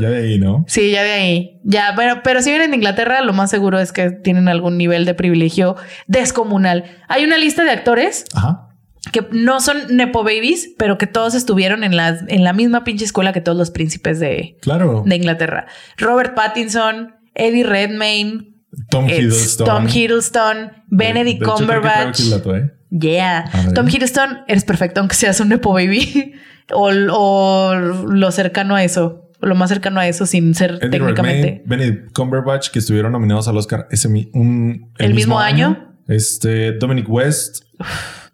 Ya de ahí, ¿no? Sí, ya de ahí. Ya, pero, pero si vienen de Inglaterra, lo más seguro es que tienen algún nivel de privilegio descomunal. Hay una lista de actores Ajá. que no son Nepo Babies, pero que todos estuvieron en la, en la misma pinche escuela que todos los príncipes de, Claro. de Inglaterra. Robert Pattinson, Eddie Redmayne, Tom it's Hiddleston. Tom Hiddleston, Benedict hecho, Cumberbatch. ¿eh? Yeah. Tom Hiddleston, eres perfecto, aunque seas un Nepo Baby. o, o lo cercano a eso. Lo más cercano a eso sin ser Eddie técnicamente. Redmayne, Benedict Cumberbatch, que estuvieron nominados al Oscar ese un, ¿El mismo año? Este, Dominic West,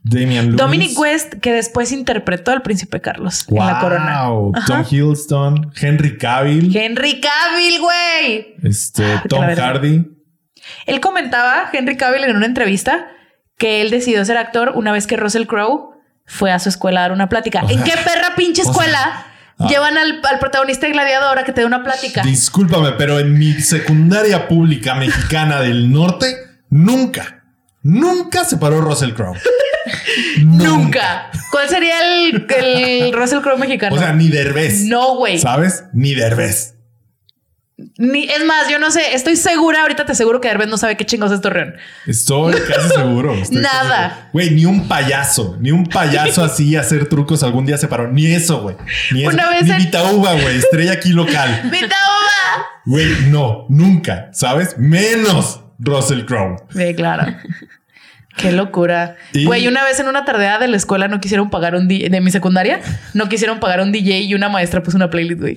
Damian Lewis. Dominic West, que después interpretó al príncipe Carlos en la corona. Wow. Tom Hiddleston, Henry Cavill, Henry Cavill, güey. este, Ah, Tom. Hardy. Él comentaba, Henry Cavill, en una entrevista, que él decidió ser actor una vez que Russell Crowe fue a su escuela a dar una plática. O ¿En sea, qué perra pinche sea, escuela ah. llevan al, al protagonista de Gladiador a que te dé una plática? Discúlpame, pero en mi secundaria pública mexicana del norte, nunca, nunca se paró Russell Crowe. Nunca. ¿Cuál sería el, el Russell Crowe mexicano? O sea, ni Derbez. no, güey. ¿Sabes? Ni Derbez. Ni- Es más, yo no sé, estoy segura, ahorita te aseguro que Derbez no sabe qué chingos es Torreón. Estoy casi seguro. estoy Nada. Güey, ni un payaso, ni un payaso así hacer trucos algún día se paró. Ni eso, güey. Ni, eso. Una vez ni en- Vitauba, güey. Estrella aquí local. ¡Vita uva! Güey, no, nunca. ¿Sabes? Menos Russell Crowe. Sí, claro. Qué locura. Y- Güey, una vez en una tardeada de la escuela no quisieron pagar un DJ, de mi secundaria, no quisieron pagar un DJ y una maestra puso una playlist, güey.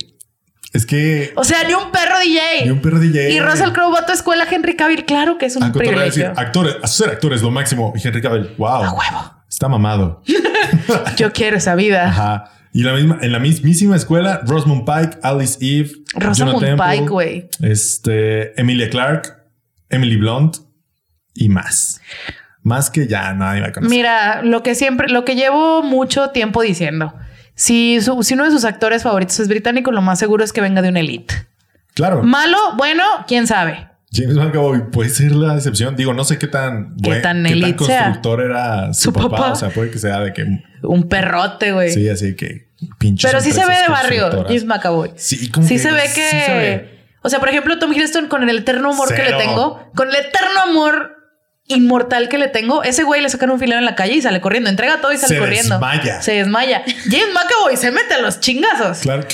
Es que. O sea, ni un perro DJ. Ni un perro DJ. Y Russell Crowe va a tu escuela, Henry Cavill, claro que es un A cotorrear, decir, privilegio. actores, a ser actor es lo máximo. Y Henry Cavill, wow. A huevo. Está mamado. Yo quiero esa vida. Ajá. Y la misma, en la mismísima escuela, Rosamund Pike, Alice Eve, Rosamund Temple, Pike, güey. Este, Emilia Clark, Emily Blunt y más. Más que ya nadie va a conocer. Mira, lo que siempre, lo que llevo mucho tiempo diciendo. Si, su- si uno de sus actores favoritos es británico, lo más seguro es que venga de una elite. Claro, Malo, bueno, quién sabe. James McAvoy puede ser la excepción. Digo, no sé qué tan, Qué buen- tan qué tan constructor era su, Su papá. papá. O sea, puede que sea de que Un perrote, güey. sí, así que pinches. Pero sí se ve de barrio. James McAvoy. Sí, como Sí que se ve que. sí se ve. O sea, por ejemplo, Tom Hiddleston con el eterno amor que le tengo, con el eterno amor inmortal que le tengo, ese güey le sacan un filero en la calle y sale corriendo, entrega todo y sale Se corriendo. desmaya. Se desmaya. James McAvoy se mete a los chingazos. Claro.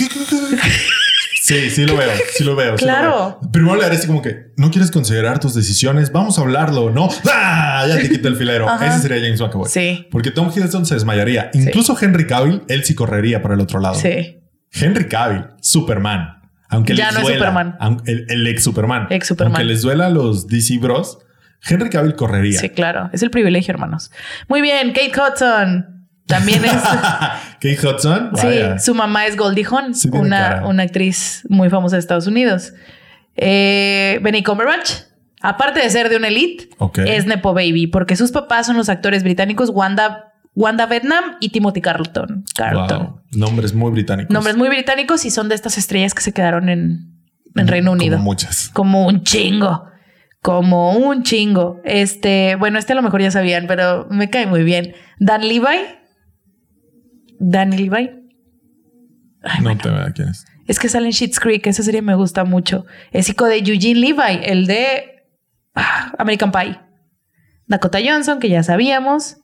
Sí, sí lo veo, sí lo veo. sí lo Claro. veo. Primero le haré así como que no quieres considerar tus decisiones, vamos a hablarlo, ¿no? ¡Ah! Ya te quita el filero. Ajá. Ese sería James McAvoy. Sí. Porque Tom Hiddleston se desmayaría. Incluso Henry Cavill, él sí correría para el otro lado. Sí. Henry Cavill, Superman. Aunque Ya les no es Superman. el, el ex Superman. Ex Superman. Aunque les duela a los DC Bros, Henry Cavill correría. Sí, claro. Es el privilegio, hermanos. Muy bien. Kate Hudson. También es. Kate Hudson. sí, su mamá es Goldie Hawn, Sí una, una actriz muy famosa de Estados Unidos. Eh, Benny Cumberbatch, aparte de ser de una elite, es Nepo Baby, porque sus papás son los actores británicos Wanda, Wanda Vietnam y Timothy Carlton. Carlton. Wow. Nombres muy británicos. Nombres muy británicos y son de estas estrellas que se quedaron en, en Reino Como Unido. muchas. Como un chingo. Como un chingo. Este, bueno, este a lo mejor ya sabían, pero me cae muy bien. Dan Levi. Dan Levi. no te veo quién es. Es que sale en Schitt's Creek. Esa serie me gusta mucho. Es hijo de Eugene Levi, el de ah, American Pie. Dakota Johnson, que ya sabíamos.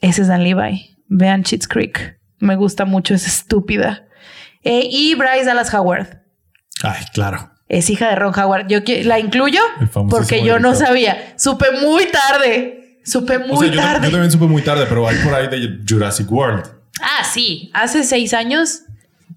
Ese es Dan Levi. Vean Schitt's Creek. Me gusta mucho, es estúpida. Eh, y Bryce Dallas Howard. Ay, claro. Es hija de Ron Howard. Yo la incluyo porque yo no sabía. Supe muy tarde. Supe muy o sea, yo, tarde. yo también supe muy tarde, pero hay por ahí de Jurassic World. Ah, sí. Hace seis años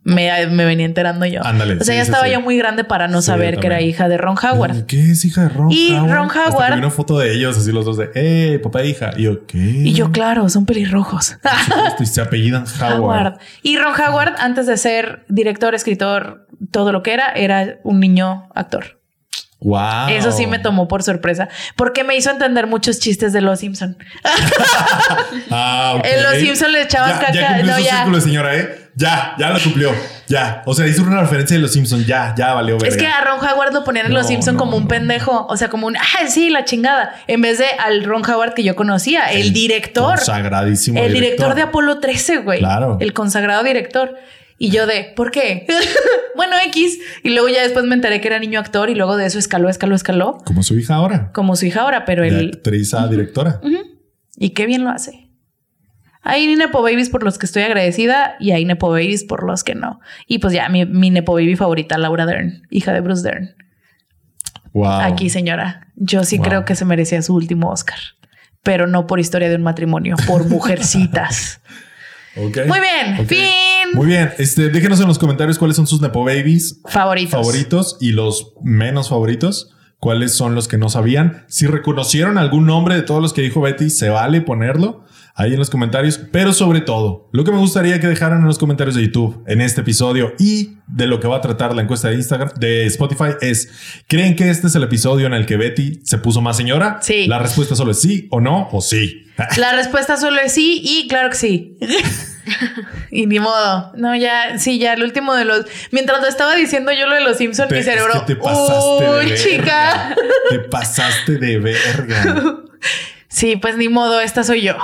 me, me venía enterando yo. Ándale, O sea, sí, ya sí, estaba sí. yo muy grande para no saber que era hija de Ron Howard. ¿Qué es hija de Ron Y Howard? Ron Hasta que Howard- vi una foto de ellos, así los dos de, ¡eh, papá e hija! Y yo, ¿qué? Y yo, claro, son pelirrojos. Y se apellidan Howard. Howard. Y Ron Howard, antes de ser director, escritor, todo lo que era, era un niño actor. Wow. Eso sí me tomó por sorpresa, porque me hizo entender muchos chistes de Los Simpson. Ah. En Los Simpson le echaban ya, caca. Ya cumplió No, su ya. círculo, señora, ¿eh? Ya, ya lo cumplió. Ya. O sea, hizo una referencia de Los Simpsons. Ya, ya valió verga. Es que a Ron Howard lo ponían en No, Los Simpson no, como un no. pendejo, o sea, como un, ah, sí, la chingada, en vez de al Ron Howard que yo conocía, el, director, Consagradísimo el director de Apolo 13, güey. Claro. El consagrado director. Y yo de, ¿por qué? bueno, X. Y luego ya después me enteré que era niño actor y luego de eso escaló, escaló, escaló, Como su hija ahora. como su hija ahora, pero De el... actriz a directora. Y qué bien lo hace. Hay Nepo Babies por los que estoy agradecida y hay Nepo Babies por los que no. Y pues ya, mi, mi Nepo Baby favorita, Laura Dern, hija de Bruce Dern. Wow. Aquí, señora. Yo sí Wow. creo que se merecía su último Oscar. Pero no por historia de un matrimonio, por mujercitas. Muy bien. Fin. Muy bien. Este, déjenos en los comentarios cuáles son sus Nepo Babies Favoritos. favoritos y los menos favoritos cuáles son los que no sabían. Si reconocieron algún nombre de todos los que dijo Betty, se vale ponerlo ahí en los comentarios. Pero sobre todo, lo que me gustaría que dejaran en los comentarios de YouTube en este episodio y de lo que va a tratar la encuesta de Instagram, de Spotify es, ¿creen que este es el episodio en el que Betty se puso más señora? Sí. La respuesta solo es sí o no o sí. La respuesta solo es sí y claro que sí. y ni modo. No, ya, sí, ya el último de los. Mientras lo estaba diciendo yo lo de los Simpsons, mi es cerebro. que te pasaste de Uy, verga. chica. Te pasaste de verga. Sí, pues ni modo, esta soy yo.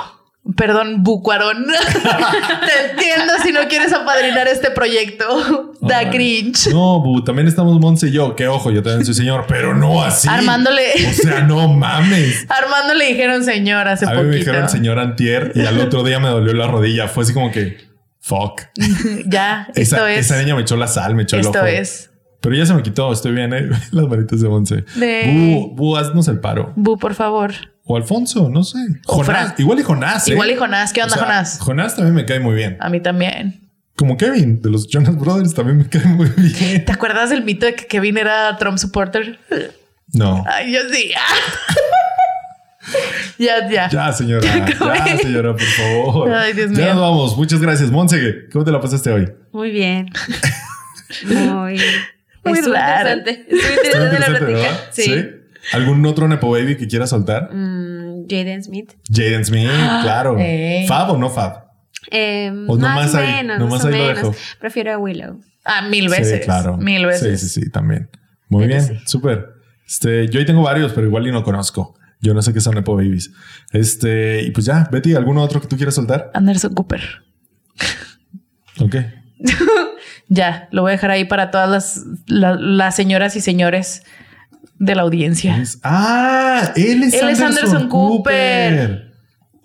Perdón, Bucuarón. Te entiendo si no quieres apadrinar este proyecto. Da Ay. cringe. No, Bu, también estamos Monse y yo. Que ojo, yo también soy señor, pero no así. Armándole. O sea, no mames. Armando le dijeron señor hace A mí poquito. me dijeron señor antier y al otro día me dolió la rodilla. Fue así como que, fuck. ya, esto Esa, es. esa niña me echó la sal, me echó el Esto ojo. es. Pero ya se me quitó, estoy bien, ¿eh? Las manitas de Monse. De- Bu, Bu, haznos el paro. Bu, por favor. O Alfonso, no sé. O Jonás. Fran. Igual y Jonás, ¿eh? Igual y Jonás. ¿Qué onda, O sea, Jonás? Jonás también me cae muy bien. A mí también. Como Kevin, de los Jonas Brothers, también me cae muy bien. ¿Te acuerdas del mito de que Kevin era Trump supporter? No. Ay, yo sí. ya, ya. Ya, señora. Ya, señora, por favor. Ay, Dios Ya mío. nos vamos. Muchas gracias. Monse, ¿cómo te la pasaste hoy? Muy bien. Muy, Muy raro. interesante. Está interesante la plática. ¿verdad? Sí. ¿Algún otro Nepo Baby que quieras soltar? Mm, Jaden Smith. Jaden Smith, claro. Ey. ¿Fab o no Fab? Eh, O más nomás o ahí, menos, nomás más o ahí lo menos. dejo. Prefiero a Willow. Ah, mil veces. Sí, claro. Mil veces. Sí, sí, sí, también. Muy bien, sí. súper. Este, yo ahí tengo varios, pero igual y no conozco. Yo no sé qué son Nepo Babies. Este, y pues ya, Betty, ¿alguno otro que tú quieras soltar? Anderson Cooper. Ok. Ya, lo voy a dejar ahí para todas las, la- las señoras y señores de la audiencia. Es- Ah, él es, Él es Anderson, Anderson Cooper. Cooper.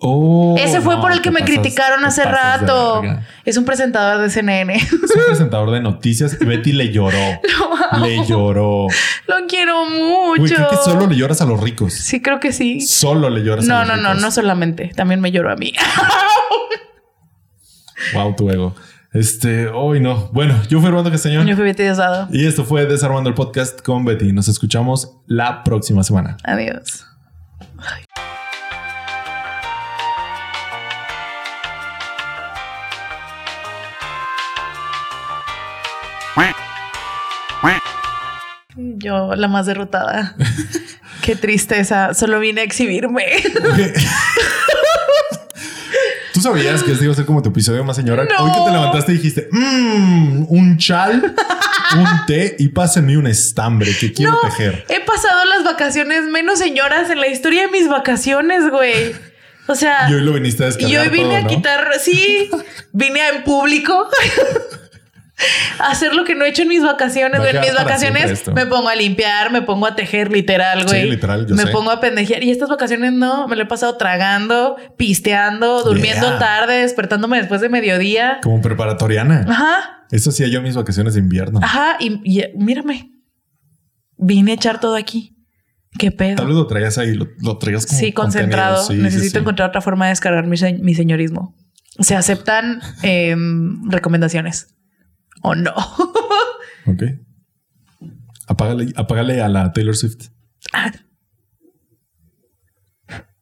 Oh, Ese fue no, por el que me pasas- criticaron hace rato. Es un presentador de CNN. Es un presentador de noticias y Betty le lloró. le lloró. Lo quiero mucho. Güey, creo que solo le lloras a los ricos. Sí, creo que sí. Solo le lloras a No, los no, no, ricos. no solamente. También me lloró a mí. Wow, tu ego. Este, hoy no. Bueno, yo fui Armando Castañón. Yo fui Betty Diosdado. Y esto fue Desarmando el Podcast con Betty. Nos escuchamos la próxima semana. Adiós. Yo, la más derrotada. Qué tristeza. Solo vine a exhibirme. ¿Tú sabías que este iba a ser como tu episodio más señora? No. Hoy que te levantaste dijiste, mmm, un chal, un té y pásenme un estambre que quiero No, tejer. he pasado las vacaciones menos señoras en la historia de mis vacaciones, güey. O sea, Y hoy lo viniste a descargar y hoy vine todo, a ¿no? quitar, sí, vine en público hacer lo que no he hecho en mis vacaciones. En mis vacaciones me pongo a limpiar, me pongo a tejer literal, güey. literal, yo Me sé. pongo a pendejear. Y estas vacaciones no, me lo he pasado tragando, pisteando, durmiendo Yeah. tarde, despertándome después de mediodía. Como preparatoriana. Ajá, Eso hacía yo en mis vacaciones de invierno. ajá. Y, y mírame, vine a echar todo aquí. ¿Qué pedo? Tal vez lo traías ahí, lo, lo traías como Sí, concentrado. Sí, Necesito sí, sí. encontrar otra forma de descargar mi, se- mi señorismo. Se aceptan em, recomendaciones o no. Ok. Apágale, apágale a la Taylor Swift. Ah,